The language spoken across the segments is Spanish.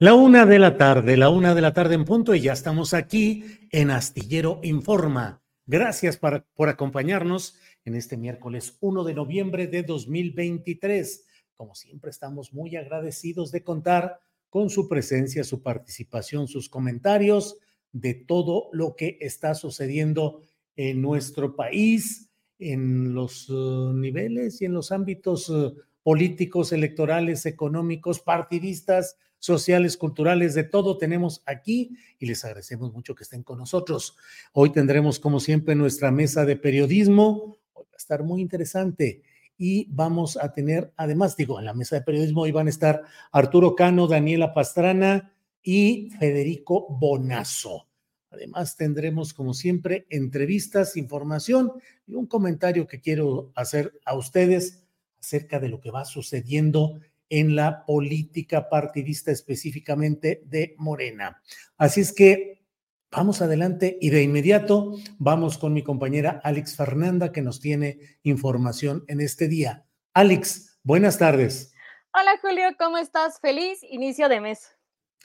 La una de la tarde, la una de la tarde en punto y ya estamos aquí en Astillero Informa. Gracias por, por acompañarnos en este miércoles 1 de noviembre de 2023. Como siempre, estamos muy agradecidos de contar con su presencia, su participación, sus comentarios de todo lo que está sucediendo en nuestro país, en los uh, niveles y en los ámbitos uh, políticos, electorales, económicos, partidistas, sociales, culturales, de todo tenemos aquí y les agradecemos mucho que estén con nosotros. Hoy tendremos, como siempre, nuestra mesa de periodismo. Hoy va a estar muy interesante y vamos a tener, además, digo, en la mesa de periodismo hoy van a estar Arturo Cano, Daniela Pastrana y Federico Bonazo. Además, tendremos, como siempre, entrevistas, información y un comentario que quiero hacer a ustedes acerca de lo que va sucediendo en la política partidista específicamente de Morena. Así es que vamos adelante y de inmediato vamos con mi compañera Alex Fernanda que nos tiene información en este día. Alex, buenas tardes. Hola Julio, ¿cómo estás? Feliz inicio de mes.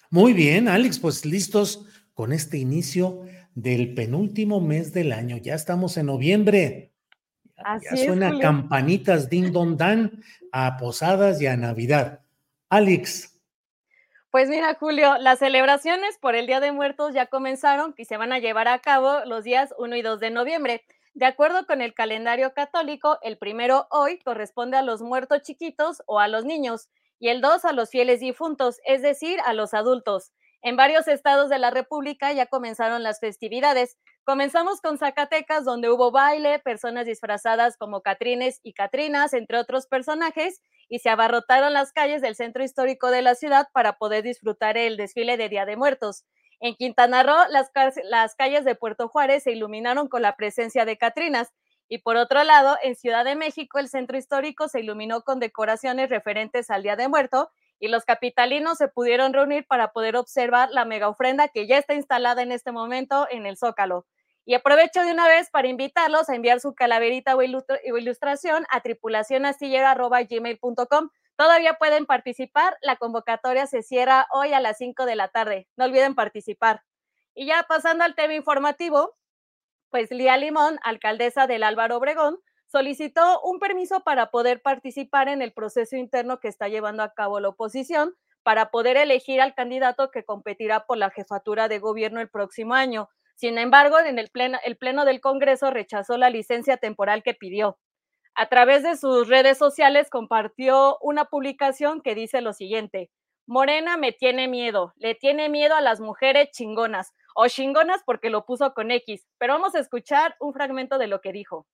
Muy bien, Alex, pues listos con este inicio del penúltimo mes del año. Ya estamos en noviembre. Así ya suena es, campanitas ding dong dan a posadas y a Navidad. Alex. Pues mira, Julio, las celebraciones por el Día de Muertos ya comenzaron y se van a llevar a cabo los días 1 y 2 de noviembre. De acuerdo con el calendario católico, el primero hoy corresponde a los muertos chiquitos o a los niños y el 2 a los fieles difuntos, es decir, a los adultos. En varios estados de la República ya comenzaron las festividades. Comenzamos con Zacatecas, donde hubo baile, personas disfrazadas como Catrines y Catrinas, entre otros personajes, y se abarrotaron las calles del centro histórico de la ciudad para poder disfrutar el desfile de Día de Muertos. En Quintana Roo, las, las calles de Puerto Juárez se iluminaron con la presencia de Catrinas. Y por otro lado, en Ciudad de México, el centro histórico se iluminó con decoraciones referentes al Día de Muerto y los capitalinos se pudieron reunir para poder observar la mega ofrenda que ya está instalada en este momento en el Zócalo. Y aprovecho de una vez para invitarlos a enviar su calaverita o ilustración a tripulacionastillero.gmail.com. Todavía pueden participar. La convocatoria se cierra hoy a las 5 de la tarde. No olviden participar. Y ya pasando al tema informativo, pues Lía Limón, alcaldesa del Álvaro Obregón, solicitó un permiso para poder participar en el proceso interno que está llevando a cabo la oposición para poder elegir al candidato que competirá por la jefatura de gobierno el próximo año. Sin embargo, en el pleno, el pleno del Congreso rechazó la licencia temporal que pidió. A través de sus redes sociales compartió una publicación que dice lo siguiente, Morena me tiene miedo, le tiene miedo a las mujeres chingonas, o chingonas porque lo puso con X, pero vamos a escuchar un fragmento de lo que dijo.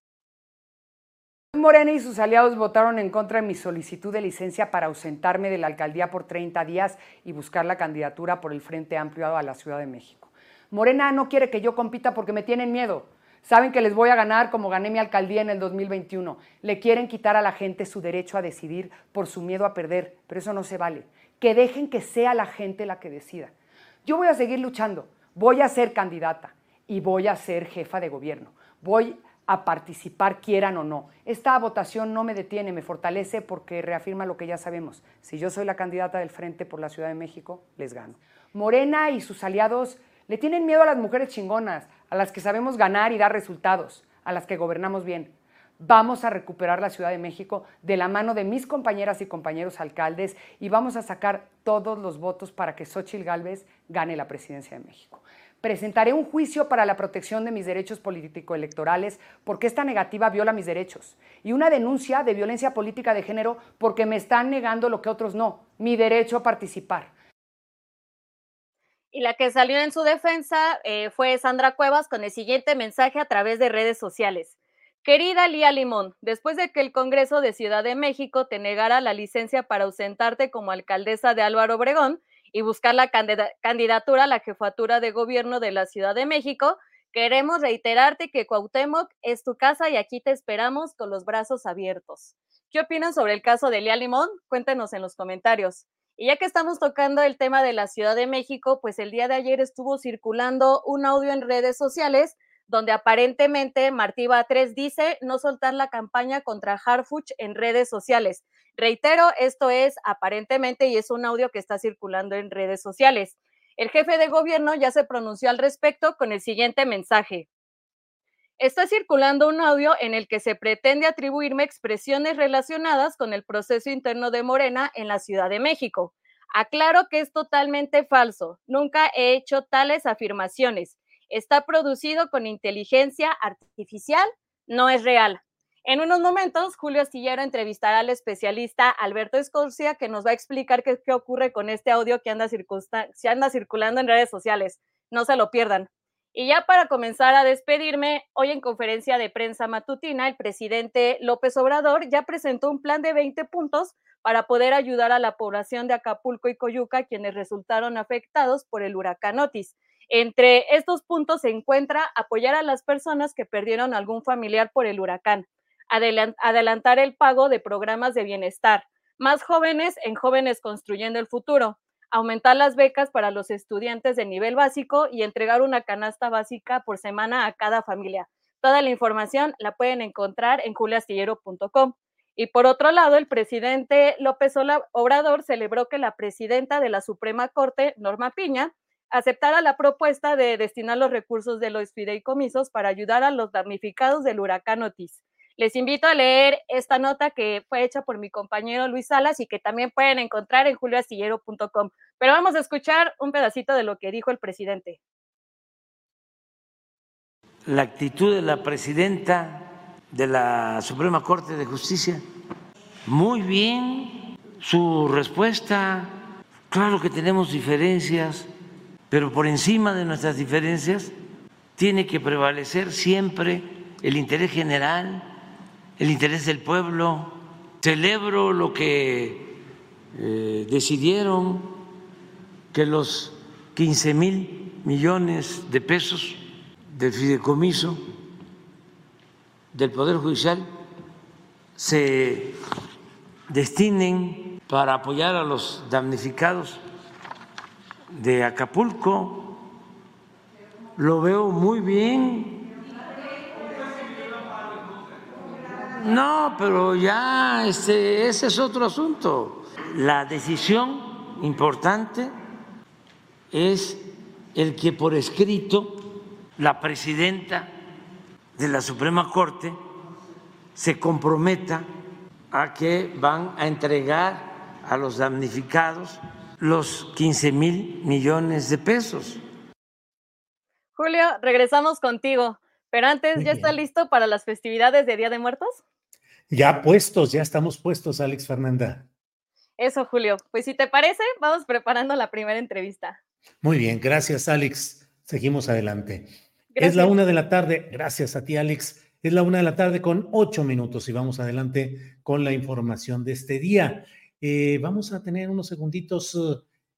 Morena y sus aliados votaron en contra de mi solicitud de licencia para ausentarme de la alcaldía por 30 días y buscar la candidatura por el Frente Amplio a la Ciudad de México. Morena no quiere que yo compita porque me tienen miedo. Saben que les voy a ganar como gané mi alcaldía en el 2021. Le quieren quitar a la gente su derecho a decidir por su miedo a perder, pero eso no se vale. Que dejen que sea la gente la que decida. Yo voy a seguir luchando, voy a ser candidata y voy a ser jefa de gobierno. Voy a participar, quieran o no. Esta votación no me detiene, me fortalece porque reafirma lo que ya sabemos. Si yo soy la candidata del Frente por la Ciudad de México, les gano. Morena y sus aliados le tienen miedo a las mujeres chingonas, a las que sabemos ganar y dar resultados, a las que gobernamos bien. Vamos a recuperar la Ciudad de México de la mano de mis compañeras y compañeros alcaldes y vamos a sacar todos los votos para que Xochitl Gálvez gane la presidencia de México. Presentaré un juicio para la protección de mis derechos político-electorales porque esta negativa viola mis derechos. Y una denuncia de violencia política de género porque me están negando lo que otros no, mi derecho a participar. Y la que salió en su defensa eh, fue Sandra Cuevas con el siguiente mensaje a través de redes sociales. Querida Lía Limón, después de que el Congreso de Ciudad de México te negara la licencia para ausentarte como alcaldesa de Álvaro Obregón y buscar la candidatura a la jefatura de gobierno de la Ciudad de México, queremos reiterarte que Cuauhtémoc es tu casa y aquí te esperamos con los brazos abiertos. ¿Qué opinan sobre el caso de Lía Limón? Cuéntenos en los comentarios. Y ya que estamos tocando el tema de la Ciudad de México, pues el día de ayer estuvo circulando un audio en redes sociales donde aparentemente Martí Batres dice no soltar la campaña contra Harfuch en redes sociales. Reitero, esto es aparentemente y es un audio que está circulando en redes sociales. El jefe de gobierno ya se pronunció al respecto con el siguiente mensaje. Está circulando un audio en el que se pretende atribuirme expresiones relacionadas con el proceso interno de Morena en la Ciudad de México. Aclaro que es totalmente falso. Nunca he hecho tales afirmaciones. Está producido con inteligencia artificial, no es real. En unos momentos, Julio Astillero entrevistará al especialista Alberto Escorcia, que nos va a explicar qué, ocurre con este audio que anda, anda circulando en redes sociales. No se lo pierdan. Y ya para comenzar a despedirme, hoy en conferencia de prensa matutina, el presidente López Obrador ya presentó un plan de 20 puntos para poder ayudar a la población de Acapulco y Coyuca, quienes resultaron afectados por el huracán Otis. Entre estos puntos se encuentra apoyar a las personas que perdieron algún familiar por el huracán, adelantar el pago de programas de bienestar, más jóvenes en Jóvenes Construyendo el Futuro, aumentar las becas para los estudiantes de nivel básico y entregar una canasta básica por semana a cada familia. Toda la información la pueden encontrar en juliastillero.com. Y por otro lado, el presidente López Obrador celebró que la presidenta de la Suprema Corte, Norma Piña, aceptara la propuesta de destinar los recursos de los fideicomisos para ayudar a los damnificados del huracán Otis. Les invito a leer esta nota que fue hecha por mi compañero Luis Salas y que también pueden encontrar en julioastillero.com. Pero vamos a escuchar un pedacito de lo que dijo el presidente. La actitud de la presidenta de la Suprema Corte de Justicia, muy bien su respuesta. Claro que tenemos diferencias, pero por encima de nuestras diferencias tiene que prevalecer siempre el interés general el interés del pueblo. Celebro lo que eh, decidieron que los 15 mil millones de pesos del fideicomiso del Poder Judicial se destinen para apoyar a los damnificados de Acapulco. Lo veo muy bien, No, pero ya este, ese es otro asunto. La decisión importante es el que por escrito la presidenta de la Suprema Corte se comprometa a que van a entregar a los damnificados los 15 mil millones de pesos. Julio, regresamos contigo, pero antes, ¿ya está listo para las festividades de Día de Muertos? Ya puestos, ya estamos puestos, Alex Fernanda. Eso, Julio. Pues si te parece, vamos preparando la primera entrevista. Muy bien, gracias, Alex. Seguimos adelante. Es la una de la tarde. Gracias a ti, Alex. Es la una de la tarde con ocho minutos y vamos adelante con la información de este día. Eh, vamos a tener unos segunditos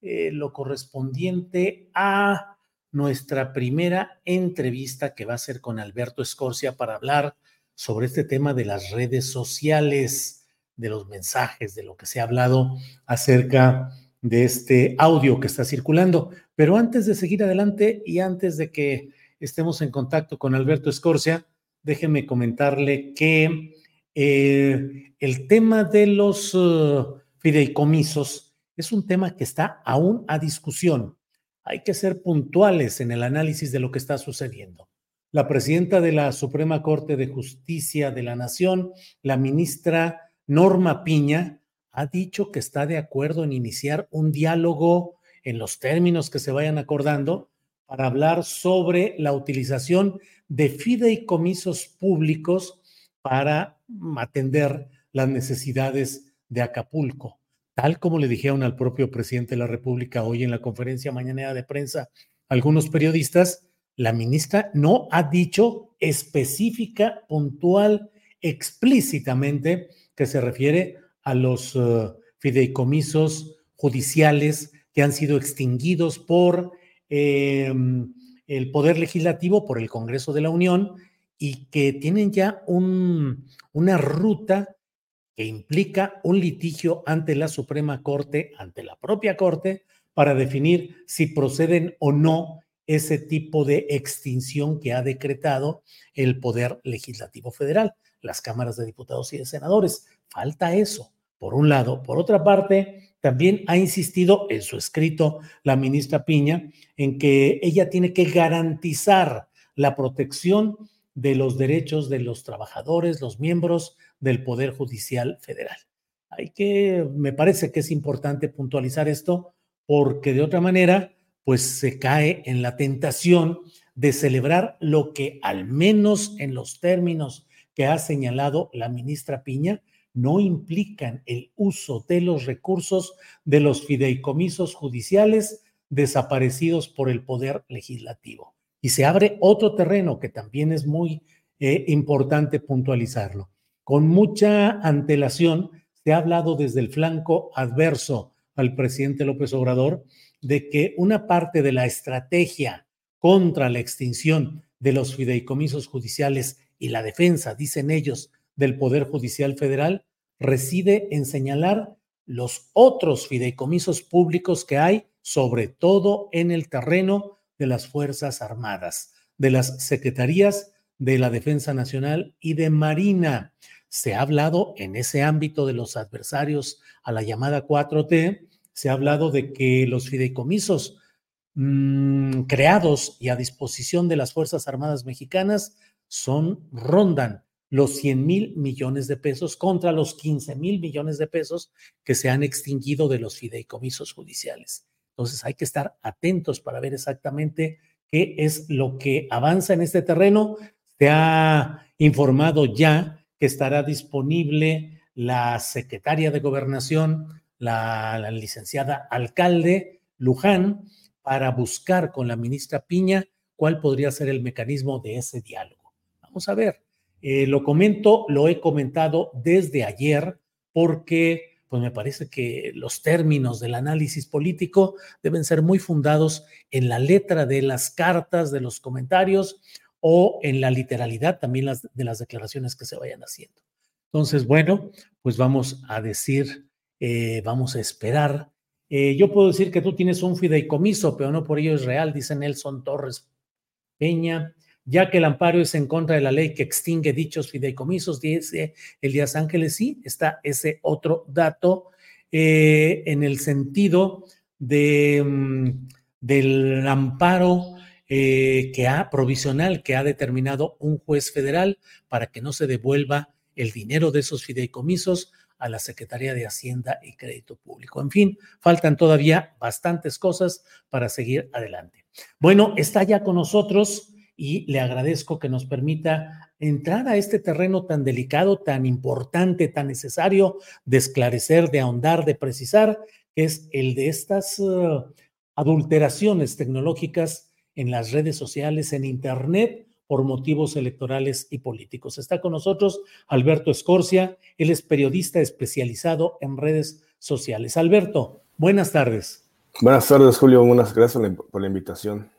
eh, lo correspondiente a nuestra primera entrevista que va a ser con Alberto Escorcia para hablar sobre este tema de las redes sociales, de los mensajes, de lo que se ha hablado acerca de este audio que está circulando. Pero antes de seguir adelante y antes de que estemos en contacto con Alberto Escorcia, déjeme comentarle que eh, el tema de los fideicomisos es un tema que está aún a discusión. Hay que ser puntuales en el análisis de lo que está sucediendo. La presidenta de la Suprema Corte de Justicia de la Nación, la ministra Norma Piña, ha dicho que está de acuerdo en iniciar un diálogo en los términos que se vayan acordando para hablar sobre la utilización de fideicomisos públicos para atender las necesidades de Acapulco. Tal como le dijeron al propio presidente de la República hoy en la conferencia mañanera de prensa algunos periodistas, la ministra no ha dicho específica, puntual, explícitamente que se refiere a los uh, fideicomisos judiciales que han sido extinguidos por eh, el Poder Legislativo, por el Congreso de la Unión, y que tienen ya un, una ruta implica un litigio ante la Suprema Corte, ante la propia Corte, para definir si proceden o no ese tipo de extinción que ha decretado el Poder Legislativo Federal, las cámaras de diputados y de senadores. Falta eso, por un lado. Por otra parte, también ha insistido en su escrito la ministra Piña en que ella tiene que garantizar la protección de los derechos de los trabajadores, los miembros del Poder Judicial Federal. Hay que, me parece que es importante puntualizar esto porque de otra manera, pues se cae en la tentación de celebrar lo que al menos en los términos que ha señalado la ministra Piña, no implican el uso de los recursos de los fideicomisos judiciales desaparecidos por el Poder Legislativo. Y se abre otro terreno que también es muy eh, importante puntualizarlo. Con mucha antelación se ha hablado desde el flanco adverso al presidente López Obrador de que una parte de la estrategia contra la extinción de los fideicomisos judiciales y la defensa, dicen ellos, del Poder Judicial Federal reside en señalar los otros fideicomisos públicos que hay, sobre todo en el terreno de las Fuerzas Armadas, de las Secretarías de la Defensa Nacional y de Marina. Se ha hablado en ese ámbito de los adversarios a la llamada 4T, se ha hablado de que los fideicomisos mmm, creados y a disposición de las Fuerzas Armadas mexicanas son, rondan los 100 mil millones de pesos contra los 15 mil millones de pesos que se han extinguido de los fideicomisos judiciales. Entonces hay que estar atentos para ver exactamente qué es lo que avanza en este terreno. Se ha informado ya que estará disponible la secretaria de gobernación, la, licenciada alcalde Luján, para buscar con la ministra Piña cuál podría ser el mecanismo de ese diálogo. Vamos a ver eh, lo comento, lo he comentado desde ayer porque pues me parece que los términos del análisis político deben ser muy fundados en la letra de las cartas, de los comentarios o en la literalidad también las, de las declaraciones que se vayan haciendo. Entonces, bueno, pues vamos a decir, eh, vamos a esperar. Eh, yo puedo decir que tú tienes un fideicomiso, pero no por ello es real, dice Nelson Torres Peña ya que el amparo es en contra de la ley que extingue dichos fideicomisos, dice Elías Ángeles, sí, está ese otro dato eh, en el sentido de, mm, del amparo eh, que ha provisional que ha determinado un juez federal para que no se devuelva el dinero de esos fideicomisos a la Secretaría de Hacienda y Crédito Público. En fin, faltan todavía bastantes cosas para seguir adelante. Bueno, está ya con nosotros y le agradezco que nos permita entrar a este terreno tan delicado, tan importante, tan necesario de esclarecer, de ahondar, de precisar, que es el de estas uh, adulteraciones tecnológicas en las redes sociales, en Internet, por motivos electorales y políticos. Está con nosotros Alberto Escorcia, él es periodista especializado en redes sociales. Alberto, buenas tardes. Buenas tardes, Julio. Buenas gracias por la invitación.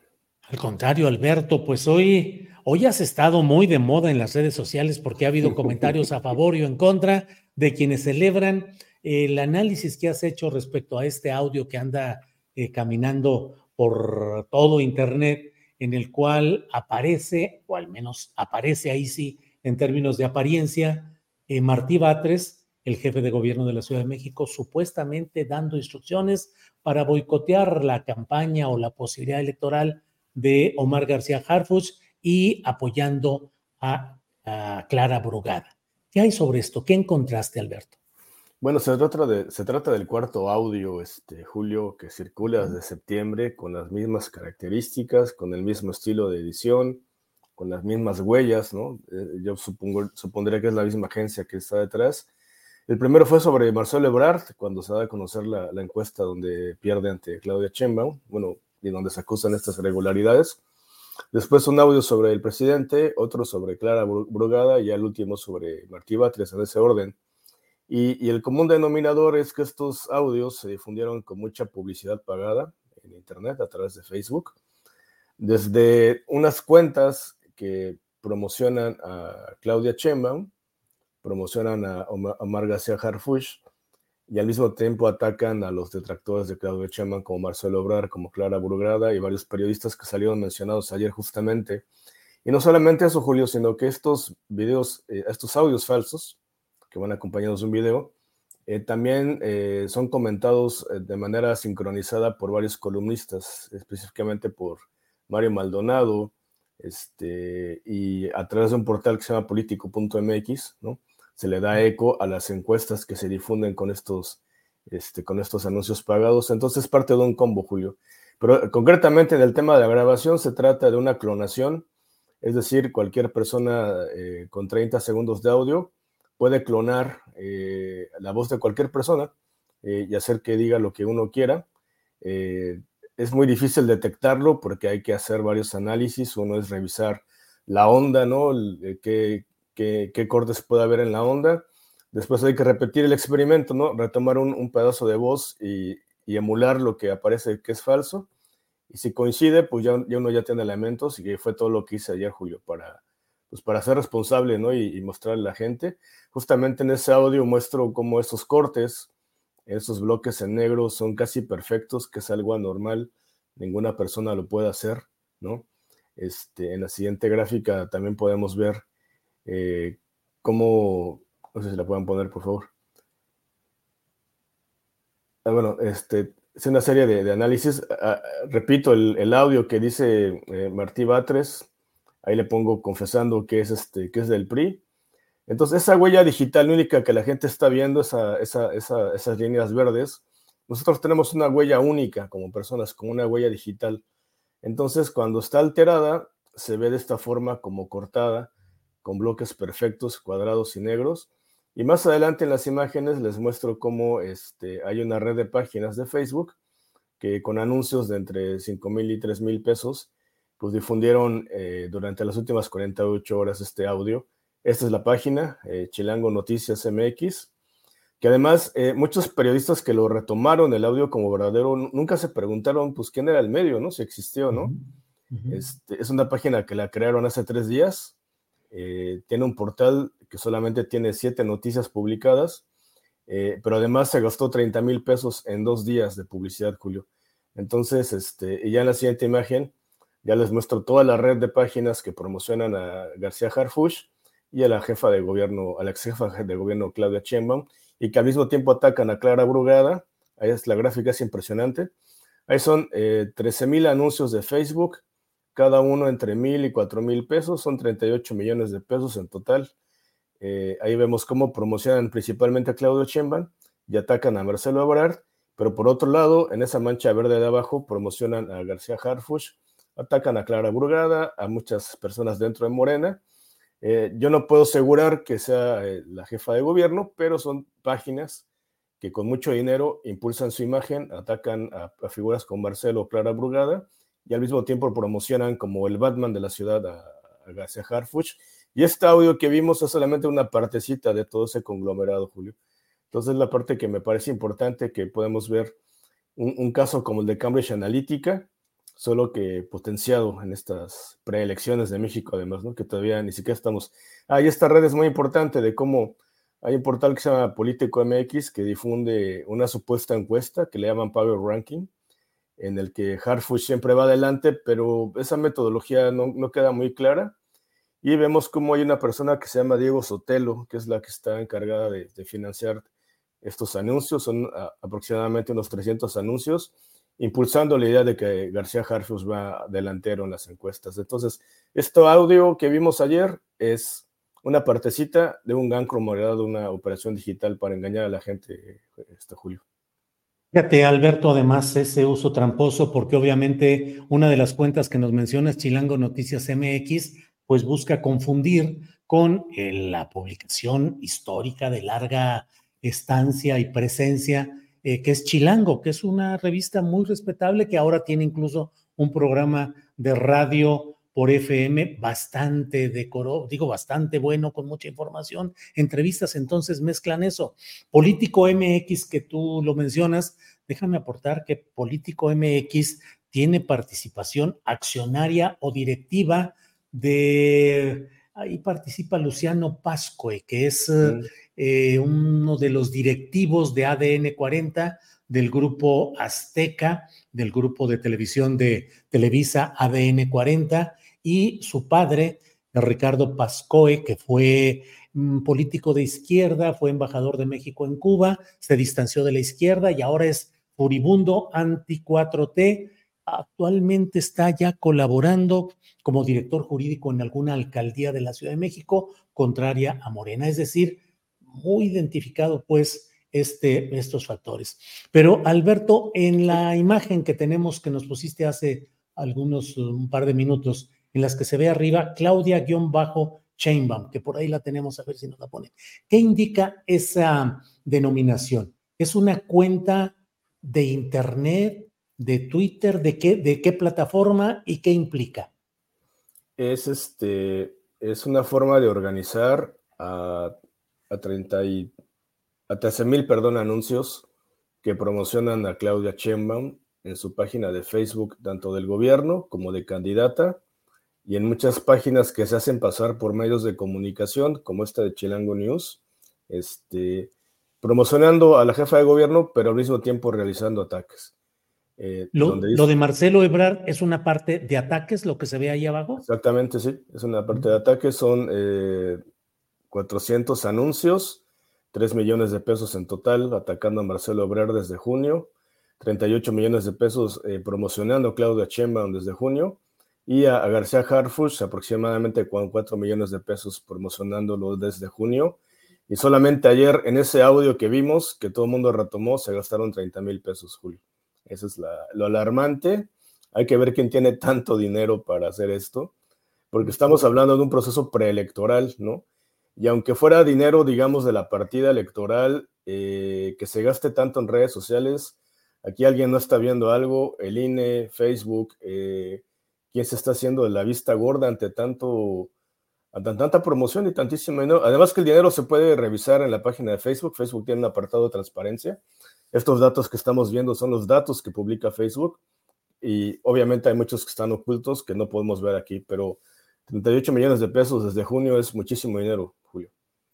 Al contrario, Alberto, pues hoy, hoy has estado muy de moda en las redes sociales porque ha habido comentarios a favor y en contra de quienes celebran el análisis que has hecho respecto a este audio que anda eh, caminando por todo Internet en el cual aparece, o al menos aparece ahí sí, en términos de apariencia, eh, Martí Batres, el jefe de gobierno de la Ciudad de México, supuestamente dando instrucciones para boicotear la campaña o la posibilidad electoral de Omar García Harfuch y apoyando a, a Clara Brugada. ¿Qué hay sobre esto? ¿Qué encontraste, Alberto? Bueno, se trata, de, se trata del cuarto audio, este, Julio, que circula desde septiembre con las mismas características, con el mismo estilo de edición, con las mismas huellas, ¿no? Eh, yo supongo, supondría que es la misma agencia que está detrás. El primero fue sobre Marcelo Ebrard, cuando se da a conocer la, la encuesta donde pierde ante Claudia Sheinbaum, bueno, y donde se acusan estas irregularidades. Después un audio sobre el presidente, otro sobre Clara Brugada y el último sobre Martí Batres en ese orden. Y, el común denominador es que estos audios se difundieron con mucha publicidad pagada en Internet a través de Facebook, desde unas cuentas que promocionan a Claudia Sheinbaum, promocionan a Omar García Harfuch y al mismo tiempo atacan a los detractores de Claudia Sheinbaum como Marcelo Obrar, como Clara Burgrada y varios periodistas que salieron mencionados ayer justamente. Y no solamente eso, Julio, sino que estos videos, eh, estos audios falsos, que van acompañados de un video. Eh, también eh, son comentados eh, de manera sincronizada por varios columnistas, específicamente por Mario Maldonado, este, y a través de un portal que se llama político.mx, ¿no? Se le da eco a las encuestas que se difunden con estos, este, con estos anuncios pagados. Entonces, parte de un combo, Julio. Pero concretamente en el tema de la grabación se trata de una clonación, es decir, cualquier persona con 30 segundos de audio puede clonar eh, la voz de cualquier persona eh, y hacer que diga lo que uno quiera. Eh, es muy difícil detectarlo porque hay que hacer varios análisis. Uno es revisar la onda, ¿no? qué, qué, cortes puede haber en la onda. Después hay que repetir el experimento, ¿no? Retomar un, pedazo de voz y, emular lo que aparece que es falso. Y si coincide, pues ya, ya, uno ya tiene elementos y fue todo lo que hice ayer, Julio, para, pues para ser responsable, ¿no? Y, mostrarle a la gente. Justamente en ese audio muestro cómo esos cortes, esos bloques en negro son casi perfectos, que es algo anormal, ninguna persona lo puede hacer, ¿no? Este, en la siguiente gráfica también podemos ver eh, cómo, no sé si la pueden poner, por favor. Ah, bueno, este, es una serie de, análisis. Ah, repito, el, audio que dice eh, Martí Batres, Ahí le pongo confesando que es, este, que es del PRI. Entonces, esa huella digital única que la gente está viendo, esa, esas líneas verdes, nosotros tenemos una huella única como personas, como una huella digital. Entonces, cuando está alterada, se ve de esta forma como cortada, con bloques perfectos, cuadrados y negros. Y más adelante en las imágenes les muestro cómo este, hay una red de páginas de Facebook que con anuncios de entre 5 mil y 3 mil pesos pues difundieron eh, durante las últimas 48 horas este audio. Esta es la página, eh, Chilango Noticias MX, que además eh, muchos periodistas que lo retomaron el audio como verdadero nunca se preguntaron, pues, quién era el medio, ¿no? Si existió, ¿no? este, es una página que la crearon hace tres días, tiene un portal que solamente tiene siete noticias publicadas, pero además se gastó 30 mil pesos en dos días de publicidad, Julio. Entonces, este, y ya en la siguiente imagen, ya les muestro toda la red de páginas que promocionan a García Harfush y a la jefa de gobierno, a la ex jefa de gobierno Claudia Sheinbaum, y que al mismo tiempo atacan a Clara Brugada. Ahí es la gráfica, es impresionante. Ahí son eh, 13 mil anuncios de Facebook, cada uno entre mil y cuatro mil pesos, son 38 millones de pesos en total. Eh, ahí vemos cómo promocionan principalmente a Claudia Sheinbaum y atacan a Marcelo Ebrard, pero por otro lado, en esa mancha verde de abajo, promocionan a García Harfush atacan a Clara Burgada, a muchas personas dentro de Morena. Eh, yo no puedo asegurar que sea eh, la jefa de gobierno, pero son páginas que con mucho dinero impulsan su imagen, atacan a, figuras como Marcelo o Clara Brugada y al mismo tiempo promocionan como el Batman de la ciudad a, García Harfuch. Y este audio que vimos es solamente una partecita de todo ese conglomerado, Julio. Entonces, la parte que me parece importante que podemos ver un, caso como el de Cambridge Analytica, solo que potenciado en estas preelecciones de México, además, ¿no? que todavía ni siquiera estamos. Ah, y esta red es muy importante de cómo hay un portal que se llama Político MX que difunde una supuesta encuesta que le llaman Power Ranking, en el que Harfuch siempre va adelante, pero esa metodología no, no queda muy clara y vemos cómo hay una persona que se llama Diego Sotelo, que es la que está encargada de, financiar estos anuncios, son aproximadamente unos 300 anuncios, impulsando la idea de que García Harfus va delantero en las encuestas. Entonces, este audio que vimos ayer es una partecita de un gran de una operación digital para engañar a la gente, este Julio. Fíjate, Alberto, además ese uso tramposo, porque obviamente una de las cuentas que nos mencionas, Chilango Noticias MX, pues busca confundir con eh, la publicación histórica de larga estancia y presencia, eh, que es Chilango, que es una revista muy respetable que ahora tiene incluso un programa de radio por FM bastante decoro, digo bastante bueno, con mucha información, entrevistas, entonces mezclan eso. Político MX, que tú lo mencionas, déjame aportar que Político MX tiene participación accionaria o directiva de, ahí participa Luciano Pascue, que es mm. eh, uno de los directivos de ADN 40 del grupo Azteca, del grupo de televisión de Televisa ADN 40, y su padre, Ricardo Pascoe, que fue mm, político de izquierda, fue embajador de México en Cuba, se distanció de la izquierda y ahora es furibundo anti 4T. Actualmente está ya colaborando como director jurídico en alguna alcaldía de la Ciudad de México contraria a Morena. Es decir, muy identificado pues este, estos factores. Pero Alberto, en la imagen que tenemos que nos pusiste hace algunos, un par de minutos, en las que se ve arriba Claudia-Chainbaum, que por ahí la tenemos, a ver si nos la pone. ¿Qué indica esa denominación? ¿Es una cuenta de Internet, de Twitter, de qué, de qué plataforma y qué implica? es, este, es una forma de organizar a, a 30 y, a 13 mil, perdón, anuncios que promocionan a Claudia Sheinbaum en su página de Facebook, tanto del gobierno como de candidata, y en muchas páginas que se hacen pasar por medios de comunicación, como esta de Chilango News, este, promocionando a la jefa de gobierno, pero al mismo tiempo realizando ataques. Eh, lo, de Marcelo Ebrard es una parte de ataques, lo que se ve ahí abajo. Exactamente, sí, es una parte de ataques, son 400 eh, anuncios, 3 millones de pesos en total atacando a Marcelo Ebrard desde junio, 38 millones de pesos eh, promocionando a Claudia Sheinbaum desde junio y a, García Harfuch aproximadamente 4 millones de pesos promocionándolo desde junio. Y solamente ayer en ese audio que vimos, que todo el mundo retomó, se gastaron 30 mil pesos, Julio. Eso es lo alarmante. Hay que ver quién tiene tanto dinero para hacer esto, porque estamos hablando de un proceso preelectoral, ¿no? Y aunque fuera dinero, digamos, de la partida electoral, eh, que se gaste tanto en redes sociales, aquí alguien no está viendo algo, el INE, Facebook, eh, quién se está haciendo de la vista gorda ante tanto, ante tanta promoción y tantísimo dinero. Además que el dinero se puede revisar en la página de Facebook, Facebook tiene un apartado de transparencia, estos datos que estamos viendo son los datos que publica Facebook y obviamente hay muchos que están ocultos que no podemos ver aquí, pero 38 millones de pesos desde junio es muchísimo dinero, Julio.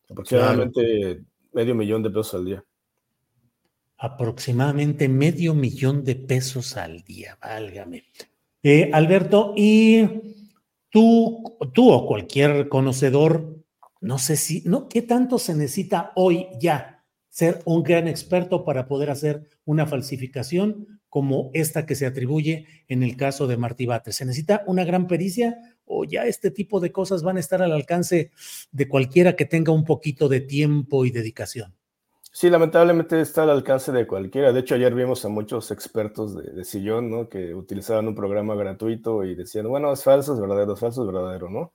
Aproximadamente medio millón de pesos al día. Aproximadamente medio millón de pesos al día, válgame. Eh, Alberto, y tú, tú o cualquier conocedor, no sé si, ¿no? ¿Qué tanto se necesita hoy ya ser un gran experto para poder hacer una falsificación como esta que se atribuye en el caso de Martí Batres. ¿Se necesita una gran pericia o ya este tipo de cosas van a estar al alcance de cualquiera que tenga un poquito de tiempo y dedicación? Sí, lamentablemente está al alcance de cualquiera. De hecho, ayer vimos a muchos expertos de, sillón, ¿no? Que utilizaban un programa gratuito y decían, bueno, es falso, es verdadero, es falso, es verdadero, ¿no?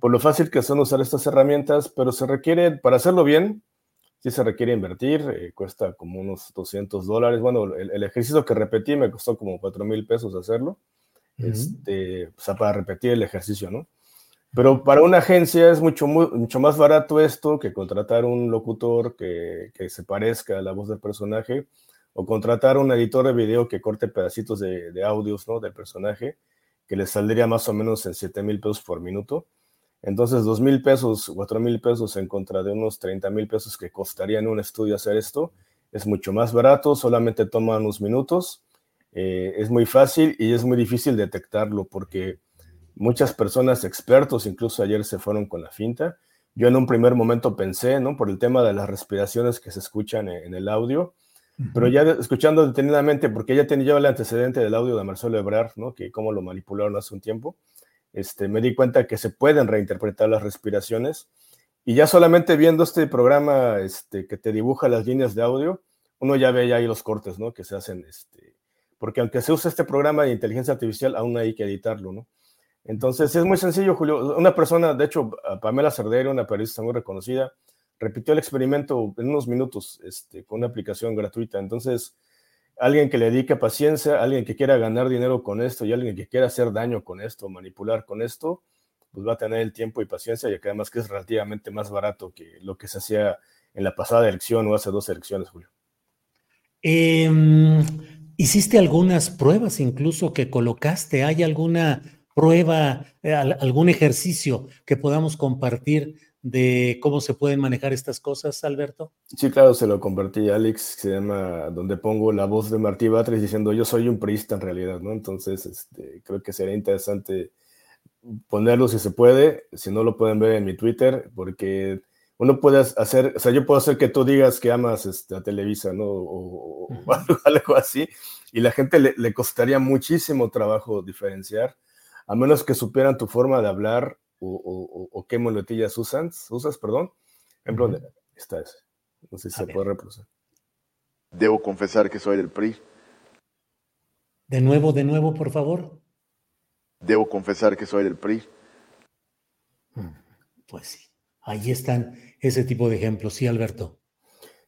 Por lo fácil que son usar estas herramientas, pero se requiere, para hacerlo bien, sí se requiere invertir, eh, cuesta como unos 200 dólares. Bueno, el, ejercicio que repetí me costó como 4 mil pesos hacerlo, este, o sea, para repetir el ejercicio, ¿no? Pero para una agencia es mucho, mucho más barato esto que contratar un locutor que, que, se parezca a la voz del personaje o contratar un editor de video que corte pedacitos de, de audios ¿no? del personaje, que le saldría más o menos en 7 mil pesos por minuto. Entonces, 2 mil pesos, 4 mil pesos en contra de unos 30 mil pesos que costaría en un estudio hacer esto, es mucho más barato, solamente toma unos minutos, eh, es muy fácil y es muy difícil detectarlo porque Muchas personas expertos incluso ayer se fueron con la finta. Yo en un primer momento pensé, ¿no? Por el tema de las respiraciones que se escuchan en, el audio, pero ya escuchando detenidamente, porque ya tenía el antecedente del audio de Marcelo Ebrard, ¿no? Que cómo lo manipularon hace un tiempo, este, me di cuenta que se pueden reinterpretar las respiraciones. Y ya solamente viendo este programa este, que te dibuja las líneas de audio, uno ya ve ahí los cortes, ¿no? Que se hacen, este, porque aunque se use este programa de inteligencia artificial, aún hay que editarlo, ¿no? Entonces es muy sencillo, Julio. Una persona, de hecho, Pamela Cerdero, una periodista muy reconocida, repitió el experimento en unos minutos este, con una aplicación gratuita. Entonces, alguien que le dedique paciencia, alguien que quiera ganar dinero con esto y alguien que quiera hacer daño con esto, manipular con esto, pues va a tener el tiempo y paciencia y que además que es relativamente más barato que lo que se hacía en la pasada elección o hace dos elecciones, Julio. Em, ¿Hiciste algunas pruebas incluso que colocaste? ¿Hay alguna prueba, eh, algún ejercicio que podamos compartir de cómo se pueden manejar estas cosas, Alberto? Sí, claro, se lo compartí a Alex, se llama, donde pongo la voz de Martí Batres diciendo yo soy un priista en realidad, ¿no? Entonces, este, creo que sería interesante ponerlo si se puede, si no lo pueden ver en mi Twitter, porque uno puede hacer, o sea, yo puedo hacer que tú digas que amas este, a Televisa, ¿no? O, algo así, y la gente le, le costaría muchísimo trabajo diferenciar a menos que supieran tu forma de hablar o, qué muletillas usas, usas, perdón. Ejemplo, uh esta es. No sé si se puede reproducir. Debo confesar que soy del PRI. De nuevo, de nuevo, por favor. Debo confesar que soy del PRI. Mm, pues sí, ahí están ese tipo de ejemplos, sí, Alberto.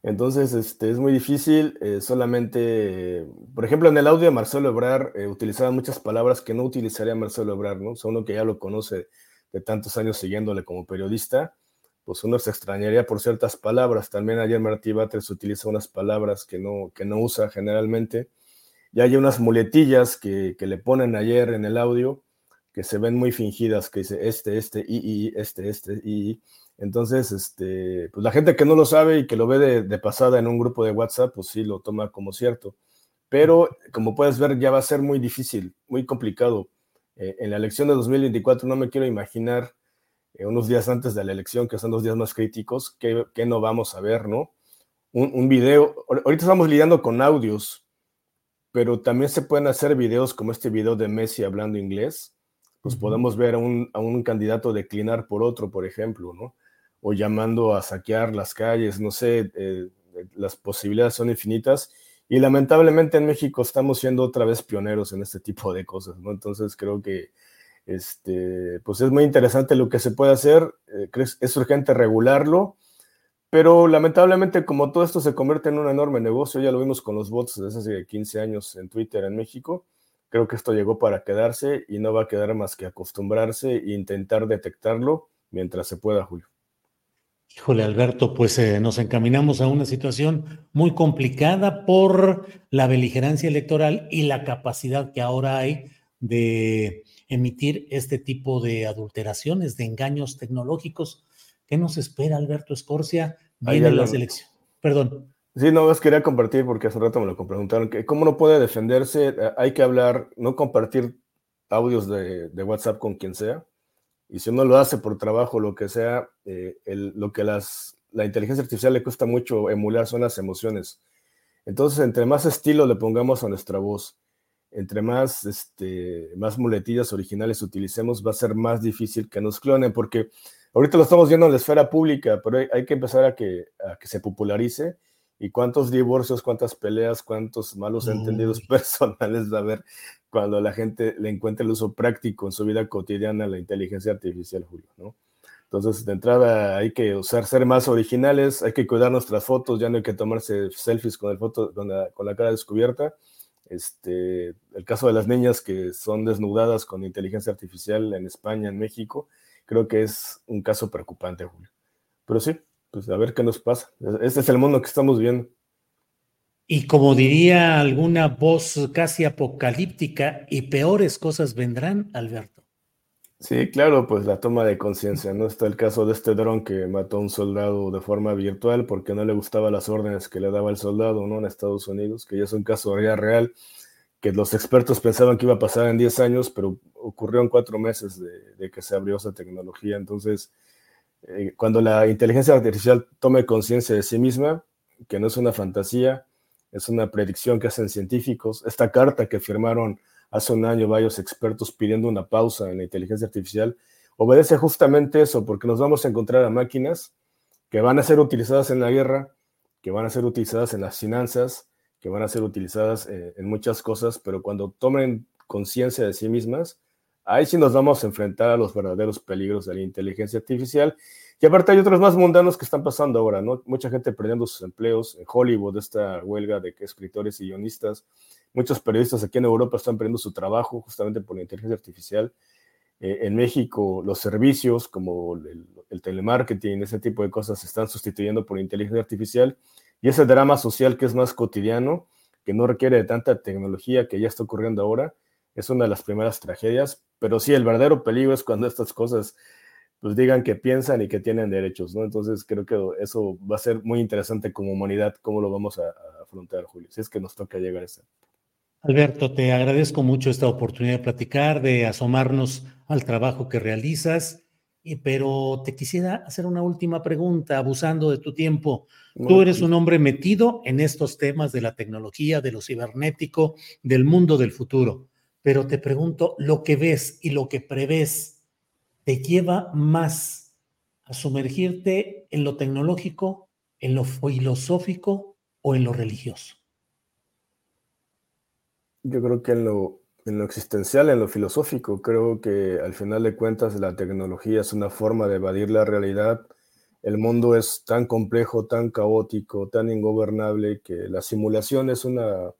Entonces, este, es muy difícil, eh, solamente, por ejemplo, en el audio de Marcelo Ebrar eh, utilizaban muchas palabras que no utilizaría Marcelo Ebrar, ¿no? O sea, uno que ya lo conoce de tantos años siguiéndole como periodista, pues uno se extrañaría por ciertas palabras. También ayer Martí Batres utiliza unas palabras que no, que no usa generalmente. Y hay unas muletillas que, que le ponen ayer en el audio que se ven muy fingidas, que dice este, este, y, y, este, este, y, entonces, este, pues la gente que no lo sabe y que lo ve de, pasada en un grupo de WhatsApp, pues sí lo toma como cierto. Pero como puedes ver, ya va a ser muy difícil, muy complicado. Eh, en la elección de 2024 no me quiero imaginar eh, unos días antes de la elección, que son los días más críticos, que, no vamos a ver, ¿no? Un, un, video, ahorita estamos lidiando con audios, pero también se pueden hacer videos como este video de Messi hablando inglés, pues podemos ver a un, a un candidato declinar por otro, por ejemplo, ¿no? o llamando a saquear las calles, no sé, eh, las posibilidades son infinitas y lamentablemente en México estamos siendo otra vez pioneros en este tipo de cosas, ¿no? Entonces creo que este, pues es muy interesante lo que se puede hacer, eh, es urgente regularlo, pero lamentablemente como todo esto se convierte en un enorme negocio, ya lo vimos con los bots desde hace 15 años en Twitter en México, creo que esto llegó para quedarse y no va a quedar más que acostumbrarse e intentar detectarlo mientras se pueda, Julio. Híjole, Alberto, pues eh, nos encaminamos a una situación muy complicada por la beligerancia electoral y la capacidad que ahora hay de emitir este tipo de adulteraciones, de engaños tecnológicos. ¿Qué nos espera, Alberto Escorcia? Viene la selección. Perdón. Sí, no, más quería compartir porque hace rato me lo preguntaron, que cómo no puede defenderse, eh, hay que hablar, no compartir audios de, de WhatsApp con quien sea, y si uno lo hace por trabajo, lo que sea, eh, lo que las, la inteligencia artificial le cuesta mucho emular son las emociones. Entonces, entre más estilo le pongamos a nuestra voz, entre más, este, más muletillas originales utilicemos, va a ser más difícil que nos clonen, porque ahorita lo estamos viendo en la esfera pública, pero hay, que empezar a que, a que se popularice y cuántos divorcios, cuántas peleas, cuántos malos entendidos personales va a haber cuando la gente le encuentre el uso práctico en su vida cotidiana a la inteligencia artificial, Julio, ¿no? Entonces, de entrada hay que usar, ser más originales, hay que cuidar nuestras fotos, ya no hay que tomarse selfies con, el foto, la, con la cara descubierta. Este, el caso de las niñas que son desnudadas con inteligencia artificial en España, en México, creo que es un caso preocupante, Julio. Pero sí, pues a ver qué nos pasa. Este es el mundo que estamos viendo. Y como diría alguna voz casi apocalíptica, y peores cosas vendrán, Alberto. Sí, claro, pues la toma de conciencia, ¿no? Está el caso de este dron que mató a un soldado de forma virtual porque no le gustaban las órdenes que le daba el soldado, ¿no? En Estados Unidos, que ya es un caso ya real, que los expertos pensaban que iba a pasar en 10 años, pero ocurrió en cuatro meses de, que se abrió esa tecnología. Entonces, eh, cuando la inteligencia artificial tome conciencia de sí misma, que no es una fantasía, es una predicción que hacen científicos, esta carta que firmaron hace un año varios expertos pidiendo una pausa en la inteligencia artificial, obedece justamente eso, porque nos vamos a encontrar a máquinas que van a ser utilizadas en la guerra, que van a ser utilizadas en las finanzas, que van a ser utilizadas eh, en muchas cosas, pero cuando tomen conciencia de sí mismas, ahí sí nos vamos a enfrentar a los verdaderos peligros de la inteligencia artificial. Y aparte hay otros más mundanos que están pasando ahora, ¿no? Mucha gente perdiendo sus empleos en Hollywood, esta huelga de escritores y guionistas, Muchos periodistas aquí en Europa están perdiendo su trabajo justamente por la inteligencia artificial. Eh, en México, los servicios como el, telemarketing, ese tipo de cosas se están sustituyendo por inteligencia artificial. Y ese drama social que es más cotidiano, que no requiere de tanta tecnología que ya está ocurriendo ahora, es una de las primeras tragedias. Pero sí, el verdadero peligro es cuando estas cosas pues digan que piensan y que tienen derechos, ¿no? Entonces creo que eso va a ser muy interesante como humanidad, cómo lo vamos a, afrontar, Julio, si es que nos toca llegar a ese. Alberto, te agradezco mucho esta oportunidad de platicar, de asomarnos al trabajo que realizas, pero te quisiera hacer una última pregunta, abusando de tu tiempo. Tú eres un hombre metido en estos temas de la tecnología, de lo cibernético, del mundo del futuro, pero te pregunto, lo que ves y lo que prevés, ¿te lleva más a sumergirte en lo tecnológico, en lo filosófico o en lo religioso? Yo creo que en lo, en lo existencial, en lo filosófico, creo que al final de cuentas la tecnología es una forma de evadir la realidad. El mundo es tan complejo, tan caótico, tan ingobernable que la simulación es una,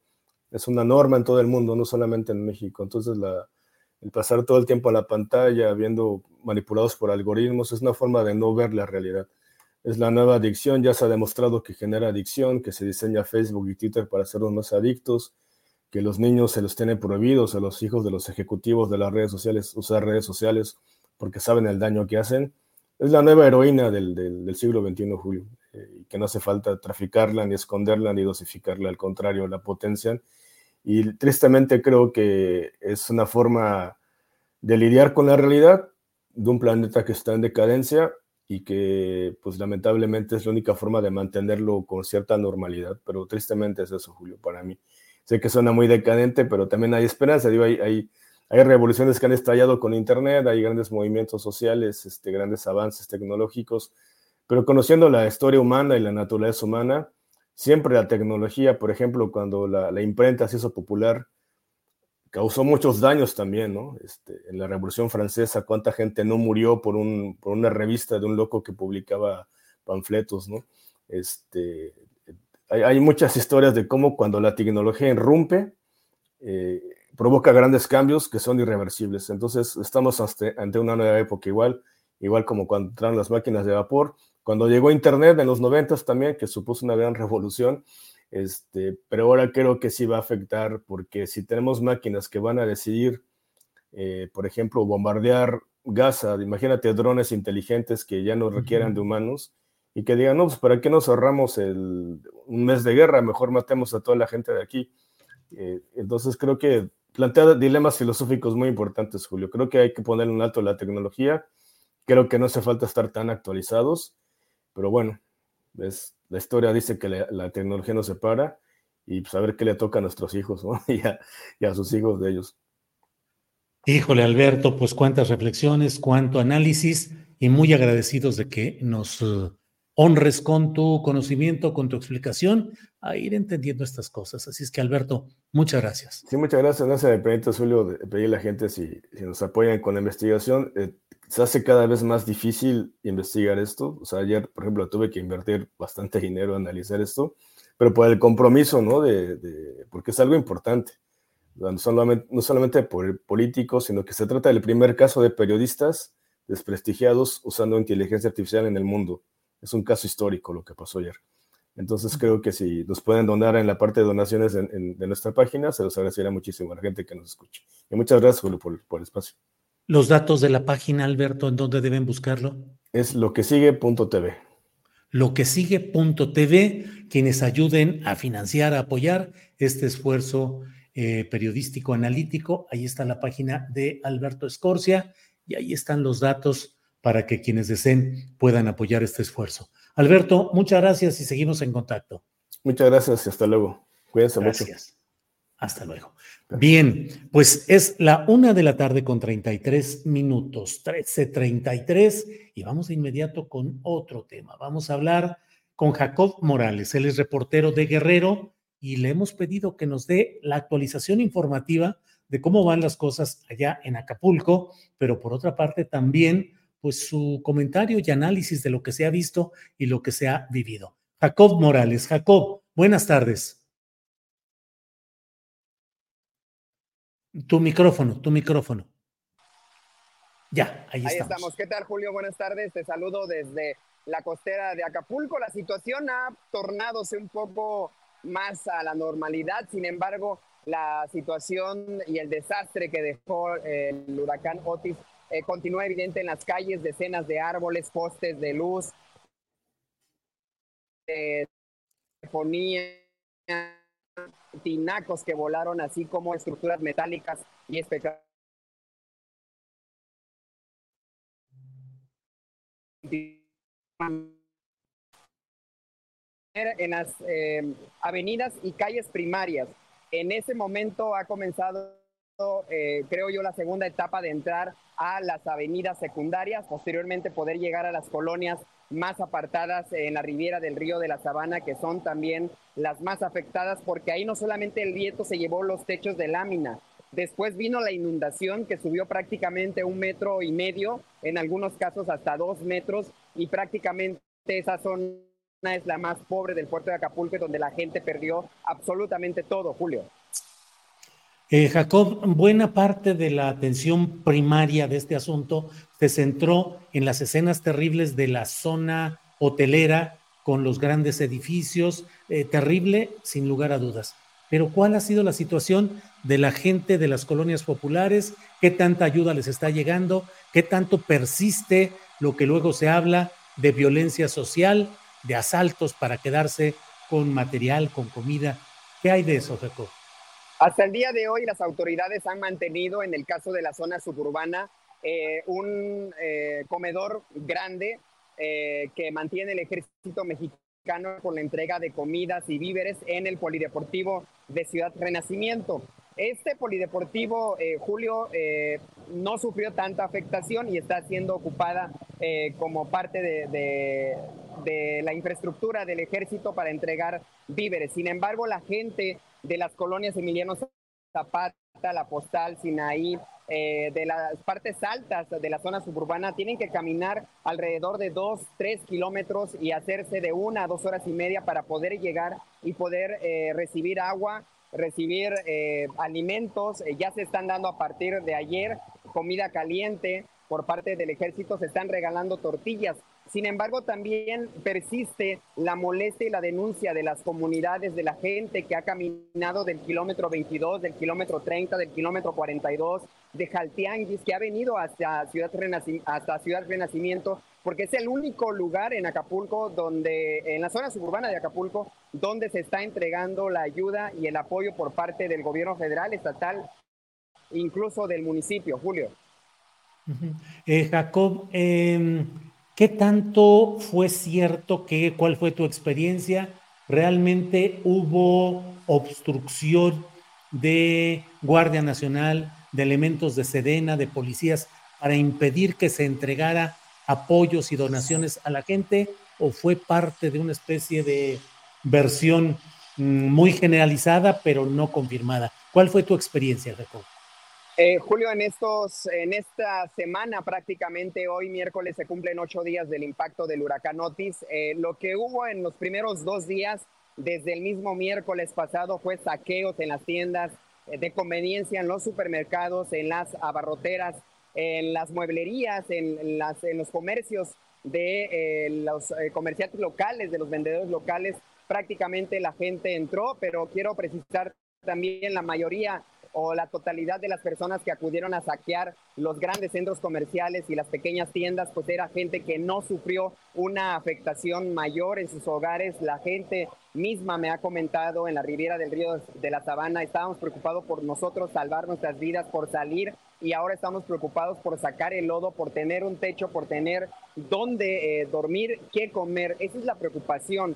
es una norma en todo el mundo, no solamente en México. Entonces la, el pasar todo el tiempo a la pantalla, viendo manipulados por algoritmos, es una forma de no ver la realidad. Es la nueva adicción, ya se ha demostrado que genera adicción, que se diseña Facebook y Twitter para hacernos más adictos que los niños se los tienen prohibidos a los hijos de los ejecutivos de las redes sociales usar redes sociales porque saben el daño que hacen. Es la nueva heroína del, siglo XXI, Julio, eh, que no hace falta traficarla, ni esconderla, ni dosificarla, al contrario, la potencian. Y tristemente creo que es una forma de lidiar con la realidad de un planeta que está en decadencia y que pues lamentablemente es la única forma de mantenerlo con cierta normalidad, pero tristemente es eso, Julio, para mí. Sé que suena muy decadente, pero también hay esperanza. Digo, hay, hay, revoluciones que han estallado con Internet, hay grandes movimientos sociales, este, grandes avances tecnológicos, pero conociendo la historia humana y la naturaleza humana, siempre la tecnología, por ejemplo, cuando la, la imprenta se hizo popular, causó muchos daños también, ¿no? Este, en la Revolución Francesa, cuánta gente no murió por, un, por una revista de un loco que publicaba panfletos, ¿no? Este, hay, muchas historias de cómo cuando la tecnología irrumpe, eh, provoca grandes cambios que son irreversibles. Entonces, estamos ante, una nueva época igual, igual como cuando entraron las máquinas de vapor. Cuando llegó Internet en los 90 también, que supuso una gran revolución, este, pero ahora creo que sí va a afectar porque si tenemos máquinas que van a decidir, eh, por ejemplo, bombardear Gaza, imagínate drones inteligentes que ya no requieran de humanos, y que digan, no, pues ¿para qué nos ahorramos el, un mes de guerra? Mejor matemos a toda la gente de aquí. Eh, entonces creo que plantea dilemas filosóficos muy importantes, Julio. Creo que hay que poner un alto a la tecnología. Creo que no hace falta estar tan actualizados, pero bueno, es, la historia dice que la, tecnología nos separa y pues a ver qué le toca a nuestros hijos y, a, y a sus hijos de ellos. Híjole, Alberto, pues cuántas reflexiones, cuánto análisis y muy agradecidos de que nos uh, honres con tu conocimiento, con tu explicación, a ir entendiendo estas cosas. Así es que, Alberto, muchas gracias. Sí, muchas gracias. No se me permite, Julio, pedir a la gente si, nos apoyan con la investigación. Eh, se hace cada vez más difícil investigar esto. O sea, ayer, por ejemplo, tuve que invertir bastante dinero en analizar esto, pero por el compromiso, ¿no? De, porque es algo importante. No solamente, no solamente por políticos, sino que se trata del primer caso de periodistas desprestigiados usando inteligencia artificial en el mundo. Es un caso histórico lo que pasó ayer. Entonces creo que si nos pueden donar en la parte de donaciones de nuestra página, se los agradecería muchísimo a la gente que nos escuche. Y muchas gracias, Julio, por, por el espacio. Los datos de la página, Alberto, ¿en dónde deben buscarlo? Es lo que sigue.tv. Lo que sigue.tv, quienes ayuden a financiar, a apoyar este esfuerzo eh, periodístico analítico. Ahí está la página de Alberto Escorcia y ahí están los datos para que quienes deseen puedan apoyar este esfuerzo. Alberto, muchas gracias y seguimos en contacto. Muchas gracias y hasta luego. Cuídense gracias. Hasta luego. Bien, pues es la una de la tarde con 33 minutos, 13.33, y vamos de inmediato con otro tema. Vamos a hablar con Jacob Morales, él es reportero de Guerrero y le hemos pedido que nos dé la actualización informativa de cómo van las cosas allá en Acapulco, pero por otra parte también pues su comentario y análisis de lo que se ha visto y lo que se ha vivido. Jacob Morales. Jacob, buenas tardes. Tu micrófono, tu micrófono. Ya, ahí, ahí estamos. ¿Qué tal, Julio? Buenas tardes. Te saludo desde la costera de Acapulco. La situación ha tornadose un poco más a la normalidad. Sin embargo, la situación y el desastre que dejó el huracán Otis eh, continúa evidente en las calles, decenas de árboles, postes de luz, eh, telefonía, tinacos que volaron, así como estructuras metálicas y espectaculares. en las eh, avenidas y calles primarias. En ese momento ha comenzado, eh, creo yo, la segunda etapa de entrar a las avenidas secundarias, posteriormente poder llegar a las colonias más apartadas en la riviera del río de la Sabana, que son también las más afectadas, porque ahí no solamente el viento se llevó los techos de lámina, después vino la inundación que subió prácticamente un metro y medio, en algunos casos hasta dos metros, y prácticamente esa zona es la más pobre del puerto de Acapulco, donde la gente perdió absolutamente todo, Julio. Eh, Jacob, buena parte de la atención primaria de este asunto se centró en las escenas terribles de la zona hotelera con los grandes edificios, eh, terrible sin lugar a dudas. Pero ¿cuál ha sido la situación de la gente de las colonias populares? ¿Qué tanta ayuda les está llegando? ¿Qué tanto persiste lo que luego se habla de violencia social? de asaltos para quedarse con material, con comida. ¿Qué hay de eso, Jacob? Hasta el día de hoy las autoridades han mantenido en el caso de la zona suburbana eh, un eh, comedor grande eh, que mantiene el ejército mexicano con la entrega de comidas y víveres en el polideportivo de Ciudad Renacimiento. Este polideportivo, Julio, no sufrió tanta afectación y está siendo ocupada como parte de, de la infraestructura del ejército para entregar víveres. Sin embargo, la gente de las colonias Emiliano Zapata, La Postal, Sinaí, eh, de las partes altas de la zona suburbana, tienen que caminar alrededor de dos, tres kilómetros y hacerse de una a dos horas y media para poder llegar y poder eh, recibir agua, recibir eh, alimentos. ya se están dando a partir de ayer comida caliente por parte del ejército, se están regalando tortillas. Sin embargo, también persiste la molestia y la denuncia de las comunidades, de la gente que ha caminado del kilómetro 22, del kilómetro 30, del kilómetro 42, de Jaltianguis, que ha venido hasta Ciudad, hasta Ciudad Renacimiento, porque es el único lugar en Acapulco, donde, en la zona suburbana de Acapulco, donde se está entregando la ayuda y el apoyo por parte del gobierno federal, estatal, incluso del municipio. Julio. Eh, Jacob, eh ¿Qué tanto fue cierto que, cuál fue tu experiencia? ¿Realmente hubo obstrucción de Guardia Nacional, de elementos de Sedena, de policías, para impedir que se entregara apoyos y donaciones a la gente? ¿O fue parte de una especie de versión mm, muy generalizada, pero no confirmada? ¿Cuál fue tu experiencia, Jacob? Eh, Julio, en, estos, en esta semana prácticamente hoy miércoles se cumplen ocho días del impacto del huracán Otis. Eh, lo que hubo en los primeros dos días, desde el mismo miércoles pasado, fue saqueos en las tiendas eh, de conveniencia, en los supermercados, en las abarroteras, en las mueblerías, en, las, en los comercios de eh, los eh, comerciantes locales, de los vendedores locales, prácticamente la gente entró, pero quiero precisar también la mayoría o la totalidad de las personas que acudieron a saquear los grandes centros comerciales y las pequeñas tiendas, pues era gente que no sufrió una afectación mayor en sus hogares. La gente misma me ha comentado en la Riviera del Río de la Sabana, estábamos preocupados por nosotros salvar nuestras vidas, por salir y ahora estamos preocupados por sacar el lodo, por tener un techo, por tener dónde eh, dormir, qué comer. Esa es la preocupación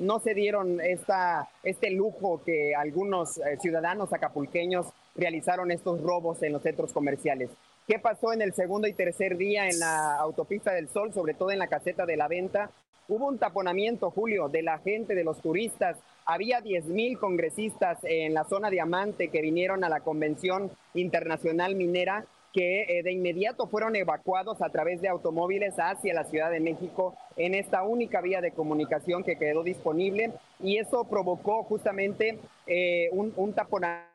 no se dieron este lujo que algunos eh, ciudadanos acapulqueños realizaron estos robos en los centros comerciales. ¿Qué pasó en el segundo y tercer día en la autopista del Sol, sobre todo en la caseta de la venta? Hubo un taponamiento, Julio, de la gente, de los turistas. Había 10 mil congresistas en la zona diamante que vinieron a la Convención Internacional Minera que eh, de inmediato fueron evacuados a través de automóviles hacia la Ciudad de México en esta única vía de comunicación que quedó disponible. Y eso provocó justamente eh, un, un taponamiento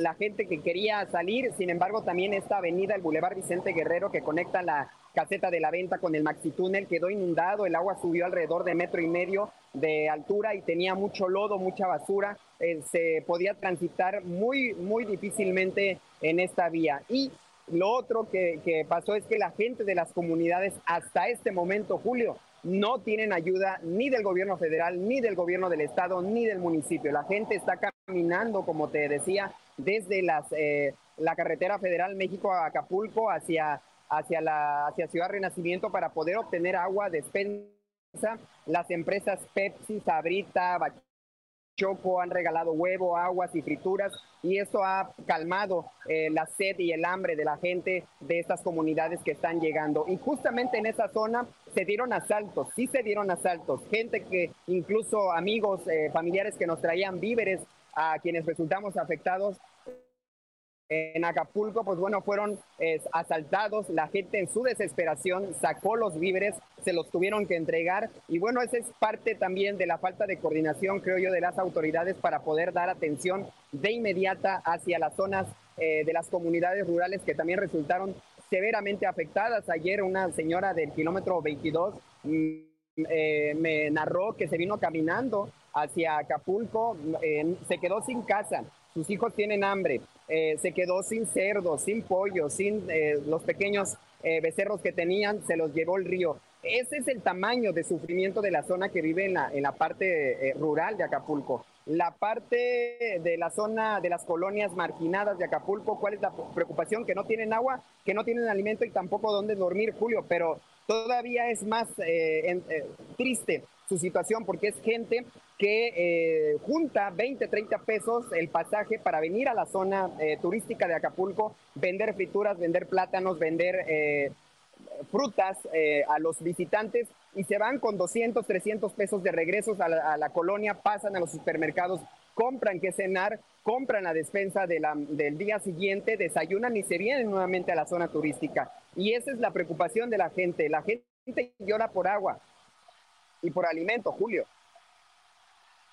la gente que quería salir, sin embargo también esta avenida, el Boulevard Vicente Guerrero que conecta la caseta de la venta con el Maxi Túnel quedó inundado, el agua subió alrededor de metro y medio de altura y tenía mucho lodo, mucha basura, eh, se podía transitar muy, muy difícilmente en esta vía. Y lo otro que, que pasó es que la gente de las comunidades hasta este momento, Julio, no tienen ayuda ni del gobierno federal, ni del gobierno del estado, ni del municipio. La gente está caminando, como te decía, desde las, eh, la carretera federal México a Acapulco hacia, hacia, la, hacia Ciudad Renacimiento para poder obtener agua, despensa. Las empresas Pepsi, Sabrita, Choco han regalado huevo, aguas y frituras y esto ha calmado eh, la sed y el hambre de la gente de estas comunidades que están llegando. Y justamente en esa zona se dieron asaltos, sí se dieron asaltos, gente que incluso amigos, eh, familiares que nos traían víveres a quienes resultamos afectados en Acapulco, pues bueno, fueron asaltados, la gente en su desesperación sacó los víveres, se los tuvieron que entregar. Y bueno, esa es parte también de la falta de coordinación, creo yo, de las autoridades para poder dar atención de inmediata hacia las zonas eh, de las comunidades rurales que también resultaron severamente afectadas. Ayer una señora del kilómetro 22 mm, eh, me narró que se vino caminando hacia Acapulco, eh, se quedó sin casa, sus hijos tienen hambre, eh, se quedó sin cerdo, sin pollo, sin eh, los pequeños eh, becerros que tenían, se los llevó el río. Ese es el tamaño de sufrimiento de la zona que vive en la, en la parte rural de Acapulco. La parte de la zona de las colonias marginadas de Acapulco, ¿cuál es la preocupación? Que no tienen agua, que no tienen alimento y tampoco dónde dormir, Julio, pero todavía es más triste su situación porque es gente que eh, junta 20, 30 pesos el pasaje para venir a la zona eh, turística de Acapulco, vender frituras, vender plátanos, vender eh, frutas a los visitantes y se van con 200, 300 pesos de regresos a la, colonia, pasan a los supermercados, compran que cenar, compran la despensa del día siguiente, desayunan y se vienen nuevamente a la zona turística. Y esa es la preocupación de la gente. La gente llora por agua y por alimento, Julio.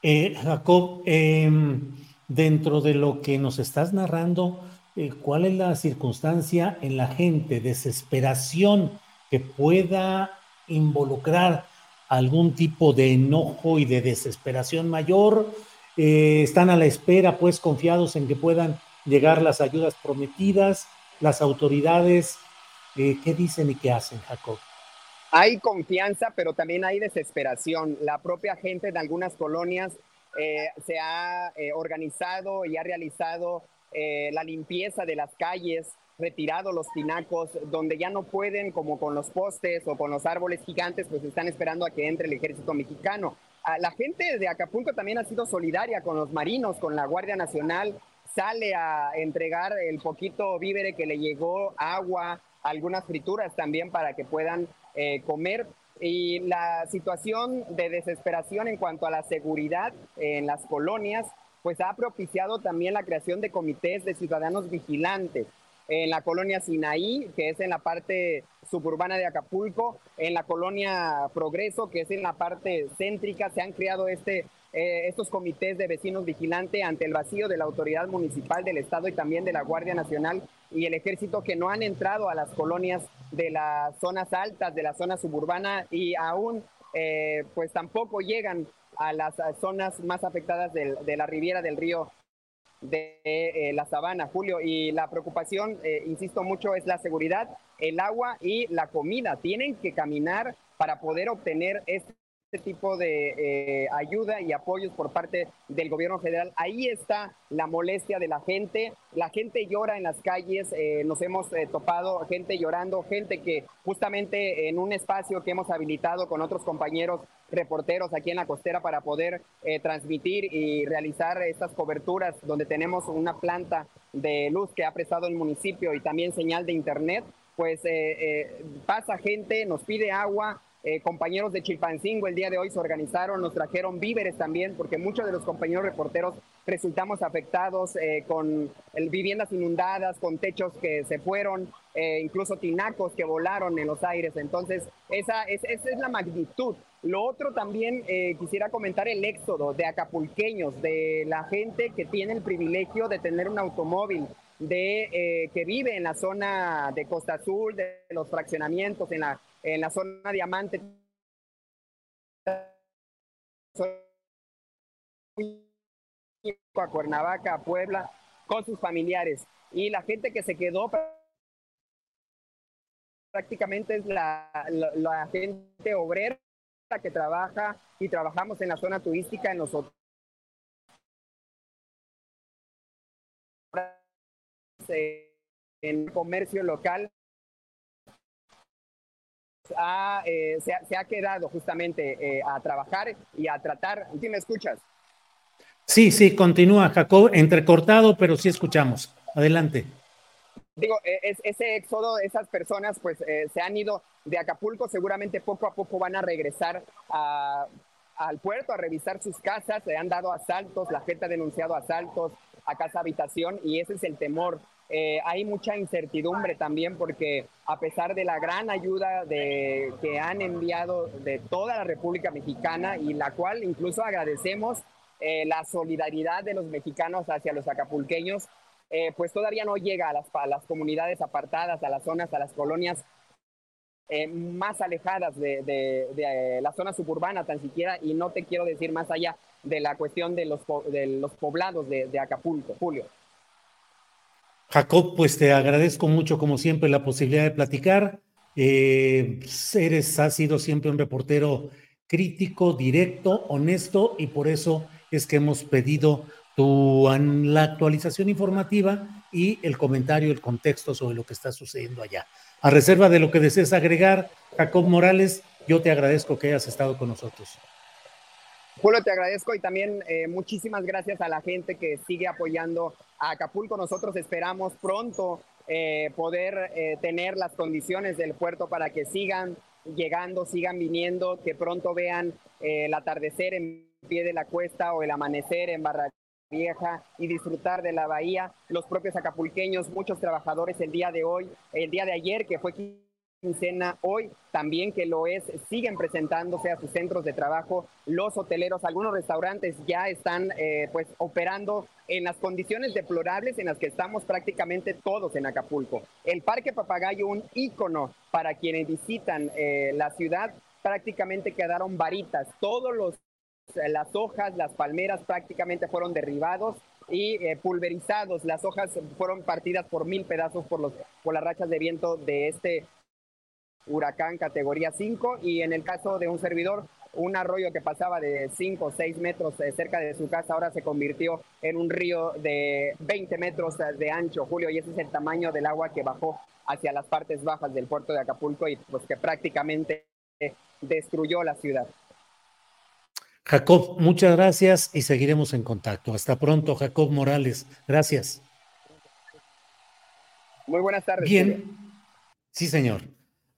Eh, Jacob, em, dentro de lo que nos estás narrando, eh, ¿cuál es la circunstancia en la gente, desesperación que pueda involucrar algún tipo de enojo y de desesperación mayor? Eh, ¿Están a la espera, pues, confiados en que puedan llegar las ayudas prometidas? ¿Las autoridades qué dicen y qué hacen, Jacob? Hay confianza, pero también hay desesperación. La propia gente de algunas colonias eh, se ha eh, organizado y ha realizado eh, la limpieza de las calles, retirado los tinacos, donde ya no pueden, como con los postes o con los árboles gigantes, pues están esperando a que entre el ejército mexicano. Ah, la gente de Acapulco también ha sido solidaria con los marinos, con la Guardia Nacional, sale a entregar el poquito vívere que le llegó, agua, algunas frituras también para que puedan eh, comer. Y la situación de desesperación en cuanto a la seguridad en las colonias, pues ha propiciado también la creación de comités de ciudadanos vigilantes en la colonia Sinaí, que es en la parte suburbana de Acapulco, en la colonia Progreso, que es en la parte céntrica, se han creado este eh, estos comités de vecinos vigilante ante el vacío de la autoridad municipal del Estado y también de la Guardia Nacional y el ejército que no han entrado a las colonias de las zonas altas, de la zona suburbana y aún eh, pues tampoco llegan a las zonas más afectadas de, la riviera del río de eh, la sabana, Julio. Y la preocupación, insisto mucho, es la seguridad, el agua y la comida. Tienen que caminar para poder obtener este este tipo de eh, ayuda y apoyos por parte del gobierno federal. Ahí está la molestia de la gente. La gente llora en las calles. Eh, nos hemos eh, topado gente llorando, gente que justamente en un espacio que hemos habilitado con otros compañeros reporteros aquí en la costera para poder transmitir y realizar estas coberturas donde tenemos una planta de luz que ha prestado el municipio y también señal de internet, pues pasa gente, nos pide agua, eh, compañeros de Chilpancingo el día de hoy se organizaron, nos trajeron víveres también, porque muchos de los compañeros reporteros resultamos afectados eh, con viviendas inundadas, con techos que se fueron, eh, incluso tinacos que volaron en los aires. Entonces, esa es, esa es la magnitud. Lo otro también quisiera comentar el éxodo de acapulqueños, de la gente que tiene el privilegio de tener un automóvil, de que vive en la zona de Costa Azul, de los fraccionamientos, en la en la zona diamante. A Cuernavaca, a Puebla, con sus familiares. Y la gente que se quedó prácticamente es la, la, gente obrera que trabaja y trabajamos en la zona turística en los en comercio local eh, se, ha, quedado justamente eh, a trabajar y a tratar. ¿Sí me escuchas? Sí, sí, continúa, Jacob, entrecortado, pero sí escuchamos. Adelante. Digo, e, ese éxodo, esas personas pues eh, se han ido de Acapulco, seguramente poco a poco van a regresar al puerto a revisar sus casas, se han dado asaltos, la gente ha denunciado asaltos a casa habitación y ese es el temor eh, hay mucha incertidumbre también porque a pesar de la gran ayuda de, que han enviado de toda la República Mexicana y la cual incluso agradecemos eh, la solidaridad de los mexicanos hacia los acapulqueños, eh, pues todavía no llega a las, las, comunidades apartadas, a las zonas, a las colonias más alejadas de, la zona suburbana tan siquiera, y no te quiero decir más allá de la cuestión de los, de los poblados de Acapulco, Julio. Jacob, pues te agradezco mucho, como siempre, la posibilidad de platicar. Eh, eres, has sido siempre un reportero crítico, directo, honesto, y por eso es que hemos pedido tu, la actualización informativa y el comentario, el contexto sobre lo que está sucediendo allá. A reserva de lo que desees agregar, Jacob Morales, yo te agradezco que hayas estado con nosotros. Julio, te agradezco y también eh, muchísimas gracias a la gente que sigue apoyando a Acapulco. Nosotros esperamos pronto eh, poder eh, tener las condiciones del puerto para que sigan llegando, sigan viniendo, que pronto vean el atardecer en pie de la cuesta o el amanecer en Barra Vieja y disfrutar de la bahía. Los propios acapulqueños, muchos trabajadores el día de hoy, el día de ayer, que fue quincena hoy también que lo es, siguen presentándose a sus centros de trabajo. Los hoteleros, algunos restaurantes ya están eh, pues operando en las condiciones deplorables en las que estamos prácticamente todos en Acapulco. El Parque Papagayo, un ícono para quienes visitan eh, la ciudad, prácticamente quedaron varitas. Todos los las hojas, las palmeras prácticamente fueron derribados y eh, pulverizados. Las hojas fueron partidas por mil pedazos por, los, por las rachas de viento de este huracán categoría 5 y en el caso de un servidor, un arroyo que pasaba de 5 o 6 metros eh, cerca de su casa ahora se convirtió en un río de 20 metros de ancho, Julio, y ese es el tamaño del agua que bajó hacia las partes bajas del puerto de Acapulco y pues que prácticamente destruyó la ciudad. Jacob, muchas gracias y seguiremos en contacto. Hasta pronto, Jacob Morales. Gracias. Muy buenas tardes. Bien. Sí, señor.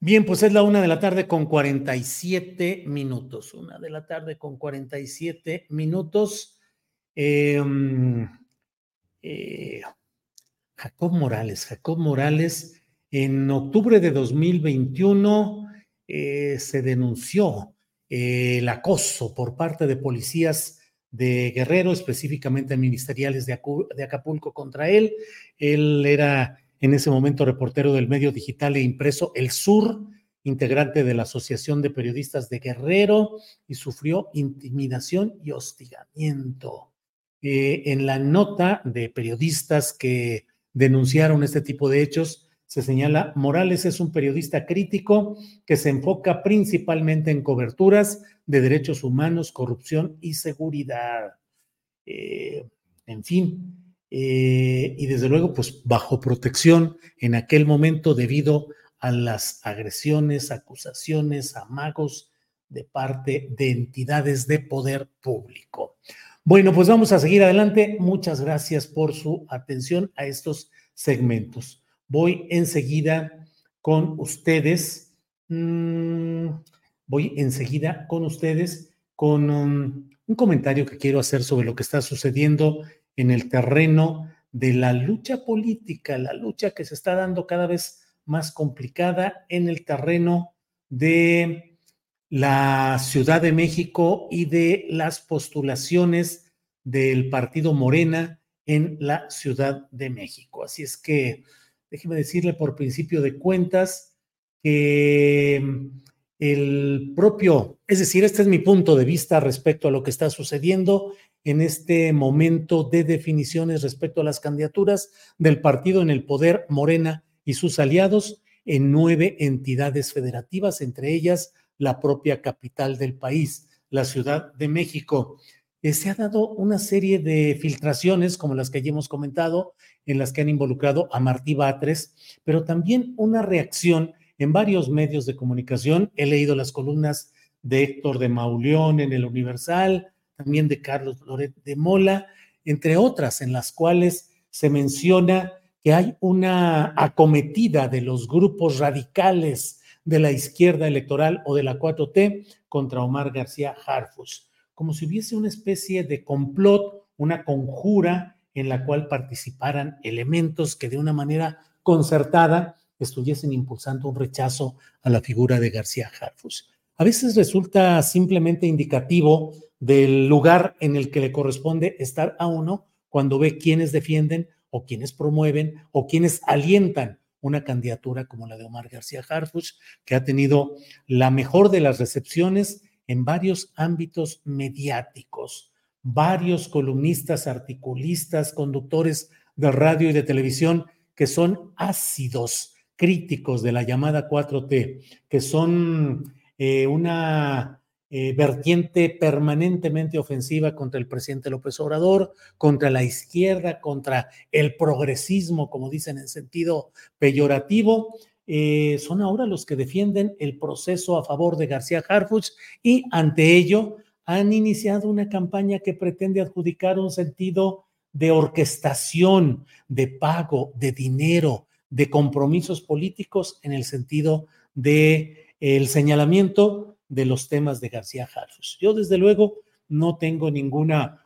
Bien, pues es la una de la tarde con 47 minutos. Una de la tarde con 47 minutos. Em, eh, Jacob Morales, Jacob Morales, en octubre de 2021 eh, se denunció eh, el acoso por parte de policías de Guerrero, específicamente ministeriales de Acapulco contra él. Él era en ese momento reportero del medio digital e impreso El Sur, integrante de la Asociación de Periodistas de Guerrero y sufrió intimidación y hostigamiento. Eh, en la nota de periodistas que denunciaron este tipo de hechos, se señala, Morales es un periodista crítico que se enfoca principalmente en coberturas de derechos humanos, corrupción y seguridad. Eh, en fin, eh, y desde luego, pues bajo protección en aquel momento debido a las agresiones, acusaciones, amagos de parte de entidades de poder público. Bueno, pues vamos a seguir adelante. Muchas gracias por su atención a estos segmentos. Voy enseguida con ustedes. Mm, voy enseguida con ustedes con um, un comentario que quiero hacer sobre lo que está sucediendo en el terreno de la lucha política, la lucha que se está dando cada vez más complicada en el terreno de la Ciudad de México y de las postulaciones del partido Morena en la Ciudad de México. Así es que déjeme decirle por principio de cuentas que el propio, es decir, este es mi punto de vista respecto a lo que está sucediendo en este momento de definiciones respecto a las candidaturas del partido en el poder Morena y sus aliados en nueve entidades federativas, entre ellas la propia capital del país, la Ciudad de México. Eh, se ha dado una serie de filtraciones, como las que ya hemos comentado, en las que han involucrado a Martí Batres, pero también una reacción en varios medios de comunicación. He leído las columnas de Héctor de Mauleón en el Universal, también de Carlos Loret de Mola, entre otras, en las cuales se menciona que hay una acometida de los grupos radicales de la izquierda electoral o de la 4T contra Omar García Harfus, como si hubiese una especie de complot, una conjura en la cual participaran elementos que de una manera concertada estuviesen impulsando un rechazo a la figura de García Harfus. A veces resulta simplemente indicativo del lugar en el que le corresponde estar a uno cuando ve quienes defienden o quienes promueven o quienes alientan una candidatura como la de Omar García Harfuch, que ha tenido la mejor de las recepciones en varios ámbitos mediáticos. Varios columnistas, articulistas, conductores de radio y de televisión que son ácidos críticos de la llamada 4T, que son eh, una eh, vertiente permanentemente ofensiva contra el presidente López Obrador, contra la izquierda, contra el progresismo, como dicen en sentido peyorativo. Eh, son ahora los que defienden el proceso a favor de García Harfuch y ante ello han iniciado una campaña que pretende adjudicar un sentido de orquestación, de pago, de dinero, de compromisos políticos en el sentido de el señalamiento de los temas de García Harfus. Yo, desde luego, no tengo ninguna,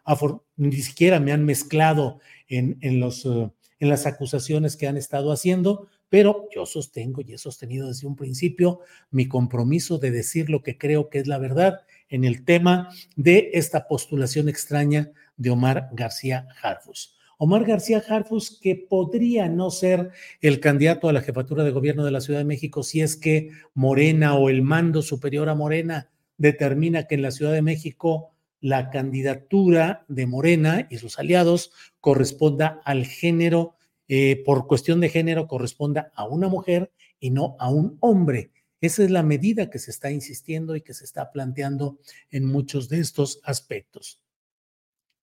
ni siquiera me han mezclado en, en, los, eh, en las acusaciones que han estado haciendo, pero yo sostengo y he sostenido desde un principio mi compromiso de decir lo que creo que es la verdad en el tema de esta postulación extraña de Omar García Harfus. Omar García Harfus, que podría no ser el candidato a la jefatura de gobierno de la Ciudad de México si es que Morena o el mando superior a Morena determina que en la Ciudad de México la candidatura de Morena y sus aliados corresponda al género, eh, por cuestión de género, corresponda a una mujer y no a un hombre. Esa es la medida que se está insistiendo y que se está planteando en muchos de estos aspectos.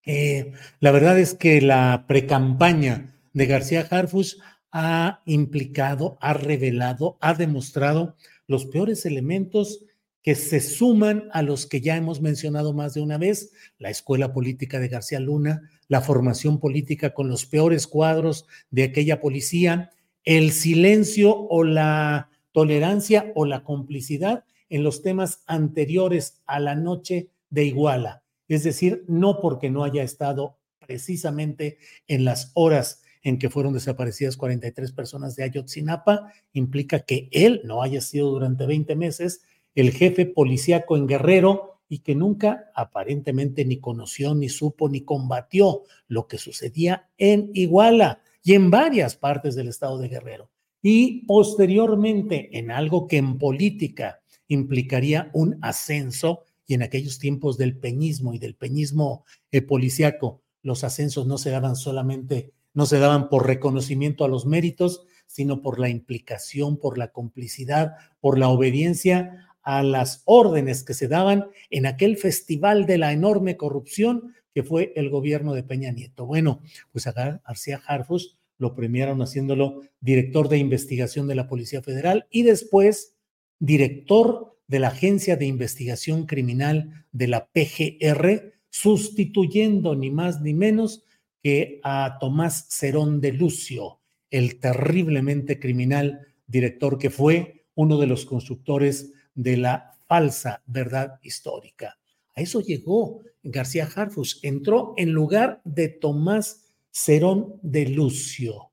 Eh, la verdad es que la precampaña de García Harfus ha implicado, ha revelado, ha demostrado los peores elementos que se suman a los que ya hemos mencionado más de una vez, la escuela política de García Luna, la formación política con los peores cuadros de aquella policía, el silencio o la tolerancia o la complicidad en los temas anteriores a la noche de Iguala, es decir, no porque no haya estado precisamente en las horas en que fueron desaparecidas 43 personas de Ayotzinapa, implica que él no haya sido durante 20 meses el jefe policíaco en Guerrero y que nunca aparentemente ni conoció, ni supo, ni combatió lo que sucedía en Iguala y en varias partes del estado de Guerrero. Y posteriormente, en algo que en política implicaría un ascenso, y en aquellos tiempos del peñismo y del peñismo eh, policiaco, los ascensos no se daban solamente, no se daban por reconocimiento a los méritos, sino por la implicación, por la complicidad, por la obediencia a las órdenes que se daban en aquel festival de la enorme corrupción que fue el gobierno de Peña Nieto. Bueno, pues a García Harfus lo premiaron haciéndolo director de investigación de la Policía Federal y después director de la Agencia de Investigación Criminal de la PGR, sustituyendo ni más ni menos que a Tomás Cerón de Lucio, el terriblemente criminal director que fue uno de los constructores de la falsa verdad histórica. A eso llegó García Harfus, entró en lugar de Tomás Cerón de Lucio.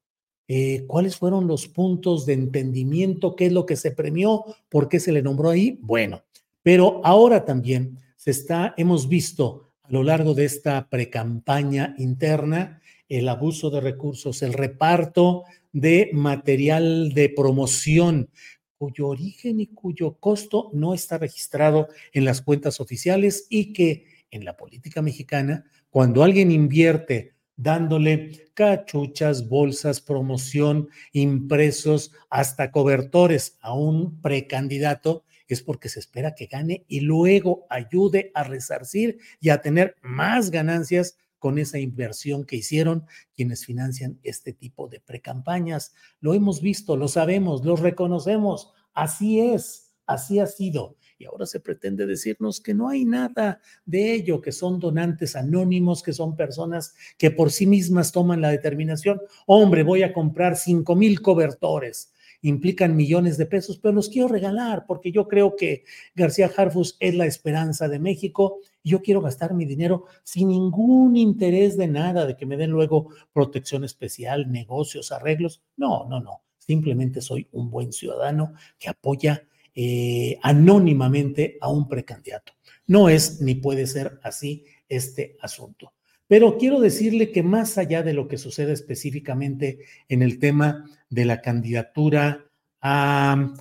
Eh, ¿Cuáles fueron los puntos de entendimiento? ¿Qué es lo que se premió? ¿Por qué se le nombró ahí? Bueno, pero ahora también se está, hemos visto a lo largo de esta precampaña interna el abuso de recursos, el reparto de material de promoción cuyo origen y cuyo costo no está registrado en las cuentas oficiales y que en la política mexicana, cuando alguien invierte dándole cachuchas, bolsas, promoción, impresos, hasta cobertores a un precandidato, es porque se espera que gane y luego ayude a resarcir y a tener más ganancias con esa inversión que hicieron quienes financian este tipo de precampañas. Lo hemos visto, lo sabemos, lo reconocemos. Así es, así ha sido y ahora se pretende decirnos que no hay nada de ello, que son donantes anónimos, que son personas que por sí mismas toman la determinación, hombre, voy a comprar cinco mil cobertores implican millones de pesos, pero los quiero regalar porque yo creo que García Harfus es la esperanza de México yo quiero gastar mi dinero sin ningún interés de nada, de que me den luego protección especial, negocios, arreglos. No, no, no. Simplemente soy un buen ciudadano que apoya eh, anónimamente a un precandidato. No es ni puede ser así este asunto. Pero quiero decirle que más allá de lo que sucede específicamente en el tema de la candidatura a,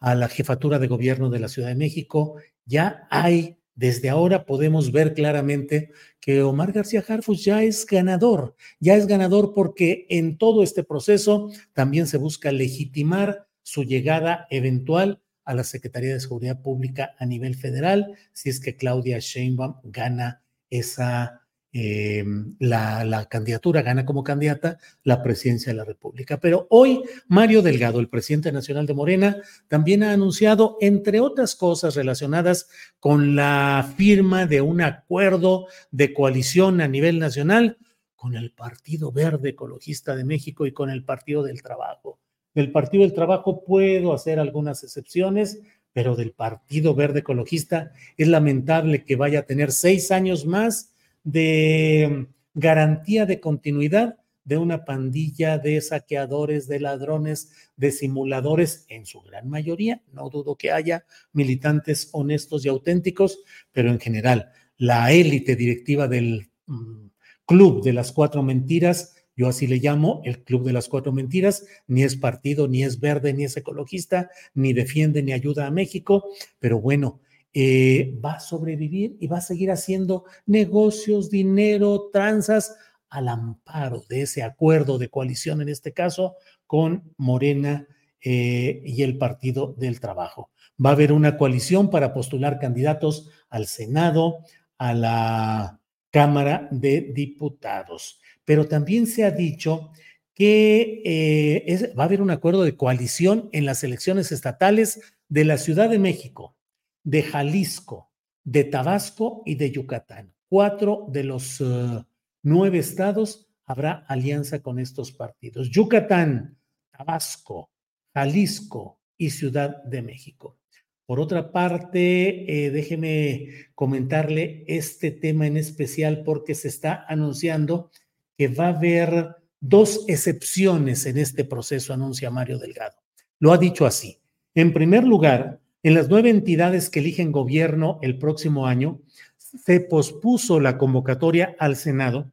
a la jefatura de gobierno de la Ciudad de México, ya hay, desde ahora podemos ver claramente que Omar García Harfus ya es ganador, ya es ganador porque en todo este proceso también se busca legitimar su llegada eventual a la Secretaría de Seguridad Pública a nivel federal, si es que Claudia Sheinbaum gana esa, eh, la, la, candidatura, gana como candidata la presidencia de la República. Pero hoy Mario Delgado, el presidente nacional de Morena, también ha anunciado, entre otras cosas relacionadas con la firma de un acuerdo de coalición a nivel nacional con el Partido Verde Ecologista de México y con el Partido del Trabajo. Del Partido del Trabajo puedo hacer algunas excepciones, pero del Partido Verde Ecologista es lamentable que vaya a tener seis años más de garantía de continuidad de una pandilla de saqueadores, de ladrones, de simuladores, en su gran mayoría. No dudo que haya militantes honestos y auténticos, pero en general, la élite directiva del mm, club de las cuatro mentiras yo así le llamo el Club de las Cuatro Mentiras, ni es partido, ni es verde, ni es ecologista, ni defiende, ni ayuda a México, pero bueno, eh, va a sobrevivir y va a seguir haciendo negocios, dinero, tranzas al amparo de ese acuerdo de coalición, en este caso, con Morena eh, y el Partido del Trabajo. Va a haber una coalición para postular candidatos al Senado, a la Cámara de Diputados pero también se ha dicho que eh, va a haber un acuerdo de coalición en las elecciones estatales de la Ciudad de México, de Jalisco, de Tabasco y de Yucatán. Cuatro de los eh, nueve estados habrá alianza con estos partidos. Yucatán, Tabasco, Jalisco y Ciudad de México. Por otra parte, eh, déjeme comentarle este tema en especial porque se está anunciando que va a haber dos excepciones en este proceso, anuncia Mario Delgado. Lo ha dicho así. En primer lugar, En las nueve entidades que eligen gobierno el próximo año, se pospuso la convocatoria al Senado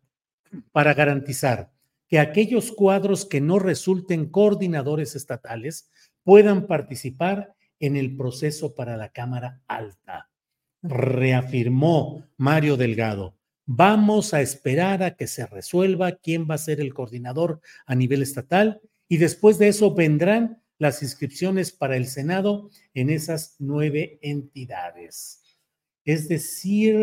para garantizar que aquellos cuadros que no resulten coordinadores estatales puedan participar en el proceso para la Cámara Alta. Reafirmó Mario Delgado, vamos a esperar a que se resuelva quién va a ser el coordinador a nivel estatal y después de eso vendrán las inscripciones para el Senado en esas nueve entidades. Es decir,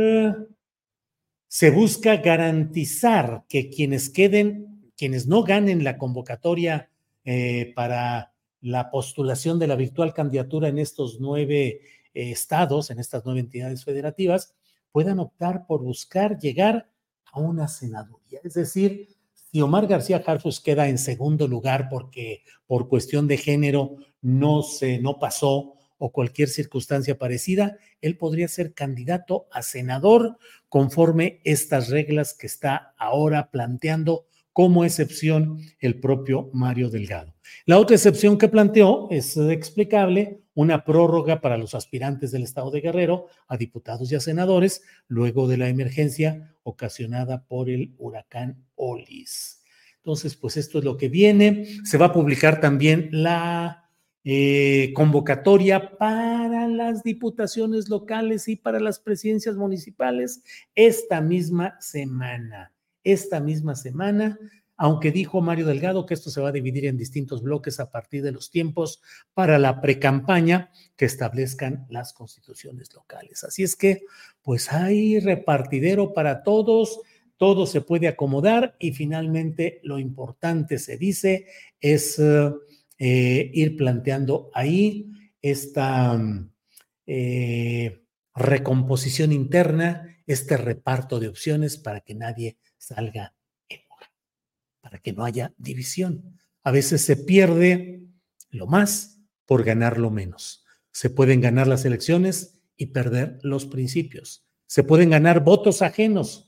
se busca garantizar que quienes queden, quienes no ganen la convocatoria eh, para la postulación de la virtual candidatura en estos nueve eh, estados, en estas nueve entidades federativas, puedan optar por buscar llegar a una senaduría. Es decir, si Omar García Harfus queda en segundo lugar porque por cuestión de género no se no pasó o cualquier circunstancia parecida, él podría ser candidato a senador conforme estas reglas que está ahora planteando como excepción el propio Mario Delgado. La otra excepción que planteó es explicable, una prórroga para los aspirantes del estado de Guerrero a diputados y a senadores luego de la emergencia ocasionada por el huracán Olis. Entonces, pues esto es lo que viene. Se va a publicar también la eh, convocatoria para las diputaciones locales y para las presidencias municipales esta misma semana. Esta misma semana, aunque dijo Mario Delgado que esto se va a dividir en distintos bloques a partir de los tiempos para la precampaña que establezcan las constituciones locales. Así es que, pues hay repartidero para todos todo se puede acomodar y finalmente lo importante se dice es eh, ir planteando ahí esta eh, recomposición interna, este reparto de opciones para que nadie salga para que no haya división. A veces se pierde lo más por ganar lo menos. Se pueden ganar las elecciones y perder los principios. Se pueden ganar votos ajenos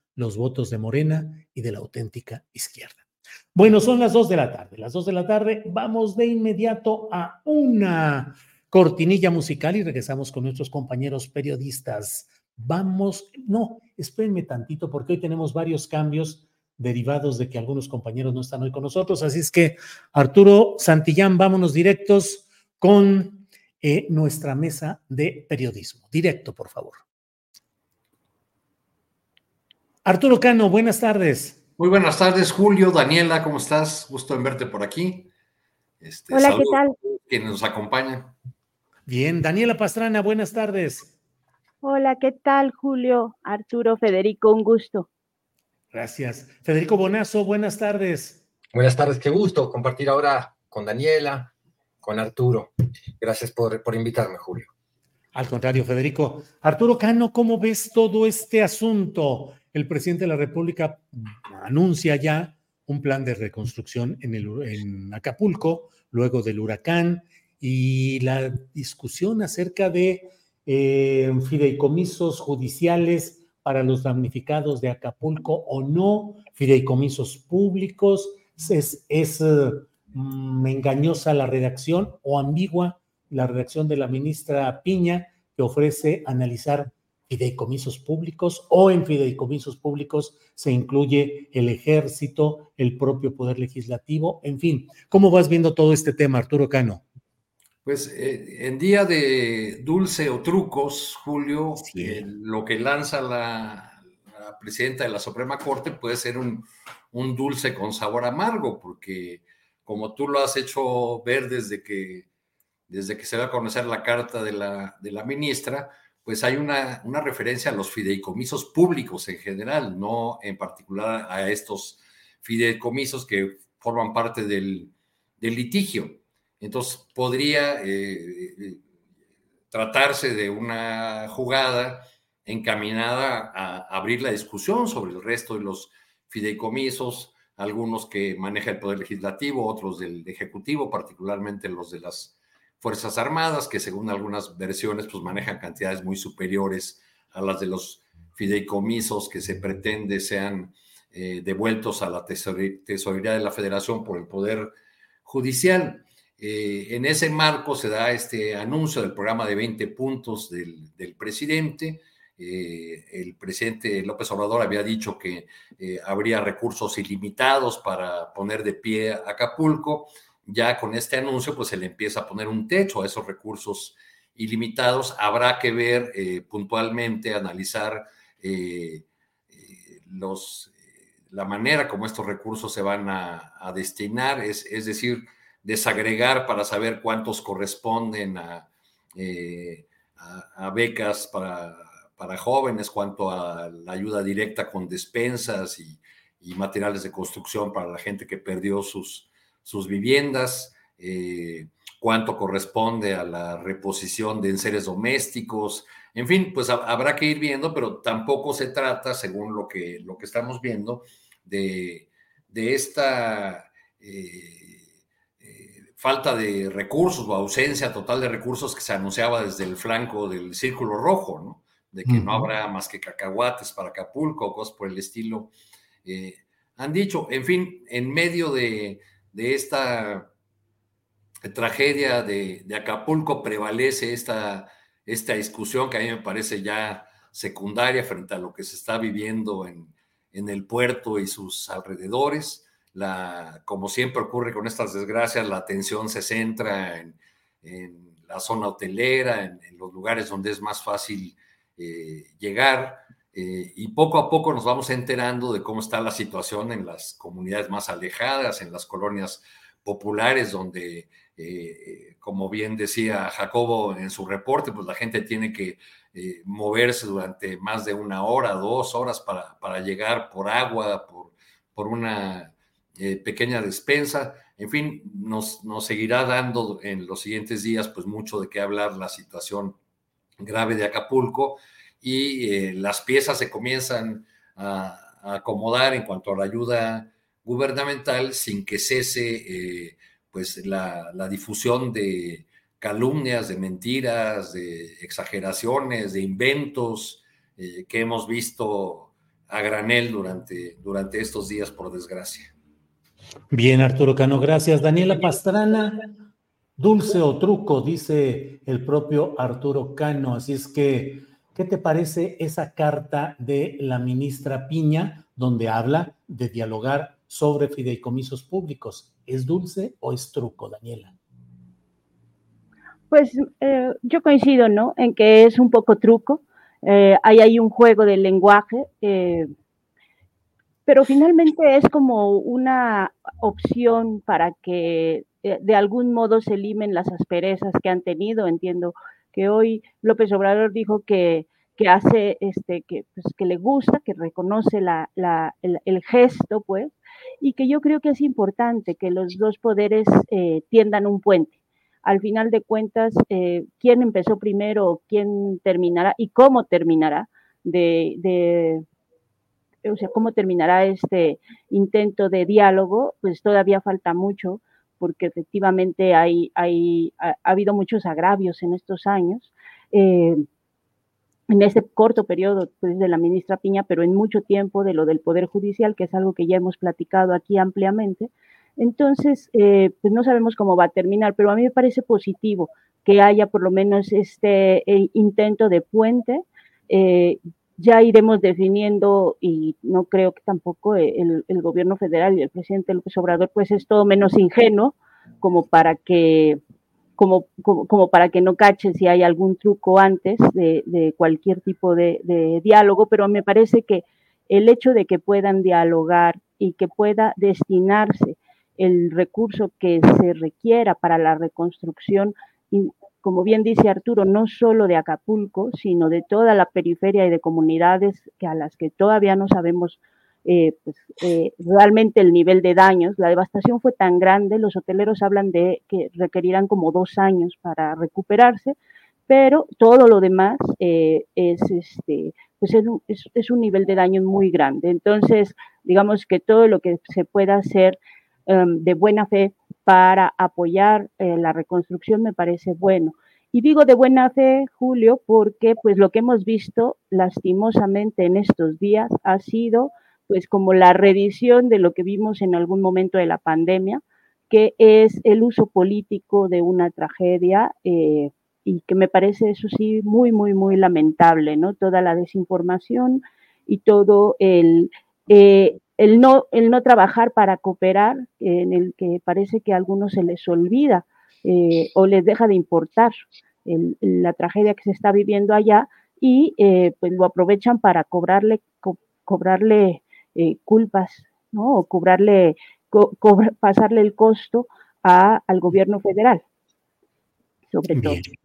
los votos de Morena y de la auténtica izquierda. Bueno, son las dos de la tarde. Las dos de la tarde, vamos de inmediato a una cortinilla musical y regresamos con nuestros compañeros periodistas. Vamos, no, espérenme tantito porque hoy tenemos varios cambios derivados de que algunos compañeros no están hoy con nosotros. Así es que, Arturo Santillán, vámonos directos con eh, nuestra mesa de periodismo. Directo, por favor. Arturo Cano, buenas tardes. Muy buenas tardes, Julio, Daniela, ¿cómo estás? Gusto en verte por aquí. Este, Hola, ¿qué tal? Quienes nos acompañan. Bien, Daniela Pastrana, buenas tardes. Hola, ¿qué tal, Julio? Arturo, Federico, un gusto. Gracias. Federico Bonazo, buenas tardes. Buenas tardes, qué gusto compartir ahora con Daniela, con Arturo. Gracias por, por invitarme, Julio. Al contrario, Federico. Arturo Cano, ¿cómo ves todo este asunto? El presidente de la República anuncia ya un plan de reconstrucción en, el, Acapulco, luego del huracán, y la discusión acerca de eh, fideicomisos judiciales para los damnificados de Acapulco o no, fideicomisos públicos, es, es mm, engañosa la redacción o ambigua la redacción de la ministra Piña, que ofrece analizar fideicomisos públicos o en fideicomisos públicos se incluye el ejército, el propio poder legislativo, en fin. ¿Cómo vas viendo todo este tema, Arturo Cano? Pues eh, en día de dulce o trucos, Julio, eh, lo que lanza la, la, presidenta de la Suprema Corte puede ser un, un, dulce con sabor amargo, porque como tú lo has hecho ver desde que, desde que se va a conocer la carta de la, de la ministra, pues hay una, una, referencia a los fideicomisos públicos en general, no en particular a estos fideicomisos que forman parte del, litigio. Entonces podría eh, eh, tratarse de una jugada encaminada a abrir la discusión sobre el resto de los fideicomisos, algunos que maneja el Poder Legislativo, otros del Ejecutivo, particularmente los de las Fuerzas Armadas, que según algunas versiones pues manejan cantidades muy superiores a las de los fideicomisos que se pretende sean eh, devueltos a la tesorería de la Federación por el Poder Judicial. Eh, en ese marco se da este anuncio del programa de 20 puntos del, presidente. Eh, el presidente López Obrador había dicho que habría recursos ilimitados para poner de pie Acapulco ya con este anuncio, pues se le empieza a poner un techo a esos recursos ilimitados. Habrá que ver eh, puntualmente, analizar eh, eh, los, la manera como estos recursos se van a, destinar, es, es, decir, desagregar para saber cuántos corresponden a, a, becas para, para, jóvenes, cuánto a la ayuda directa con despensas y, y materiales de construcción para la gente que perdió sus, sus viviendas, eh, cuánto corresponde a la reposición de enseres domésticos, en fin, pues habrá que ir viendo, pero tampoco se trata, según lo que, lo que estamos viendo, de, esta eh, eh, falta de recursos o ausencia total de recursos que se anunciaba desde el flanco del Círculo Rojo, ¿no? De que no habrá más que cacahuates para Acapulco, cosas por el estilo. han dicho, en fin, en medio de, de esta tragedia de, Acapulco prevalece esta, esta discusión que a mí me parece ya secundaria frente a lo que se está viviendo en, el puerto y sus alrededores. La, como siempre ocurre con estas desgracias, la atención se centra en, la zona hotelera, en, los lugares donde es más fácil eh, llegar. Eh, y poco a poco nos vamos enterando de cómo está la situación en las comunidades más alejadas, en las colonias populares, donde, eh, como bien decía Jacobo en su reporte, pues la gente tiene que eh, moverse durante más de una hora, dos horas para, para llegar por agua, por, por una pequeña despensa. En fin, nos, nos seguirá dando en los siguientes días pues mucho de qué hablar la situación grave de Acapulco y eh, las piezas se comienzan a, acomodar en cuanto a la ayuda gubernamental sin que cese eh, pues la, difusión de calumnias, de mentiras, de exageraciones, de inventos eh, que hemos visto a granel durante, durante estos días, por desgracia. Bien, Arturo Cano, gracias. Daniela Pastrana, dulce o truco, dice el propio Arturo Cano. Así es que ¿Qué te parece esa carta de la ministra Piña donde habla de dialogar sobre fideicomisos públicos? ¿Es dulce o es truco, Daniela? Pues eh, yo coincido, ¿no? En que es un poco truco. Eh, hay un juego de lenguaje, eh, pero finalmente es como una opción para que de algún modo se limen las asperezas que han tenido. Entiendo que hoy López Obrador dijo que, que hace, este, que, pues, que le gusta, que reconoce la, la, el, gesto, pues, y que yo creo que es importante que los dos poderes eh, tiendan un puente. Al final de cuentas, eh, quién empezó primero, quién terminará y cómo terminará de, de o sea, cómo terminará este intento de diálogo, pues todavía falta mucho porque efectivamente hay, hay, ha, habido muchos agravios en estos años, eh, en este corto periodo pues, de la ministra Piña, pero en mucho tiempo de lo del Poder Judicial, que es algo que ya hemos platicado aquí ampliamente. Entonces, eh, pues no sabemos cómo va a terminar, pero a mí me parece positivo que haya por lo menos este eh, intento de puente ya iremos definiendo y no creo que tampoco el, el, gobierno federal y el presidente López Obrador pues es todo menos ingenuo como para que como, como, para que no cache si hay algún truco antes de, cualquier tipo de, diálogo, pero me parece que el hecho de que puedan dialogar y que pueda destinarse el recurso que se requiera para la reconstrucción, como bien dice Arturo, no solo de Acapulco, sino de toda la periferia y de comunidades que a las que todavía no sabemos eh, pues, eh, realmente el nivel de daños. La devastación fue tan grande, los hoteleros hablan de que requerirán como dos años para recuperarse, pero todo lo demás eh, es, este, pues es, un, nivel de daño muy grande. Entonces, digamos que todo lo que se pueda hacer um, de buena fe para apoyar eh, la reconstrucción me parece bueno. Y digo de buena fe, Julio, porque pues lo que hemos visto lastimosamente en estos días ha sido pues como la reedición de lo que vimos en algún momento de la pandemia, que es el uso político de una tragedia eh, y que me parece eso sí muy, muy, muy lamentable, ¿no? Toda la desinformación y todo el, eh, el, no, el no trabajar para cooperar, en el que parece que a algunos se les olvida eh, o les deja de importar el, la tragedia que se está viviendo allá y eh, pues lo aprovechan para cobrarle, co cobrarle eh, culpas, ¿no? O cobrarle, co pasarle el costo a, al gobierno federal, sobre Bien. todo.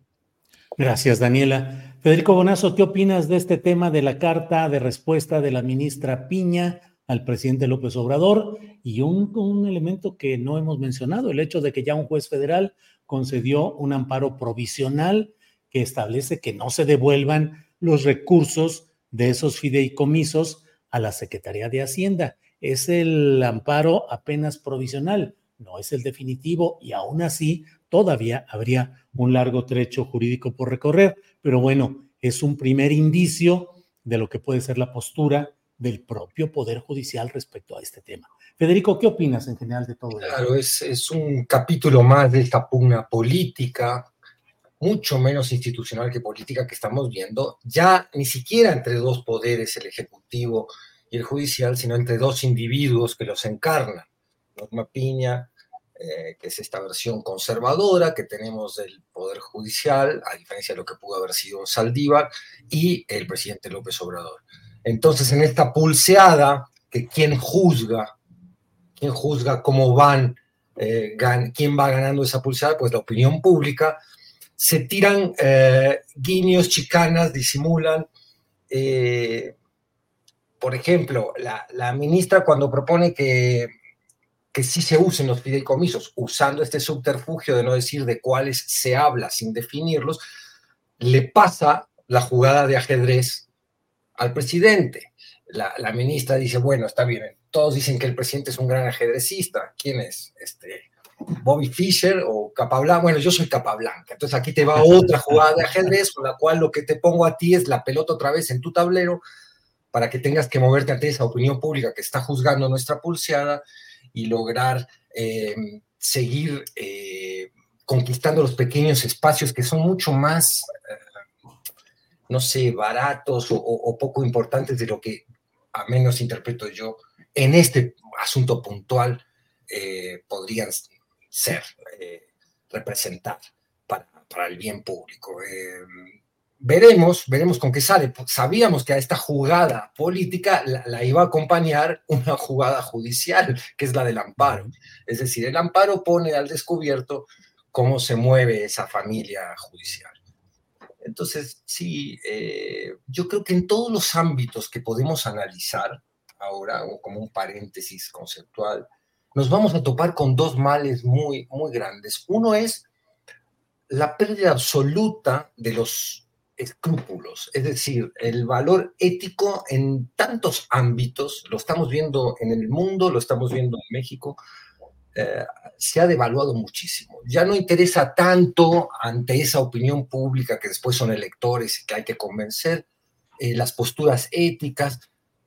Gracias, Daniela. Federico Bonazo, ¿qué opinas de este tema de la carta de respuesta de la ministra Piña al presidente López Obrador? Y un, un elemento que no hemos mencionado, el hecho de que ya un juez federal concedió un amparo provisional que establece que no se devuelvan los recursos de esos fideicomisos a la Secretaría de Hacienda. Es el amparo apenas provisional, no es el definitivo y aún así todavía habría un largo trecho jurídico por recorrer, pero bueno, es un primer indicio de lo que puede ser la postura del propio Poder Judicial respecto a este tema. Federico, ¿qué opinas en general de todo esto? Claro, es, es un capítulo más de esta pugna política, mucho menos institucional que política que estamos viendo, ya ni siquiera entre dos poderes, el Ejecutivo y el Judicial, sino entre dos individuos que los encarnan. Norma Piña, eh, que es esta versión conservadora que tenemos del Poder Judicial, a diferencia de lo que pudo haber sido Saldívar, y el presidente López Obrador. Entonces, en esta pulseada, que quién juzga, quién juzga cómo van, eh, quién va ganando esa pulseada, pues la opinión pública, se tiran eh, guiños, chicanas, disimulan. Eh, por ejemplo, la, la, ministra cuando propone que, que sí se usen los fideicomisos, usando este subterfugio de no decir de cuáles se habla sin definirlos, le pasa la jugada de ajedrez al presidente. La, la, ministra dice, bueno, está bien, todos dicen que el presidente es un gran ajedrecista. ¿Quién es? Este, Bobby Fischer o Capablanca. Bueno, yo soy Capablanca. Entonces aquí te va otra jugada de ajedrez con la cual lo que te pongo a ti es la pelota otra vez en tu tablero para que tengas que moverte ante esa opinión pública que está juzgando nuestra pulseada y lograr eh, seguir eh, conquistando los pequeños espacios que son mucho más, eh, no sé, baratos o, o, poco importantes de lo que, a menos interpreto yo, en este asunto puntual podrían ser, representar para, para, el bien público. Veremos, veremos con qué sale. Sabíamos que a esta jugada política la, la, iba a acompañar una jugada judicial, que es la del amparo. Es decir, el amparo pone al descubierto cómo se mueve esa familia judicial. Entonces, sí, eh, yo creo que en todos los ámbitos que podemos analizar ahora, o como un paréntesis conceptual, nos vamos a topar con dos males muy, muy grandes. Uno es la pérdida absoluta de los escrúpulos, es decir, el valor ético en tantos ámbitos, lo estamos viendo en el mundo, lo estamos viendo en México, eh, se ha devaluado muchísimo. Ya no interesa tanto ante esa opinión pública que después son electores y que hay que convencer, eh, las posturas éticas,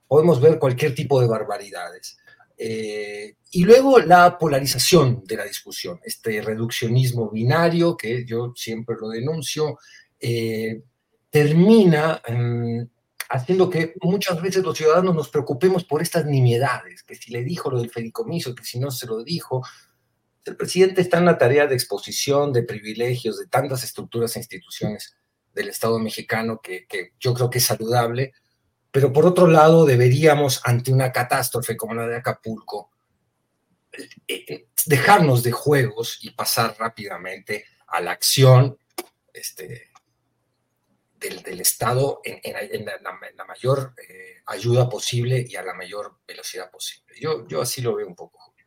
podemos ver cualquier tipo de barbaridades. Eh, y luego la polarización de la discusión, este reduccionismo binario que yo siempre lo denuncio, termina mm, haciendo que muchas veces los ciudadanos nos preocupemos por estas nimiedades, que si le dijo lo del fedicomiso, que si no se lo dijo. El presidente está en la tarea de exposición, de privilegios, de tantas estructuras e instituciones del Estado mexicano que, que yo creo que es saludable, pero por otro lado deberíamos, ante una catástrofe como la de Acapulco, eh, eh, dejarnos de juegos y pasar rápidamente a la acción este, del, Estado en, la, mayor eh, ayuda posible y a la mayor velocidad posible. Yo, yo así lo veo un poco, Julio.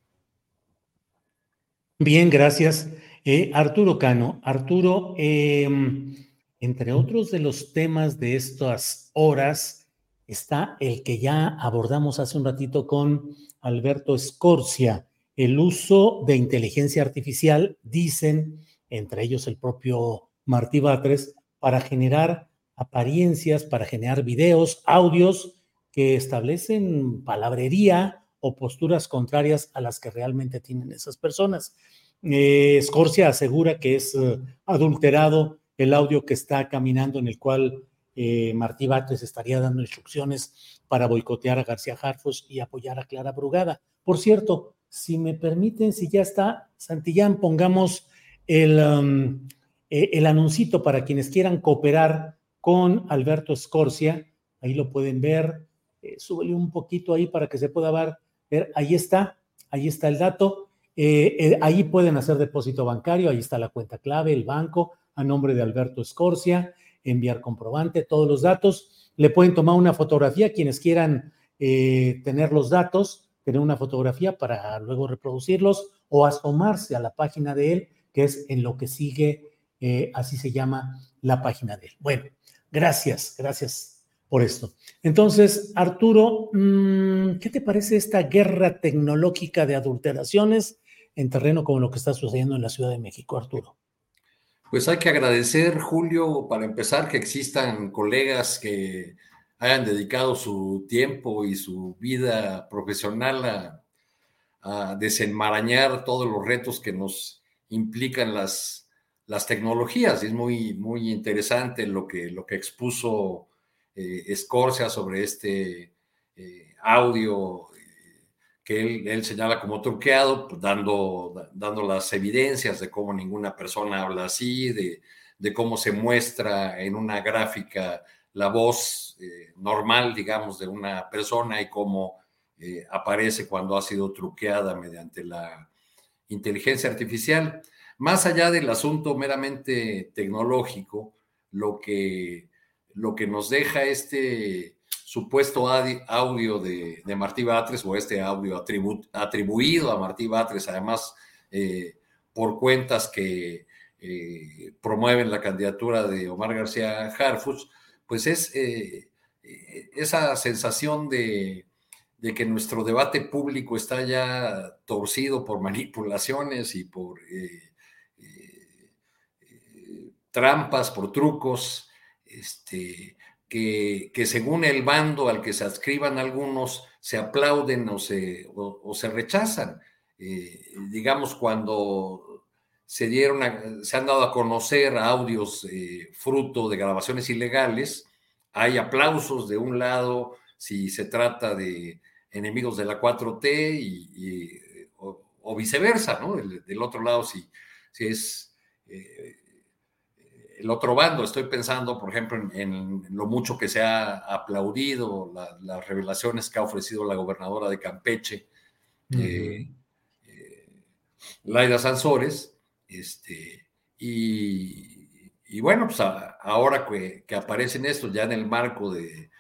Bien, gracias. Eh, Arturo Cano, Arturo, em, entre otros de los temas de estas horas está el que ya abordamos hace un ratito con Alberto Scorcia, el uso de inteligencia artificial, dicen, entre ellos el propio Martí Batres, para generar apariencias, para generar videos, audios que establecen palabrería o posturas contrarias a las que realmente tienen esas personas. Eh, asegura que es eh, adulterado el audio que está caminando en el cual eh, Martí Batres estaría dando instrucciones para boicotear a García Harfus y apoyar a Clara Brugada. Por cierto, si me permiten, si ya está, Santillán, pongamos el, um, eh, el anuncito para quienes quieran cooperar con Alberto Scorcia. Ahí lo pueden ver. Eh, súbele un poquito ahí para que se pueda ver. Ahí está, ahí está el dato. Eh, eh, ahí pueden hacer depósito bancario, ahí está la cuenta clave, el banco, a nombre de Alberto Scorcia, enviar comprobante, todos los datos. Le pueden tomar una fotografía quienes quieran tener los datos, tener una fotografía para luego reproducirlos o asomarse a la página de él, que es en lo que sigue eh, así se llama la página de él. Bueno, gracias, gracias por esto. Entonces, Arturo, mm, ¿qué te parece esta guerra tecnológica de adulteraciones en terreno como lo que está sucediendo en la Ciudad de México, Arturo? Pues hay que agradecer, Julio, para empezar, que existan colegas que hayan dedicado su tiempo y su vida profesional a, a desenmarañar todos los retos que nos implican las las tecnologías. Es muy, muy interesante lo que, lo que expuso eh, sobre este eh, audio eh, que él, señala como truqueado, pues, dando, dando las evidencias de cómo ninguna persona habla así, de, de cómo se muestra en una gráfica la voz eh, normal, digamos, de una persona y cómo aparece cuando ha sido truqueada mediante la inteligencia artificial. Más allá del asunto meramente tecnológico, lo que, lo que nos deja este supuesto audio de, Martí Batres o este audio atribuido a Martí Batres, además eh, por cuentas que eh, promueven la candidatura de Omar García Harfuch, pues es eh, esa sensación de, de, que nuestro debate público está ya torcido por manipulaciones y por trampas, por trucos, este, que, que, según el bando al que se adscriban algunos, se aplauden o se, o, se rechazan. Eh, digamos, cuando se dieron, se han dado a conocer audios eh, fruto de grabaciones ilegales, hay aplausos de un lado si se trata de enemigos de la 4T y, o, viceversa, ¿no? Del, otro lado, si, si es eh, el otro bando. Estoy pensando, por ejemplo, en, lo mucho que se ha aplaudido, las revelaciones que ha ofrecido la gobernadora de Campeche, eh, eh, Laida Sansores, este, y, bueno, pues ahora que, aparecen estos ya en el marco de,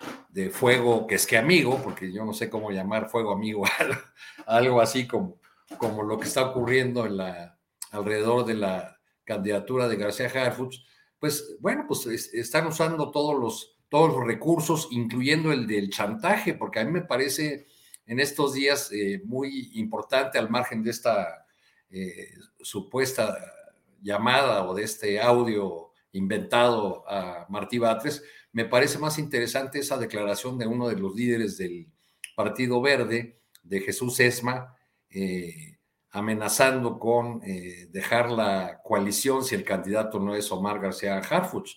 fuego, que es que amigo, porque yo no sé cómo llamar fuego amigo, algo así como, como lo que está ocurriendo en la, alrededor de la candidatura de García Harfuch, pues bueno, pues están usando todos los, todos los recursos, incluyendo el del chantaje, porque a mí me parece en estos días eh, muy importante al margen de esta eh, supuesta llamada o de este audio inventado a Martí Batres, me parece más interesante esa declaración de uno de los líderes del Partido Verde, de Jesús Esma, eh, amenazando con eh, dejar la coalición si el candidato no es Omar García Harfuch.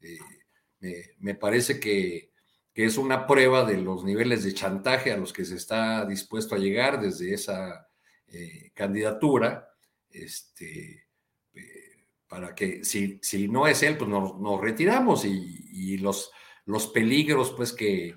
Eh, me parece que, es una prueba de los niveles de chantaje a los que se está dispuesto a llegar desde esa eh, candidatura, este, para que si, si, no es él, pues nos, retiramos y, los, los peligros pues que,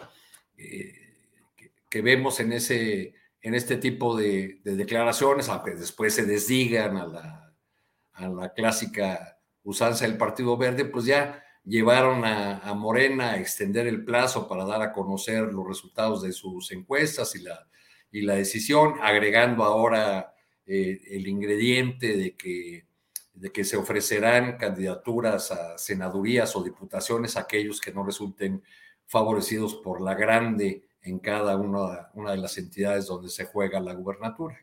que, vemos en, ese, en este tipo de, declaraciones, aunque después se desdigan a la, clásica usanza del Partido Verde, pues ya llevaron a, Morena a extender el plazo para dar a conocer los resultados de sus encuestas y la, decisión, agregando ahora eh, el ingrediente de que, de que se ofrecerán candidaturas a senadurías o diputaciones a aquellos que no resulten favorecidos por la grande en cada una, de las entidades donde se juega la gubernatura.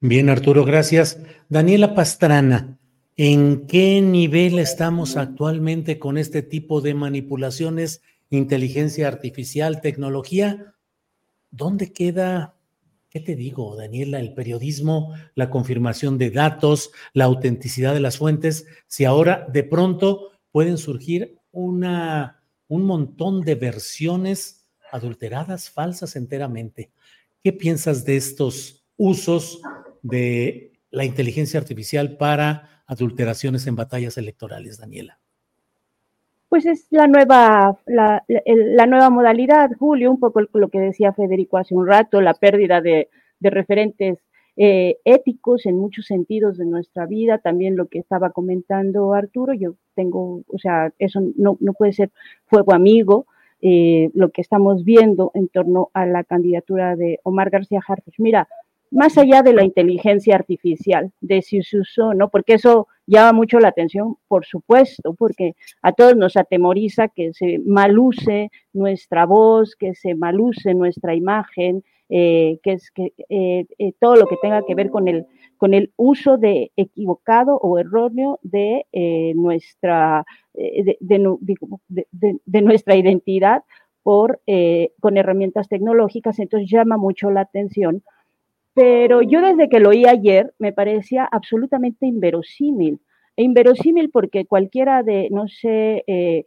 Bien, Arturo, gracias. Daniela Pastrana, ¿En qué nivel estamos actualmente con este tipo de manipulaciones, inteligencia artificial, tecnología? ¿Dónde queda, qué te digo, Daniela, el periodismo, la confirmación de datos, la autenticidad de las fuentes, si ahora de pronto pueden surgir una, un montón de versiones adulteradas, falsas enteramente? ¿Qué piensas de estos usos de la inteligencia artificial para adulteraciones en batallas electorales, Daniela? Pues es la nueva, la, nueva modalidad, Julio, un poco lo que decía Federico hace un rato, la pérdida de, referentes eh, éticos en muchos sentidos de nuestra vida, también lo que estaba comentando Arturo, yo tengo, o sea, eso no, puede ser fuego amigo, eh, lo que estamos viendo en torno a la candidatura de Omar García Harfuch. Mira, más allá de la inteligencia artificial, de si se usó, ¿no? Porque eso llama mucho la atención, por supuesto, porque a todos nos atemoriza que se maluse nuestra voz, que se maluse nuestra imagen, eh, que es que eh, eh, todo lo que tenga que ver con el con el uso de equivocado o erróneo de nuestra de, de, nuestra identidad por con herramientas tecnológicas entonces llama mucho la atención pero yo desde que lo oí ayer me parecía absolutamente inverosímil. E inverosímil porque cualquiera de, no sé, eh,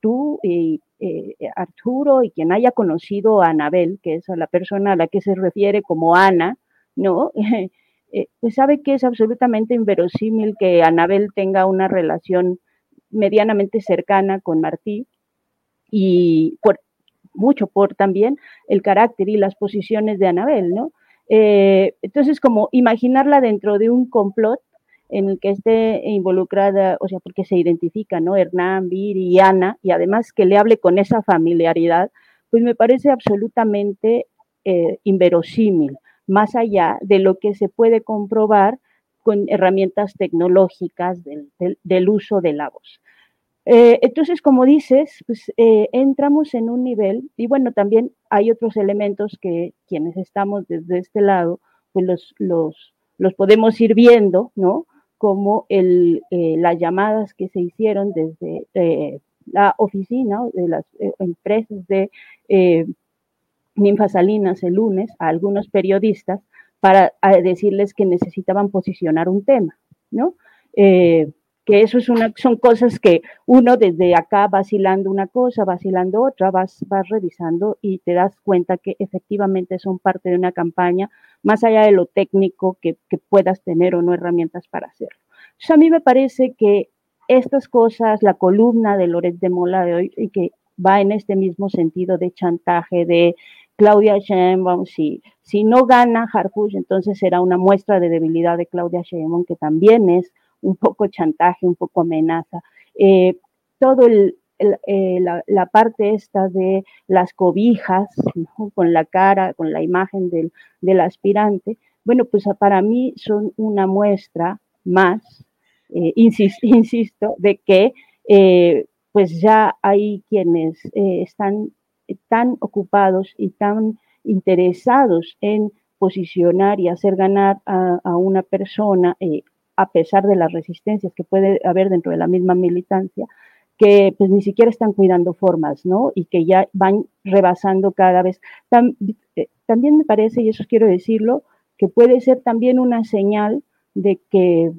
tú y eh, Arturo y quien haya conocido a Anabel, que es la persona a la que se refiere como Ana, ¿no? Pues sabe que es absolutamente inverosímil que Anabel tenga una relación medianamente cercana con Martí y por mucho por también el carácter y las posiciones de Anabel, ¿no? Eh, entonces, como imaginarla dentro de un complot en el que esté involucrada, o sea, porque se identifica, ¿no? Hernán, Viri y Ana, y además que le hable con esa familiaridad, pues me parece absolutamente eh, inverosímil, más allá de lo que se puede comprobar con herramientas tecnológicas del uso de la voz. Eh, entonces, como dices, pues eh, entramos en un nivel, y bueno, también hay otros elementos que quienes estamos desde este lado, pues los, los, los podemos ir viendo, ¿no? Como el, eh, las llamadas que se hicieron desde la oficina de las empresas de Ninfa Salinas el lunes a algunos periodistas para decirles que necesitaban posicionar un tema, ¿no? que eso es una, son cosas que uno desde acá vacilando una cosa, vacilando otra, vas, vas revisando y te das cuenta que efectivamente son parte de una campaña, más allá de lo técnico que, puedas tener o no herramientas para hacerlo. Entonces, a mí me parece que estas cosas, la columna de Loret de Mola de hoy, y que va en este mismo sentido de chantaje, de Claudia Sheinbaum, si, si no gana Harfuch, entonces será una muestra de debilidad de Claudia Sheinbaum, que también es un poco chantaje, un poco amenaza. Eh, todo el, eh, la, parte esta de las cobijas, con la cara, con la imagen del, aspirante, bueno, pues para mí son una muestra más, eh, insisto, de que pues ya hay quienes están tan ocupados y tan interesados en posicionar y hacer ganar a, a una persona a pesar de las resistencias que puede haber dentro de la misma militancia, que pues ni siquiera están cuidando formas, ¿no? Y que ya van rebasando cada vez. Eh, también me parece, y eso quiero decirlo, que puede ser también una señal de que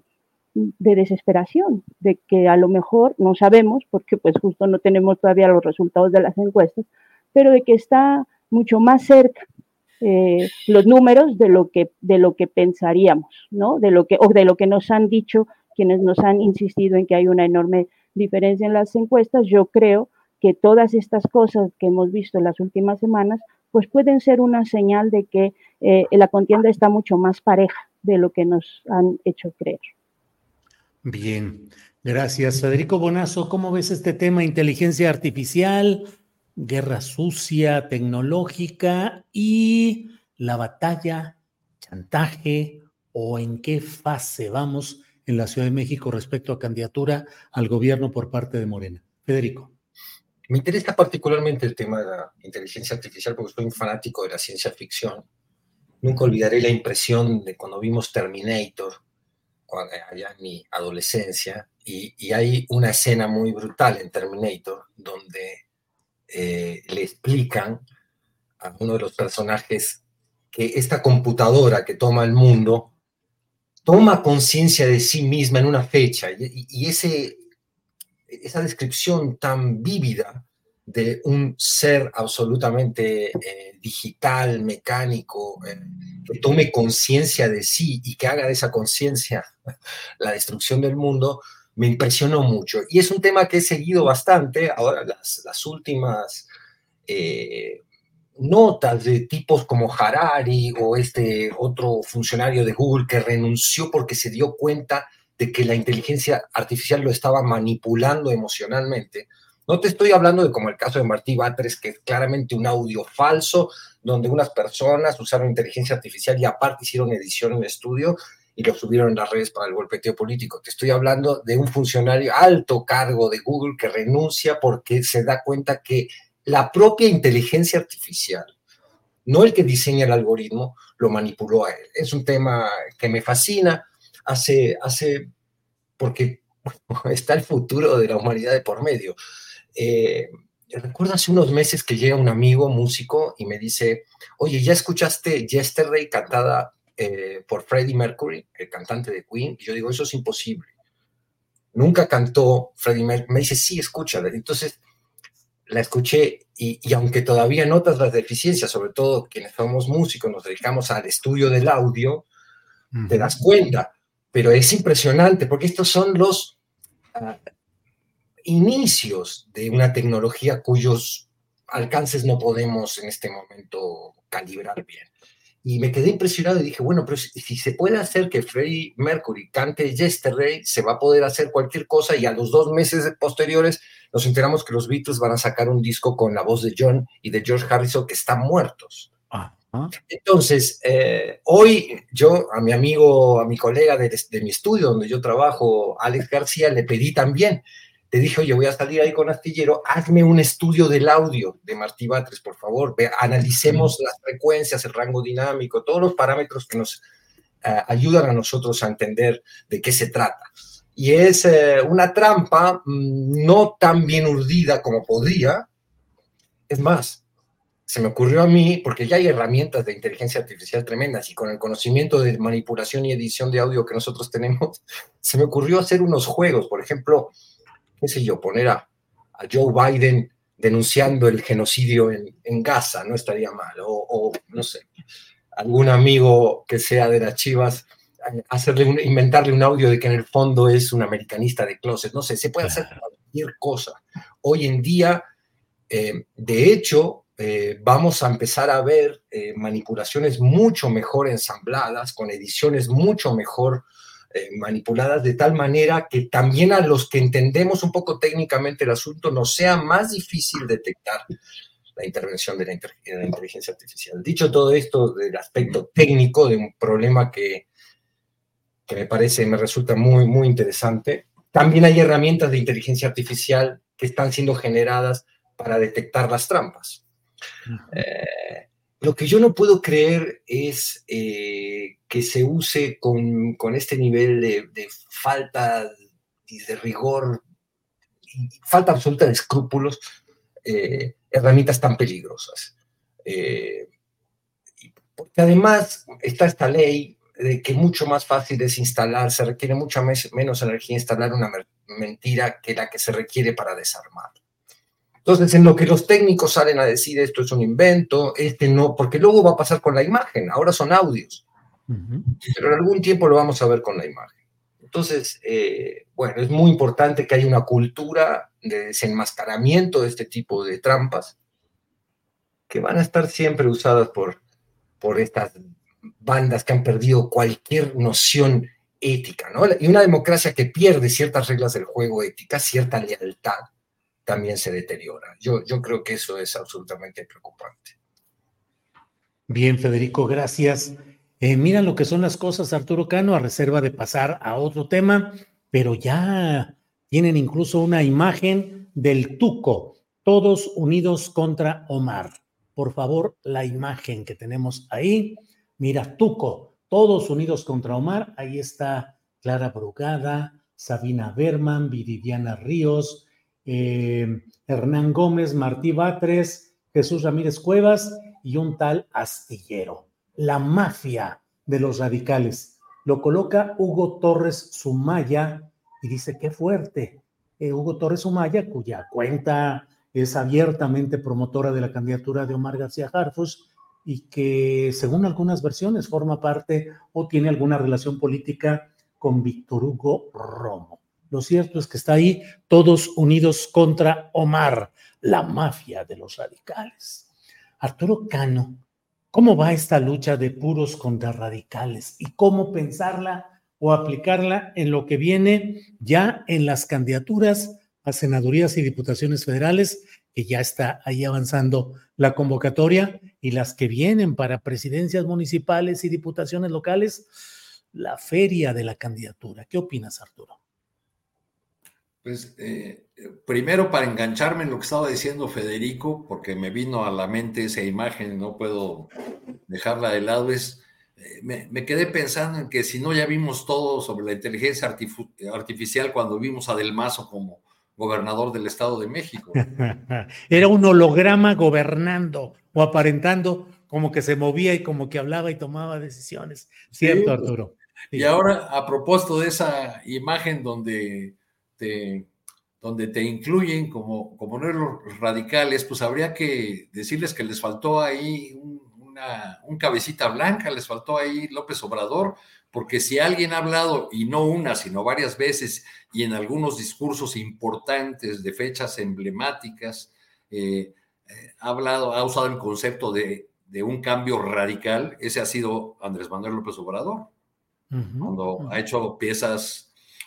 de desesperación, de que a lo mejor no sabemos, porque pues justo no tenemos todavía los resultados de las encuestas, pero de que está mucho más cerca eh, los números de lo que de lo que pensaríamos, ¿no? De lo que o de lo que nos han dicho quienes nos han insistido en que hay una enorme diferencia en las encuestas. Yo creo que todas estas cosas que hemos visto en las últimas semanas, pues pueden ser una señal de que eh, la contienda está mucho más pareja de lo que nos han hecho creer. Bien, gracias. Federico Bonazo, ¿cómo ves este tema? Inteligencia artificial, guerra sucia, tecnológica y la batalla, chantaje o en qué fase vamos en la Ciudad de México respecto a candidatura al gobierno por parte de Morena. Federico. Me interesa particularmente el tema de la inteligencia artificial porque soy un fanático de la ciencia ficción. Nunca olvidaré la impresión de cuando vimos Terminator, allá en mi adolescencia, y, hay una escena muy brutal en Terminator donde eh, le explican a uno de los personajes que esta computadora que toma el mundo toma conciencia de sí misma en una fecha. Y, ese, esa descripción tan vívida de un ser absolutamente eh, digital, mecánico, eh, que tome conciencia de sí y que haga de esa conciencia la destrucción del mundo, me impresionó mucho. Y es un tema que he seguido bastante. Ahora, las, las últimas eh, notas de tipos como Harari o este otro funcionario de Google que renunció porque se dio cuenta de que la inteligencia artificial lo estaba manipulando emocionalmente, no te estoy hablando de como el caso de Martí Batres, que es claramente un audio falso, donde unas personas usaron inteligencia artificial y aparte hicieron edición en estudio y lo subieron en las redes para el golpeteo político. Te estoy hablando de un funcionario alto cargo de Google que renuncia porque se da cuenta que la propia inteligencia artificial, no el que diseña el algoritmo, lo manipuló a él. Es un tema que me fascina, hace, hace porque está el futuro de la humanidad de por medio. Eh, recuerdo hace unos meses que llega un amigo músico y me dice, oye, ¿ya escuchaste Yesterday cantada eh, por Freddie Mercury, el cantante de Queen? Y yo digo, eso es imposible. Nunca cantó Freddie Mercury. Me dice, sí, escúchala. Entonces la escuché y, y, aunque todavía notas las deficiencias, sobre todo quienes somos músicos, nos dedicamos al estudio del audio, te das cuenta. Pero es impresionante porque estos son los... Ah, inicios de una tecnología cuyos alcances no podemos en este momento calibrar bien. Y me quedé impresionado y dije, bueno, pero si, se puede hacer que Freddie Mercury cante Yesterday, se va a poder hacer cualquier cosa y a los dos meses posteriores nos enteramos que los Beatles van a sacar un disco con la voz de John y de George Harrison que están muertos. Entonces, eh, hoy yo a mi amigo, a mi colega de, de mi estudio donde yo trabajo, Alex García, le pedí también le dije, oye, voy a salir ahí con Astillero, hazme un estudio del audio de Martí Batres, por favor, analicemos las frecuencias, el rango dinámico, todos los parámetros que nos eh, ayudan a nosotros a entender de qué se trata. Y es eh, una trampa mm, no tan bien urdida como podría. Es más, se me ocurrió a mí, porque ya hay herramientas de inteligencia artificial tremendas y con el conocimiento de manipulación y edición de audio que nosotros tenemos, se me ocurrió hacer unos juegos, por ejemplo, qué sé yo, poner a, Joe Biden denunciando el genocidio en, Gaza, no estaría mal, o, no sé, algún amigo que sea de las Chivas, hacerle inventarle un audio de que en el fondo es un americanista de closet, no sé, se puede hacer cualquier cosa. Hoy en día, eh, de hecho, eh, vamos a empezar a ver eh, manipulaciones mucho mejor ensambladas, con ediciones mucho mejor eh, manipuladas de tal manera que también a los que entendemos un poco técnicamente el asunto nos sea más difícil detectar la intervención de la, inteligencia artificial. Dicho todo esto del aspecto técnico de un problema que, que me parece, me resulta muy, muy interesante, también hay herramientas de inteligencia artificial que están siendo generadas para detectar las trampas. Lo que yo no puedo creer es eh, que se use con, este nivel de, falta y de rigor, falta absoluta de escrúpulos, eh, herramientas tan peligrosas. Eh, porque además está esta ley de que mucho más fácil es instalar, se requiere mucha menos energía instalar una mentira que la que se requiere para desarmar. Entonces, en lo que los técnicos salen a decir esto es un invento, este no, porque luego va a pasar con la imagen, ahora son audios, pero en algún tiempo lo vamos a ver con la imagen. Entonces, eh, bueno, es muy importante que haya una cultura de desenmascaramiento de este tipo de trampas que van a estar siempre usadas por, por estas bandas que han perdido cualquier noción ética, ¿no? Y una democracia que pierde ciertas reglas del juego ética, cierta lealtad, también se deteriora. Yo, yo creo que eso es absolutamente preocupante. Bien, Federico, gracias. Eh, mira lo que son las cosas, Arturo Cano, a reserva de pasar a otro tema, pero ya tienen incluso una imagen del Tuco, todos unidos contra Omar. Por favor, la imagen que tenemos ahí Mira, Tuco, todos unidos contra Omar. Ahí está Clara Brugada, Sabina Berman, Viridiana Ríos, eh, Hernán Gómez, Martí Batres, Jesús Ramírez Cuevas y un tal Astillero. La mafia de los radicales. Lo coloca Hugo Torres Sumaya y dice, qué fuerte. Eh, Hugo Torres Sumaya, cuya cuenta es abiertamente promotora de la candidatura de Omar García Harfus, y que según algunas versiones forma parte o tiene alguna relación política con Víctor Hugo Romo. Lo cierto es que está ahí todos unidos contra Omar, la mafia de los radicales. Arturo Cano, ¿cómo va esta lucha de puros contra radicales y cómo pensarla o aplicarla en lo que viene ya en las candidaturas a senadurías y diputaciones federales que ya está ahí avanzando la convocatoria y las que vienen para presidencias municipales y diputaciones locales, la feria de la candidatura. ¿Qué opinas, Arturo? Pues eh, primero para engancharme en lo que estaba diciendo Federico, porque me vino a la mente esa imagen, no puedo dejarla de lado, es, eh, me, me, quedé pensando en que si no ya vimos todo sobre la inteligencia artificial cuando vimos a Del Mazo como gobernador del Estado de México. Era un holograma gobernando o aparentando como que se movía y como que hablaba y tomaba decisiones. ¿Cierto, Arturo? Y ahora, a propósito de esa imagen donde te, donde te incluyen como, como no los radicales, pues habría que decirles que les faltó ahí un, una, un cabecita blanca, les faltó ahí López Obrador, porque si alguien ha hablado, y no una, sino varias veces, y en algunos discursos importantes de fechas emblemáticas, eh, eh, ha hablado, ha usado el concepto de, un cambio radical, ese ha sido Andrés Manuel López Obrador, cuando ha hecho piezas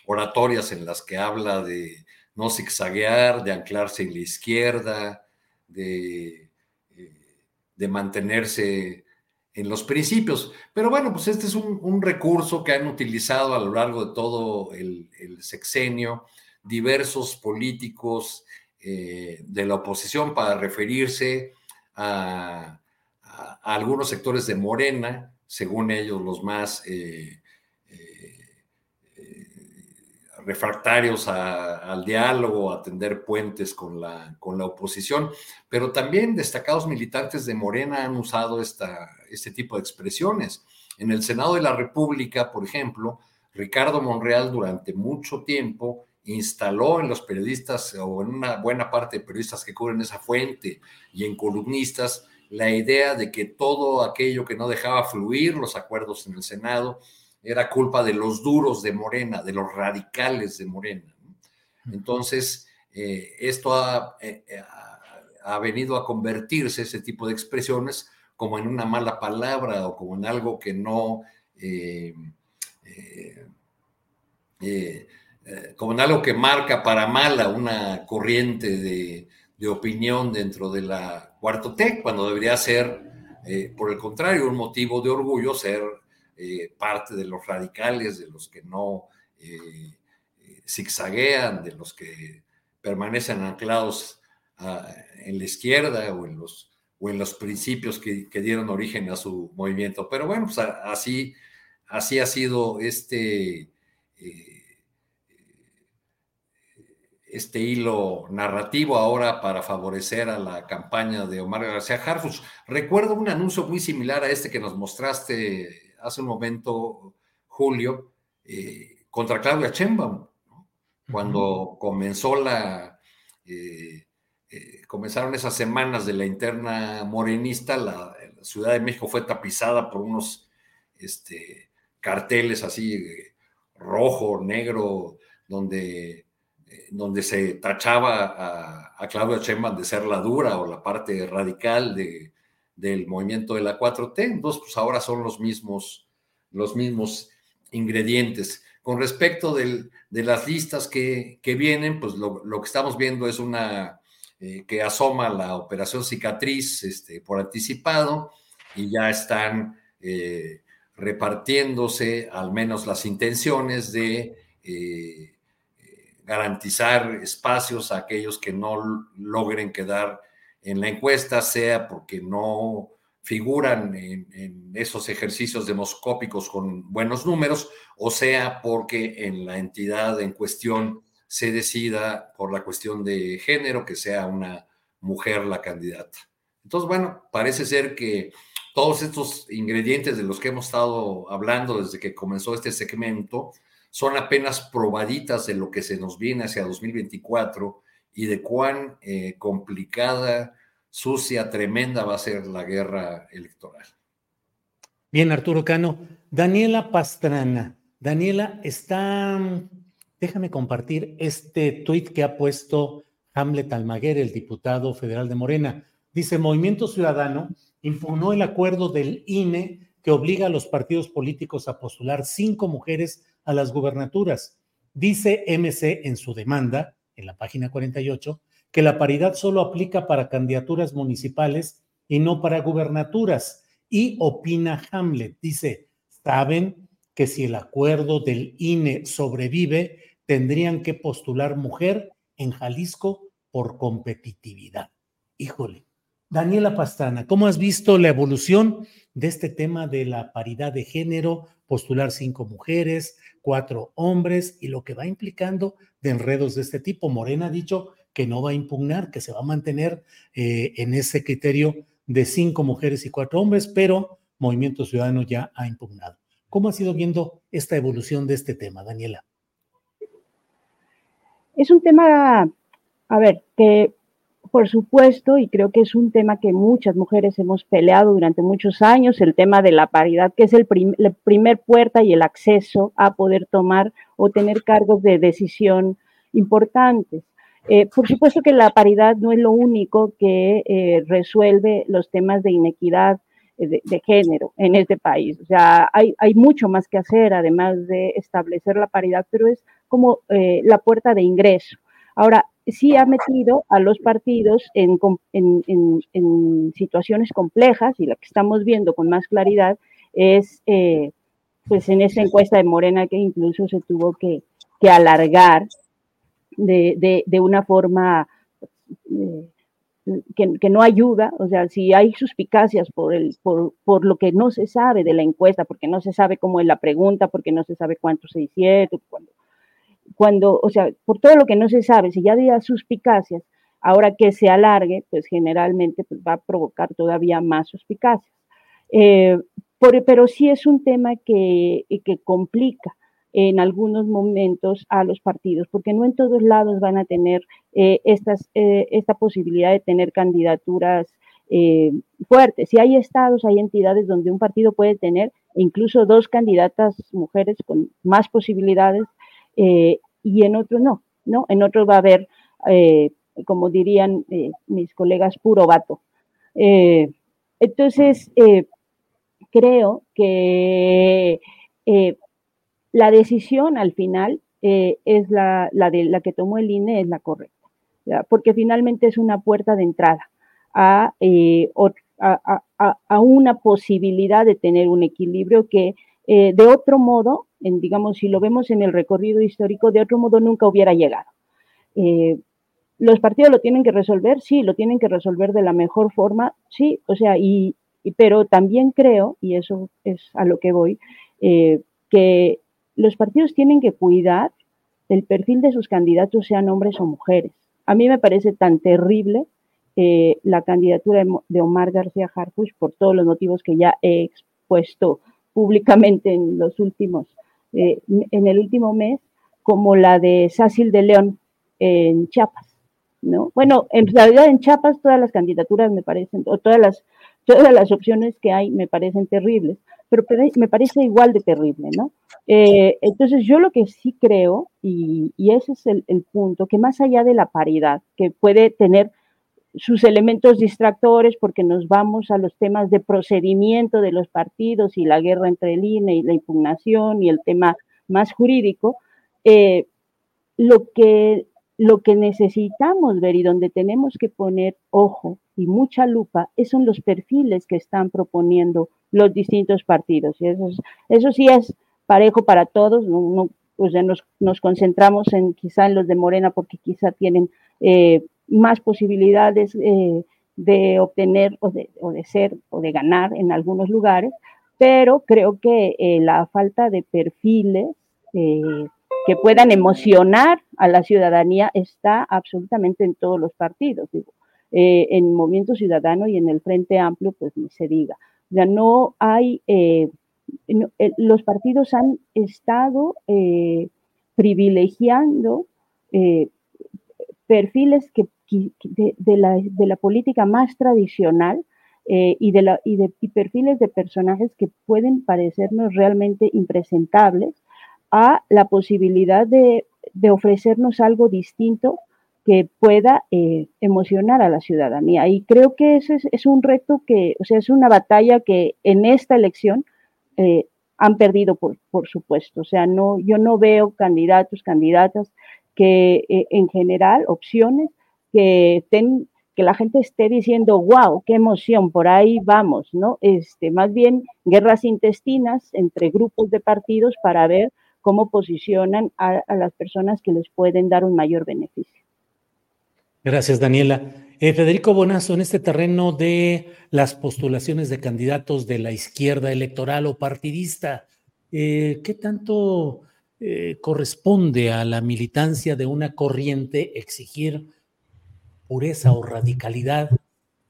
oratorias en las que habla de no zigzaguear, de anclarse en la izquierda, de, eh, mantenerse en los principios. Pero bueno, pues este es un, recurso que han utilizado a lo largo de todo el, sexenio diversos políticos eh, de la oposición para referirse a, algunos sectores de Morena, según ellos los más eh, refractarios al diálogo, a tender puentes con la, con la oposición, pero también destacados militantes de Morena han usado esta, este tipo de expresiones. En el Senado de la República, por ejemplo, Ricardo Monreal durante mucho tiempo instaló en los periodistas o en una buena parte de periodistas que cubren esa fuente y en columnistas la idea de que todo aquello que no dejaba fluir los acuerdos en el Senado era culpa de los duros de Morena, de los radicales de Morena. Entonces, eh, esto eh, eh, ha, venido a convertirse, ese tipo de expresiones, como en una mala palabra o como en algo que no, como en algo que marca para mala una corriente de, de opinión dentro de la Cuarto TEC, cuando debería ser, por el contrario, un motivo de orgullo ser eh, parte de los radicales, de los que no eh, eh, zigzaguean, de los que permanecen anclados en la izquierda o en los, o en los principios que, dieron origen a su movimiento. Pero bueno, pues así, así ha sido este, este hilo narrativo ahora para favorecer a la campaña de Omar García Harfus. Recuerdo un anuncio muy similar a este que nos mostraste hace un momento Julio, eh, contra Claudia Sheinbaum, cuando comenzó la, eh, eh, comenzaron esas semanas de la interna morenista, la, Ciudad de México fue tapizada por unos este, carteles así rojo, negro, donde, donde se tachaba a, a Claudia Sheinbaum de ser la dura o la parte radical de, del movimiento de la 4T. Entonces, pues ahora son los mismos, los mismos ingredientes. Con respecto de las listas que, vienen, pues lo, que estamos viendo es una eh, que asoma la operación cicatriz este, por anticipado y ya están eh, repartiéndose al menos las intenciones de eh, garantizar espacios a aquellos que no logren quedar en la encuesta, sea porque no figuran en, esos ejercicios demoscópicos con buenos números, o sea porque en la entidad en cuestión se decida por la cuestión de género que sea una mujer la candidata. Entonces, bueno, parece ser que todos estos ingredientes de los que hemos estado hablando desde que comenzó este segmento son apenas probaditas de lo que se nos viene hacia 2024 y de cuán eh, complicada sucia, tremenda va a ser la guerra electoral. Bien, Arturo Cano. Daniela Pastrana. Daniela, está, déjame compartir este tuit que ha puesto Hamlet Almaguer, el diputado federal de Morena. Dice, Movimiento Ciudadano impugnó el acuerdo del INE que obliga a los partidos políticos a postular cinco mujeres a las gubernaturas. Dice MC en su demanda, en la página 48, que la paridad solo aplica para candidaturas municipales y no para gubernaturas. Y opina Hamlet, dice, saben que si el acuerdo del INE sobrevive, tendrían que postular mujer en Jalisco por competitividad. Híjole. Daniela Pastrana, ¿cómo has visto la evolución de este tema de la paridad de género, postular cinco mujeres, cuatro hombres y lo que va implicando de enredos de este tipo? Morena ha dicho que no va a impugnar, que se va a mantener eh, en ese criterio de cinco mujeres y cuatro hombres, pero Movimiento Ciudadano ya ha impugnado. ¿Cómo ha sido viendo esta evolución de este tema, Daniela? Es un tema, a ver, que por supuesto, y creo que es un tema que muchas mujeres hemos peleado durante muchos años, el tema de la paridad, que es el la primer puerta y el acceso a poder tomar o tener cargos de decisión importantes. Eh, por supuesto que la paridad no es lo único que eh, resuelve los temas de inequidad eh, de, género en este país. O sea, hay, hay, mucho más que hacer además de establecer la paridad, pero es como la puerta de ingreso. Ahora, sí ha metido a los partidos en, en, en, situaciones complejas y la que estamos viendo con más claridad es pues en esa encuesta de Morena que incluso se tuvo que, alargar de, una forma eh, que, no ayuda, o sea, si hay suspicacias por, el, por, por, lo que no se sabe de la encuesta, porque no se sabe cómo es la pregunta, porque no se sabe cuánto se hicieron, cuando, cuando, o sea, por todo lo que no se sabe, si ya había suspicacias, ahora que se alargue, pues generalmente pues, va a provocar todavía más suspicacias. Eh, pero sí es un tema que, que complica en algunos momentos a los partidos, porque no en todos lados van a tener eh, estas, eh, esta posibilidad de tener candidaturas fuertes. Si hay estados, hay entidades donde un partido puede tener incluso dos candidatas mujeres con más posibilidades y en otros no, ¿no? En otros va a haber, como dirían mis colegas, puro vato. entonces, creo que la decisión al final eh, es la, de, la que tomó el INE, es la correcta, porque finalmente es una puerta de entrada eh, a, a, una posibilidad de tener un equilibrio que eh, de otro modo, en, digamos, si lo vemos en el recorrido histórico, de otro modo nunca hubiera llegado. ¿Los partidos lo tienen que resolver? Sí, lo tienen que resolver de la mejor forma, sí, o sea, y, pero también creo, y eso es a lo que voy, que los partidos tienen que cuidar el perfil de sus candidatos, sean hombres o mujeres. A mí me parece tan terrible eh, la candidatura de Omar García Harfuch por todos los motivos que ya he expuesto públicamente en los últimos, eh, en el último mes, como la de Sácil de León en Chiapas, ¿no? Bueno, en realidad en Chiapas todas las candidaturas me parecen, o todas las, todas las opciones que hay me parecen terribles, pero me parece igual de terrible, ¿no? Eh, entonces yo lo que sí creo, y, ese es el, punto, que más allá de la paridad, que puede tener sus elementos distractores porque nos vamos a los temas de procedimiento de los partidos y la guerra entre el INE y la impugnación y el tema más jurídico, eh, lo, que, lo que necesitamos ver y donde tenemos que poner ojo y mucha lupa son los perfiles que están proponiendo los distintos partidos. Y eso, eso sí es parejo para todos, no, pues nos, nos, concentramos en quizá en los de Morena porque quizá tienen eh, más posibilidades eh, de obtener o de, o de, ser o de ganar en algunos lugares, pero creo que eh, la falta de perfiles que puedan emocionar a la ciudadanía está absolutamente en todos los partidos. Digo. en Movimiento Ciudadano y en el Frente Amplio, pues ni se diga. Ya no hay eh, los partidos han estado eh, privilegiando eh, perfiles que, de, la, política más tradicional y, de la, y, de, perfiles de personajes que pueden parecernos realmente impresentables a la posibilidad de, ofrecernos algo distinto que pueda emocionar a la ciudadanía. Y creo que ese es, es, un reto que, o sea, es una batalla que en esta elección eh, han perdido, por, por, supuesto. O sea, no, yo no veo candidatos, candidatas que eh, en general, opciones que estén que la gente esté diciendo, wow, qué emoción, por ahí vamos, ¿no? Este, más bien guerras intestinas entre grupos de partidos para ver cómo posicionan a las personas que les pueden dar un mayor beneficio. Gracias, Daniela. Eh, Federico Bonazo, en este terreno de las postulaciones de candidatos de la izquierda electoral o partidista, eh, ¿qué tanto eh, corresponde a la militancia de una corriente exigir pureza o radicalidad?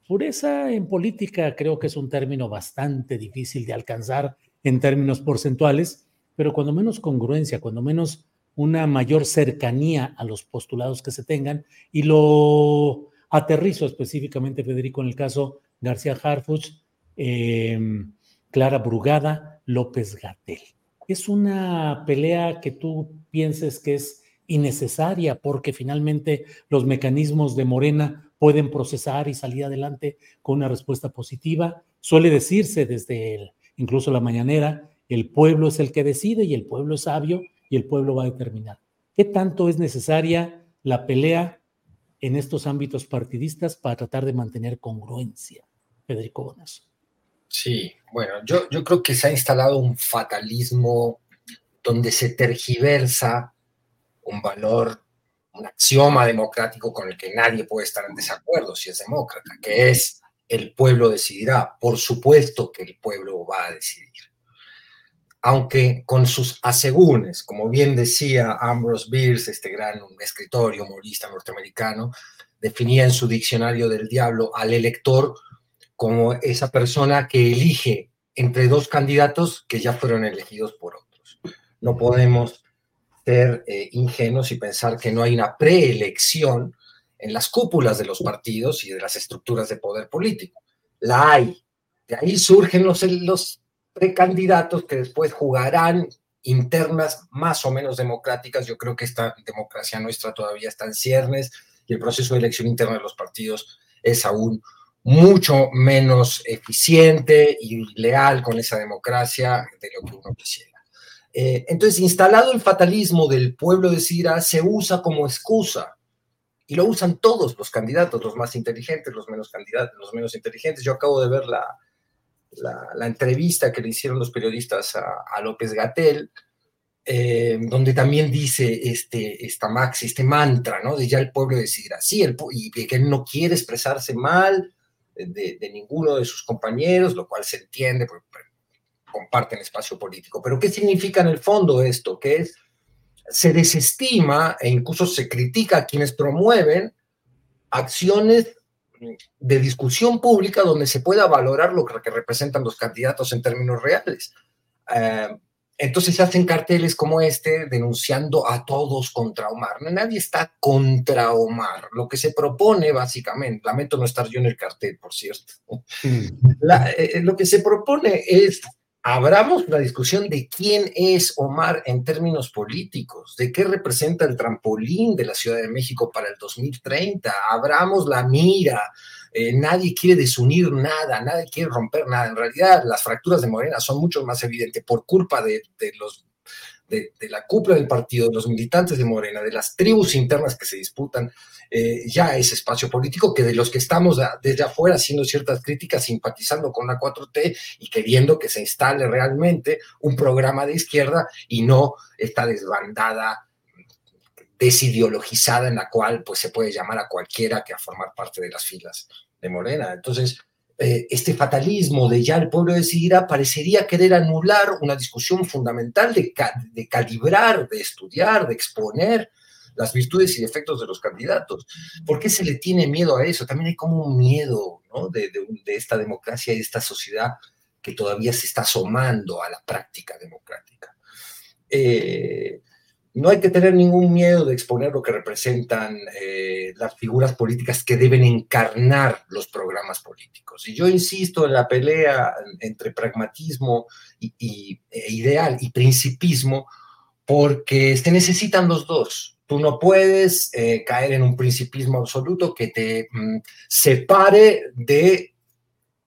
Pureza en política creo que es un término bastante difícil de alcanzar en términos porcentuales, pero cuando menos congruencia, cuando menos una mayor cercanía a los postulados que se tengan y lo Aterrizo específicamente, Federico, en el caso García Harfuch, em, Clara Brugada, López Gatel. ¿Es una pelea que tú pienses que es innecesaria porque finalmente los mecanismos de Morena pueden procesar y salir adelante con una respuesta positiva? Suele decirse desde incluso la mañanera, el pueblo es el que decide y el pueblo es sabio y el pueblo va a determinar. ¿Qué tanto es necesaria la pelea en estos ámbitos partidistas para tratar de mantener congruencia. Federico Bonas. Sí, bueno, yo, yo creo que se ha instalado un fatalismo donde se tergiversa un valor, un axioma democrático con el que nadie puede estar en desacuerdo si es demócrata, que es el pueblo decidirá. Por supuesto que el pueblo va a decidir aunque con sus asegúnes, como bien decía Ambrose Bierce, este gran escritor y humorista norteamericano, definía en su diccionario del diablo al elector como esa persona que elige entre dos candidatos que ya fueron elegidos por otros. No podemos ser eh, ingenuos y pensar que no hay una preelección en las cúpulas de los partidos y de las estructuras de poder político. La hay. De ahí surgen los, los precandidatos que después jugarán internas más o menos democráticas. Yo creo que esta democracia nuestra todavía está en ciernes y el proceso de elección interna de los partidos es aún mucho menos eficiente y leal con esa democracia de lo que uno quisiera. Eh, entonces, instalado el fatalismo del pueblo de Sira, se usa como excusa y lo usan todos los candidatos, los más inteligentes, los menos candidatos, los menos inteligentes. Yo acabo de ver la, la, entrevista que le hicieron los periodistas a, López Gatel, eh, donde también dice este, esta max, este mantra, ¿no? De ya el pueblo decidirá, sí, el, y que él no quiere expresarse mal de, ninguno de sus compañeros, lo cual se entiende porque, comparten espacio político. Pero ¿qué significa en el fondo esto? Que es, se desestima e incluso se critica a quienes promueven acciones de discusión pública donde se pueda valorar lo que representan los candidatos en términos reales. Eh, entonces se hacen carteles como este denunciando a todos contra Omar. Nadie está contra Omar. Lo que se propone básicamente, lamento no estar yo en el cartel, por cierto, eh, lo que se propone es abramos la discusión de quién es Omar en términos políticos, de qué representa el trampolín de la Ciudad de México para el 2030, abramos la mira, eh, nadie quiere desunir nada, nadie quiere romper nada. En realidad, las fracturas de Morena son mucho más evidentes por culpa de, los de, la cúpula del partido, de los militantes de Morena, de las tribus internas que se disputan eh, ya ese espacio político, que de los que estamos desde afuera haciendo ciertas críticas, simpatizando con la 4T y queriendo que se instale realmente un programa de izquierda y no esta desbandada desideologizada en la cual pues se puede llamar a cualquiera que a formar parte de las filas de Morena. Entonces, eh, este fatalismo de ya el pueblo decidirá parecería querer anular una discusión fundamental de, calibrar, de estudiar, de exponer las virtudes y defectos de los candidatos. ¿Por qué se le tiene miedo a eso? También hay como un miedo de, esta democracia y de esta sociedad que todavía se está asomando a la práctica democrática. Eh, no hay que tener ningún miedo de exponer lo que representan eh, las figuras políticas que deben encarnar los programas políticos. Y yo insisto en la pelea entre pragmatismo y, e ideal y principismo porque se necesitan los dos. Tú no puedes eh, caer en un principismo absoluto que te mm, separe de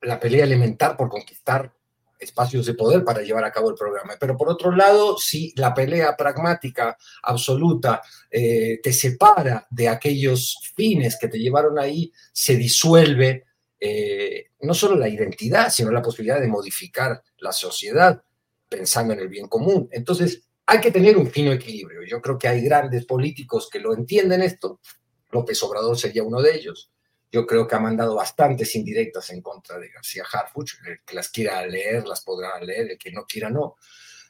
la pelea elemental por conquistar espacios de poder para llevar a cabo el programa. Pero por otro lado, si la pelea pragmática absoluta eh, te separa de aquellos fines que te llevaron ahí, se disuelve eh, no solo la identidad, sino la posibilidad de modificar la sociedad pensando en el bien común. Entonces, hay que tener un fino equilibrio. Yo creo que hay grandes políticos que lo entienden esto. López Obrador sería uno de ellos yo creo que ha mandado bastantes indirectas en contra de García Harfuch. El que las quiera leer, las podrá leer, el que no quiera, no.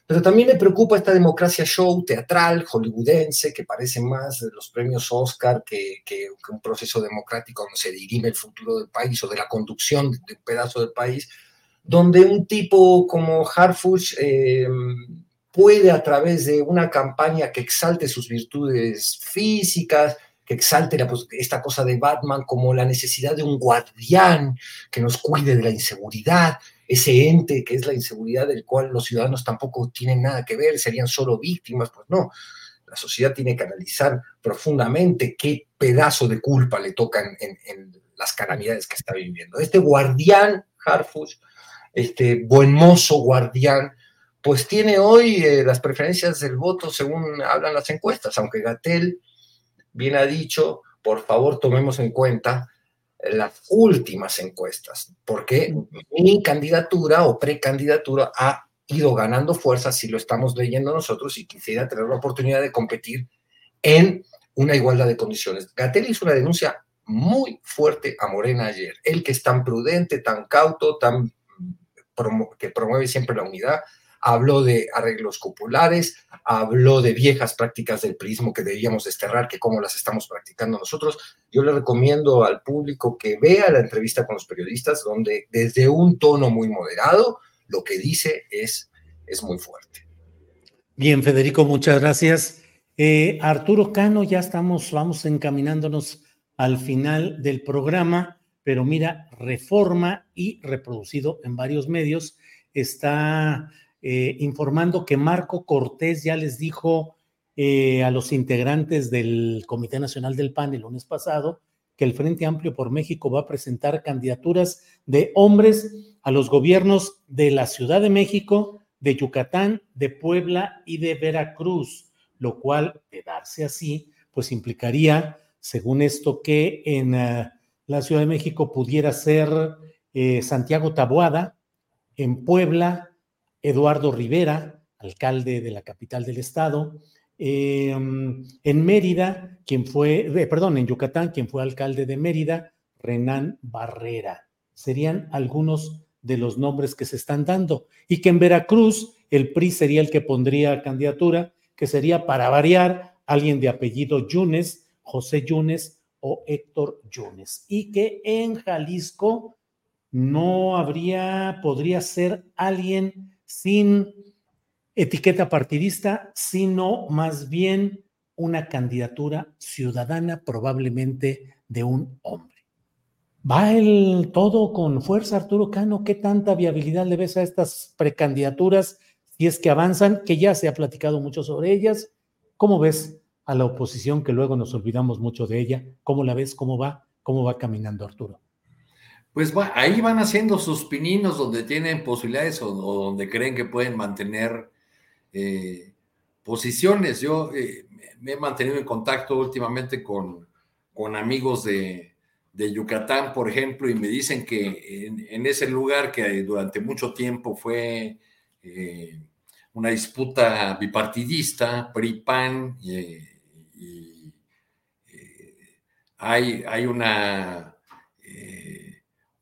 Pero también me preocupa esta democracia show teatral, hollywoodense, que parece más de los premios Oscar que, que, un proceso democrático donde se dirime el futuro del país o de la conducción de un pedazo del país, donde un tipo como Harfuch eh, puede a través de una campaña que exalte sus virtudes físicas, que exalte esta cosa de Batman como la necesidad de un guardián que nos cuide de la inseguridad, ese ente que es la inseguridad del cual los ciudadanos tampoco tienen nada que ver, serían solo víctimas, pues no. La sociedad tiene que analizar profundamente qué pedazo de culpa le tocan en, las calamidades que está viviendo. Este guardián, Harfuch, este buen mozo guardián, pues tiene hoy eh, las preferencias del voto según hablan las encuestas, aunque Gatel bien ha dicho, por favor tomemos en cuenta las últimas encuestas, porque mi candidatura o precandidatura ha ido ganando fuerza, si lo estamos leyendo nosotros, y quisiera tener la oportunidad de competir en una igualdad de condiciones. Gatel hizo una denuncia muy fuerte a Morena ayer, el que es tan prudente, tan cauto, tan que promueve siempre la unidad, habló de arreglos populares, habló de viejas prácticas del prismo que debíamos desterrar, que cómo las estamos practicando nosotros. Yo le recomiendo al público que vea la entrevista con los periodistas, donde desde un tono muy moderado, lo que dice es, es muy fuerte. Bien, Federico, muchas gracias. Eh, Arturo Cano, ya estamos, vamos encaminándonos al final del programa, pero mira, reforma y reproducido en varios medios está eh, informando que Marco Cortés ya les dijo eh, a los integrantes del Comité Nacional del PAN el lunes pasado que el Frente Amplio por México va a presentar candidaturas de hombres a los gobiernos de la Ciudad de México, de Yucatán, de Puebla y de Veracruz, lo cual, de darse así, pues implicaría, según esto, que en eh, la Ciudad de México pudiera ser Santiago Taboada, en Puebla Eduardo Rivera, alcalde de la capital del estado, em, en Mérida, quien fue, eh, perdón, en Yucatán, quien fue alcalde de Mérida, Renán Barrera. Serían algunos de los nombres que se están dando. Y que en Veracruz el PRI sería el que pondría candidatura, que sería para variar alguien de apellido Yunes, José Yunes o Héctor Yunes. Y que en Jalisco no habría, podría ser alguien sin etiqueta partidista, sino más bien una candidatura ciudadana, probablemente de un hombre. ¿Va el todo con fuerza, Arturo Cano? ¿Qué tanta viabilidad le ves a estas precandidaturas si es que avanzan? Que ya se ha platicado mucho sobre ellas. ¿Cómo ves a la oposición que luego nos olvidamos mucho de ella? ¿Cómo la ves? ¿Cómo va? ¿Cómo va caminando Arturo? Pues ahí van haciendo sus pininos donde tienen posibilidades o, donde creen que pueden mantener eh, posiciones. Yo eh, me he mantenido en contacto últimamente con, con amigos de, de, Yucatán, por ejemplo, y me dicen que en, ese lugar que durante mucho tiempo fue eh, una disputa bipartidista, PRI-PAN, y, hay, hay una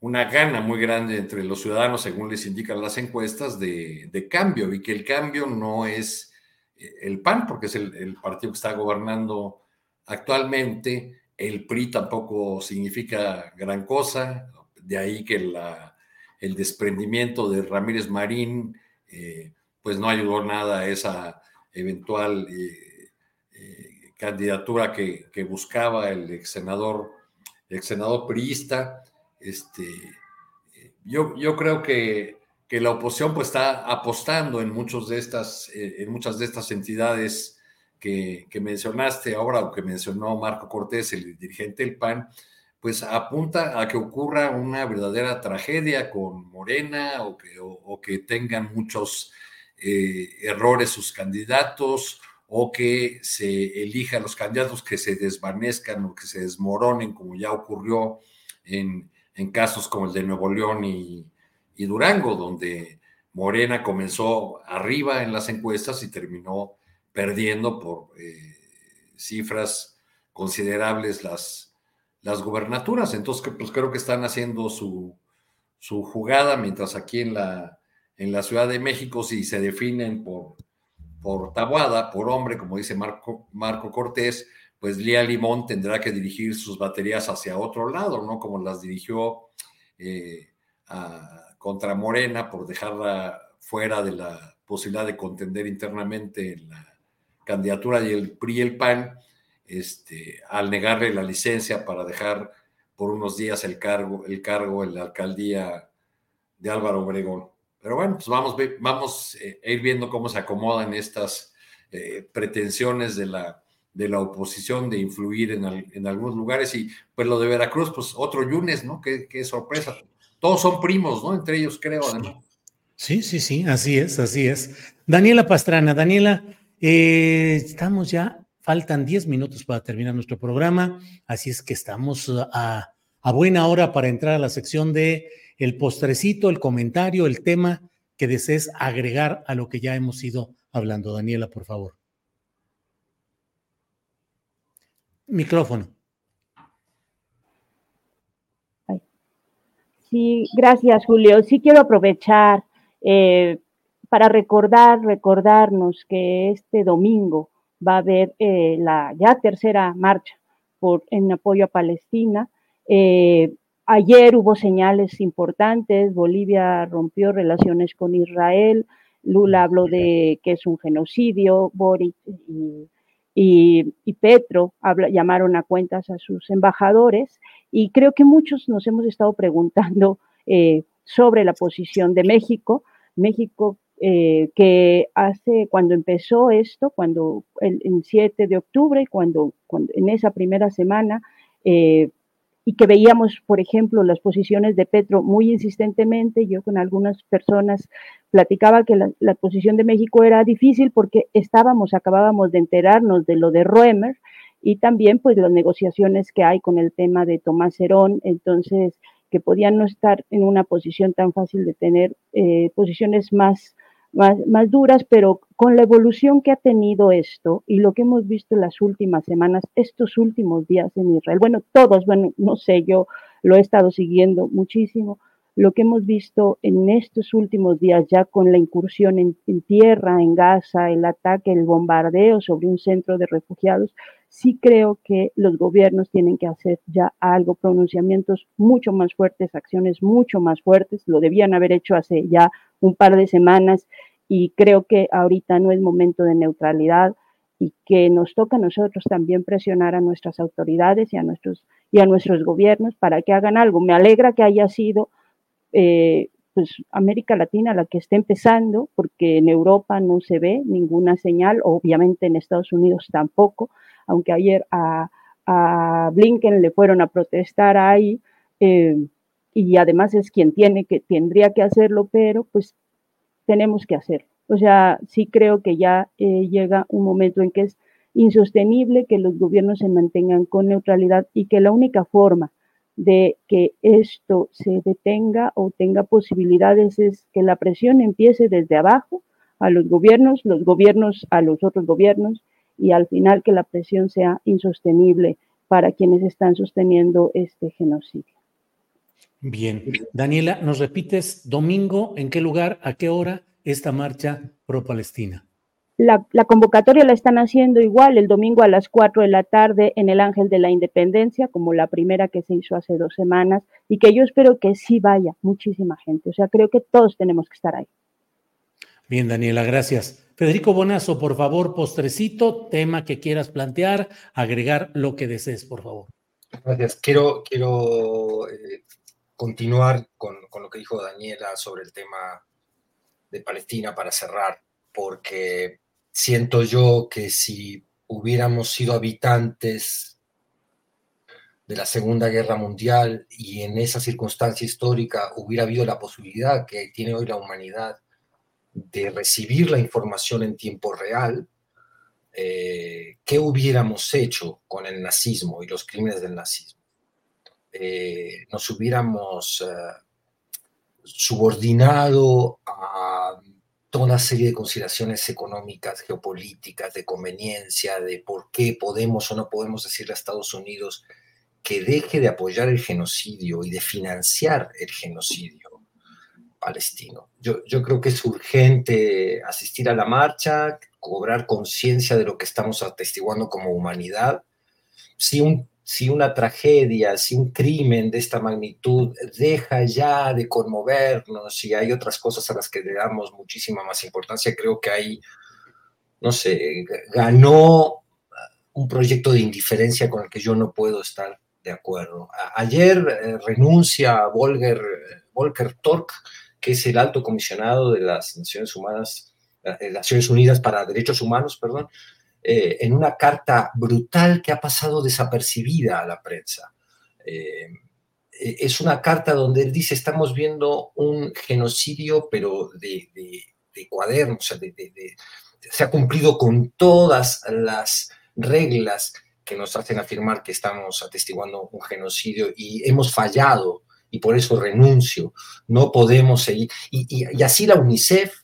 una gana muy grande entre los ciudadanos, según les indican las encuestas, de, cambio y que el cambio no es eh, el PAN, porque es el, partido que está gobernando actualmente, el PRI tampoco significa gran cosa, de ahí que la, el desprendimiento de Ramírez Marín, eh, pues no ayudó nada a esa eventual eh, candidatura que, que, buscaba el ex senador, ex senador priista. Este, yo, yo creo que, que, la oposición pues está apostando en, muchos de estas, eh, en muchas de estas entidades que, que, mencionaste ahora o que mencionó Marco Cortés, el dirigente del PAN, pues apunta a que ocurra una verdadera tragedia con Morena o que, o, que tengan muchos eh, errores sus candidatos o que se elijan los candidatos que se desvanezcan o que se desmoronen, como ya ocurrió en, en casos como el de Nuevo León y, Durango, donde Morena comenzó arriba en las encuestas y terminó perdiendo por eh, cifras considerables las, gubernaturas. Entonces, pues creo que están haciendo su, jugada, mientras aquí en la, Ciudad de México, si se definen por, tabuada, por hombre, como dice Marco Cortés, pues Lía Limón tendrá que dirigir sus baterías hacia otro lado, ¿no? Como las dirigió eh, contra Morena por dejarla fuera de la posibilidad de contender internamente en la candidatura y el PRI y el PAN, este, al negarle la licencia para dejar por unos días el cargo, el cargo en la alcaldía de Álvaro Obregón. Pero bueno, pues vamos, vamos eh, a ir viendo cómo se acomodan estas eh, pretensiones de la de la oposición de influir en, algunos lugares. Y pues lo de Veracruz, pues otro Yunes, ¿no? Qué, sorpresa. Todos son primos, ¿no? Entre ellos, creo, además. Sí, sí, sí, así es, así es. Daniela Pastrana, Daniela, eh, estamos ya, faltan 10 minutos para terminar nuestro programa, así es que estamos a, a buena hora para entrar a la sección de el postrecito, el comentario, el tema que desees agregar a lo que ya hemos ido hablando. Daniela, por favor. Micrófono. Sí, gracias, Julio. Sí quiero aprovechar eh, para recordar, recordarnos que este domingo va a haber eh, la ya tercera marcha por, en apoyo a Palestina. Eh, ayer hubo señales importantes, Bolivia rompió relaciones con Israel, Lula habló de que es un genocidio, Boric y y, Petro llamaron a cuentas a sus embajadores y creo que muchos nos hemos estado preguntando eh, sobre la posición de México. México eh, que hace, cuando empezó esto, cuando el, 7 de octubre, cuando, cuando en esa primera semana, eh, y que veíamos, por ejemplo, las posiciones de Petro muy insistentemente. Yo con algunas personas platicaba que la, posición de México era difícil porque estábamos, acabábamos de enterarnos de lo de Roemer y también pues las negociaciones que hay con el tema de Tomás Herón, entonces que podían no estar en una posición tan fácil de tener eh, posiciones más más, duras, pero con la evolución que ha tenido esto y lo que hemos visto en las últimas semanas, estos últimos días en Israel, bueno, todos, bueno, no sé, yo lo he estado siguiendo muchísimo, lo que hemos visto en estos últimos días ya con la incursión en, tierra, en Gaza, el ataque, el bombardeo sobre un centro de refugiados, sí creo que los gobiernos tienen que hacer ya algo, pronunciamientos mucho más fuertes, acciones mucho más fuertes, lo debían haber hecho hace ya un par de semanas y creo que ahorita no es momento de neutralidad y que nos toca a nosotros también presionar a nuestras autoridades y a nuestros, y a nuestros gobiernos para que hagan algo. Me alegra que haya sido eh, pues, América Latina la que esté empezando, porque en Europa no se ve ninguna señal, obviamente en Estados Unidos tampoco, aunque ayer a, Blinken le fueron a protestar ahí. Eh, y además es quien tiene que, tendría que hacerlo, pero pues tenemos que hacerlo. O sea, sí creo que ya eh, llega un momento en que es insostenible que los gobiernos se mantengan con neutralidad y que la única forma de que esto se detenga o tenga posibilidades es que la presión empiece desde abajo a los gobiernos, los gobiernos a los otros gobiernos y al final que la presión sea insostenible para quienes están sosteniendo este genocidio. Bien. Daniela, ¿nos repites domingo en qué lugar, a qué hora esta marcha pro-Palestina? La, convocatoria la están haciendo igual el domingo a las 4 de la tarde en el Ángel de la Independencia, como la primera que se hizo hace dos semanas, y que yo espero que sí vaya muchísima gente. O sea, creo que todos tenemos que estar ahí. Bien, Daniela, gracias. Federico Bonazo, por favor, postrecito, tema que quieras plantear, agregar lo que desees, por favor. Gracias. Quiero, quiero eh, continuar con, lo que dijo Daniela sobre el tema de Palestina para cerrar, porque siento yo que si hubiéramos sido habitantes de la Segunda Guerra Mundial y en esa circunstancia histórica hubiera habido la posibilidad que tiene hoy la humanidad de recibir la información en tiempo real, eh, ¿qué hubiéramos hecho con el nazismo y los crímenes del nazismo? Eh, nos hubiéramos eh, subordinado a toda una serie de consideraciones económicas, geopolíticas, de conveniencia, de por qué podemos o no podemos decirle a Estados Unidos que deje de apoyar el genocidio y de financiar el genocidio palestino. Yo, yo creo que es urgente asistir a la marcha, cobrar conciencia de lo que estamos atestiguando como humanidad. Si un si una tragedia, si un crimen de esta magnitud deja ya de conmovernos y hay otras cosas a las que le damos muchísima más importancia, creo que ahí, no sé, ganó un proyecto de indiferencia con el que yo no puedo estar de acuerdo. ayer eh, renuncia Volker, Volker Tork, que es el alto comisionado de las Naciones eh, Naciones Unidas para Derechos Humanos, perdón, eh, en una carta brutal que ha pasado desapercibida a la prensa. Eh, e, es una carta donde él dice, estamos viendo un genocidio, pero de, de, cuaderno, o sea, se ha cumplido con todas las reglas que nos hacen afirmar que estamos atestiguando un genocidio y hemos fallado y por eso renuncio, no podemos seguir. y así la UNICEF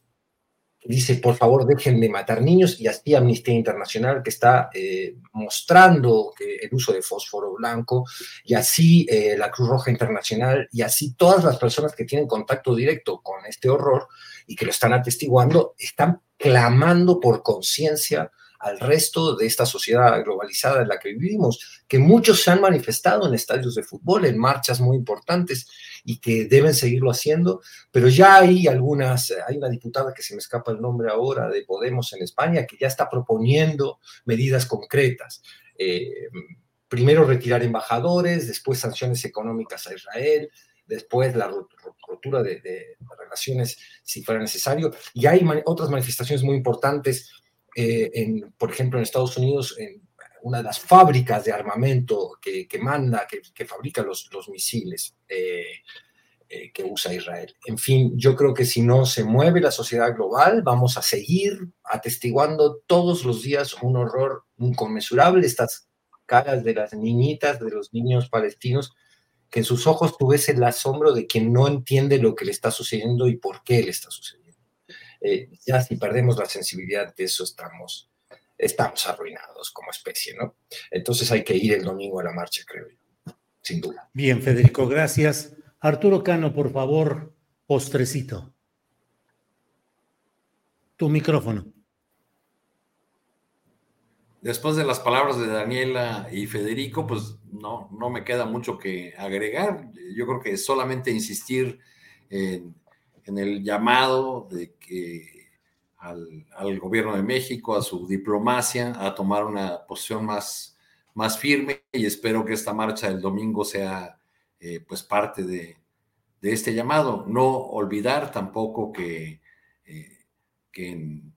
dice, por favor, dejen de matar niños, y así Amnistía Internacional, que está eh, mostrando el uso de fósforo blanco, y así eh, la Cruz Roja Internacional, y así todas las personas que tienen contacto directo con este horror y que lo están atestiguando, están clamando por conciencia al resto de esta sociedad globalizada en la que vivimos, que muchos se han manifestado en estadios de fútbol, en marchas muy importantes y que deben seguirlo haciendo, pero ya hay algunas, hay una diputada que se me escapa el nombre ahora de Podemos en España que ya está proponiendo medidas concretas. Eh, primero retirar embajadores, después sanciones económicas a Israel, después la rotura de, relaciones si fuera necesario. Y hay otras manifestaciones muy importantes eh, en, por ejemplo, en Estados Unidos, en una de las fábricas de armamento que, manda, que, fabrica los, los misiles eh, eh, que usa Israel. En fin, yo creo que si no se mueve la sociedad global, vamos a seguir atestiguando todos los días un horror inconmensurable, estas caras de las niñitas, de los niños palestinos, que en sus ojos tú ves el asombro de quien no entiende lo que le está sucediendo y por qué le está sucediendo. Eh, ya si perdemos la sensibilidad de eso estamos, estamos arruinados como especie, ¿no? Entonces hay que ir el domingo a la marcha, creo yo, sin duda. Bien, Federico, gracias. Arturo Cano, por favor, postrecito. Tu micrófono. Después de las palabras de Daniela y Federico, pues no, no me queda mucho que agregar. Yo creo que solamente insistir en en el llamado de que al, gobierno de México, a su diplomacia, a tomar una posición más, más firme y espero que esta marcha del domingo sea eh, pues parte de, este llamado. No olvidar tampoco que, eh, que, en,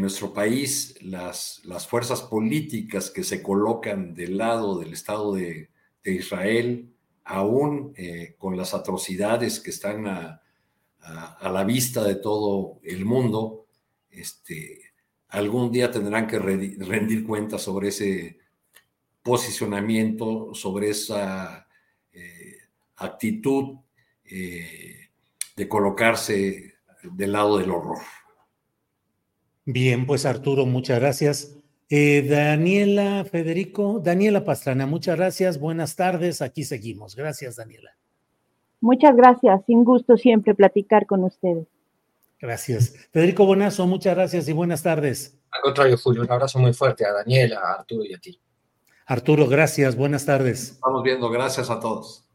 nuestro país las, las fuerzas políticas que se colocan del lado del Estado de, Israel, aún eh, con las atrocidades que están a, a, la vista de todo el mundo, este, algún día tendrán que rendir cuentas sobre ese posicionamiento, sobre esa eh, actitud eh, de colocarse del lado del horror. Bien, pues Arturo, muchas gracias. Eh, Daniela Federico, Daniela Pastrana, muchas gracias. Buenas tardes, aquí seguimos. Gracias, Daniela. Muchas gracias, sin gusto siempre platicar con ustedes. Gracias. Federico Bonazo, muchas gracias y buenas tardes. Al contrario, Julio, un abrazo muy fuerte a Daniela, a Arturo y a ti. Arturo, gracias, buenas tardes. Estamos viendo, gracias a todos.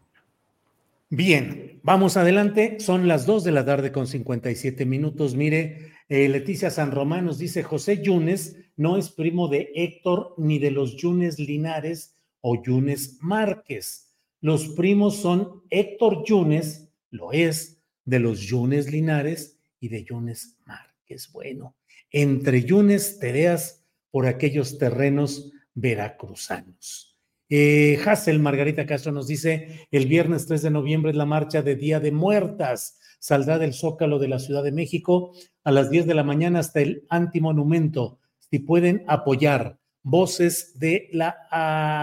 Bien, vamos adelante. Son las 2 de la tarde con 57 minutos. Mire, eh, Leticia San Román nos dice, José Yunes no es primo de Héctor ni de los Yunes Linares o Yunes Márquez los primos son Héctor Yunes, lo es, de los Yunes Linares y de Yunes Márquez. Bueno, entre Yunes Tereas por aquellos terrenos veracruzanos. Eh, Hassel Margarita Castro nos dice, el viernes 3 de noviembre es la marcha de Día de Muertas. Saldrá del Zócalo de la Ciudad de México a las 10 de la mañana hasta el antimonumento. Si pueden apoyar, voces de la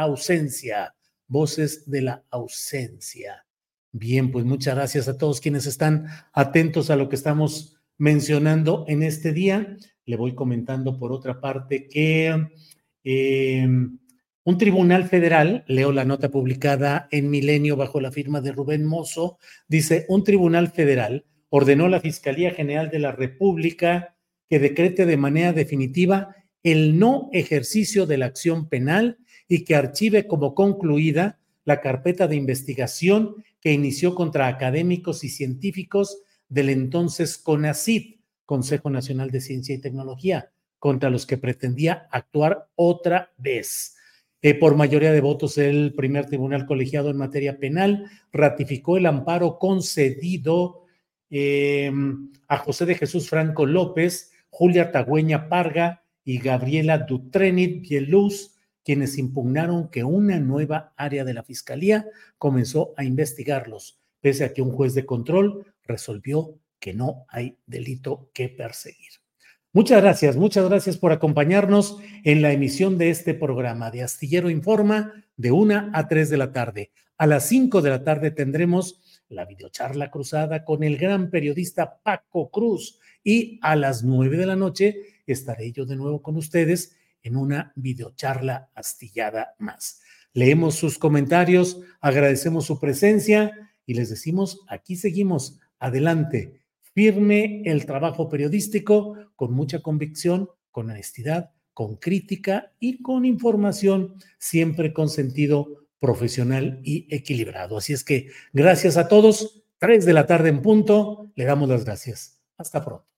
ausencia voces de la ausencia. Bien, pues muchas gracias a todos quienes están atentos a lo que estamos mencionando en este día. Le voy comentando por otra parte que em, un tribunal federal, leo la nota publicada en Milenio bajo la firma de Rubén Mozo, dice, un tribunal federal ordenó a la Fiscalía General de la República que decrete de manera definitiva el no ejercicio de la acción penal y que archive como concluida la carpeta de investigación que inició contra académicos y científicos del entonces CONACYT, Consejo Nacional de Ciencia y Tecnología, contra los que pretendía actuar otra vez. Eh, por mayoría de votos, el primer tribunal colegiado en materia penal ratificó el amparo concedido eh, a José de Jesús Franco López, Julia Tagüeña Parga y Gabriela Dutrenit Bieluz quienes impugnaron que una nueva área de la Fiscalía comenzó a investigarlos, pese a que un juez de control resolvió que no hay delito que perseguir. Muchas gracias, muchas gracias por acompañarnos en la emisión de este programa de Astillero Informa de 1 a 3 de la tarde. A las 5 de la tarde tendremos la videocharla cruzada con el gran periodista Paco Cruz y a las 9 de la noche estaré yo de nuevo con ustedes en una videocharla astillada más. Leemos sus comentarios, agradecemos su presencia y les decimos, aquí seguimos, adelante, firme el trabajo periodístico con mucha convicción, con honestidad, con crítica y con información, siempre con sentido profesional y equilibrado. Así es que gracias a todos. Tres de la tarde en punto. Le damos las gracias. Hasta pronto.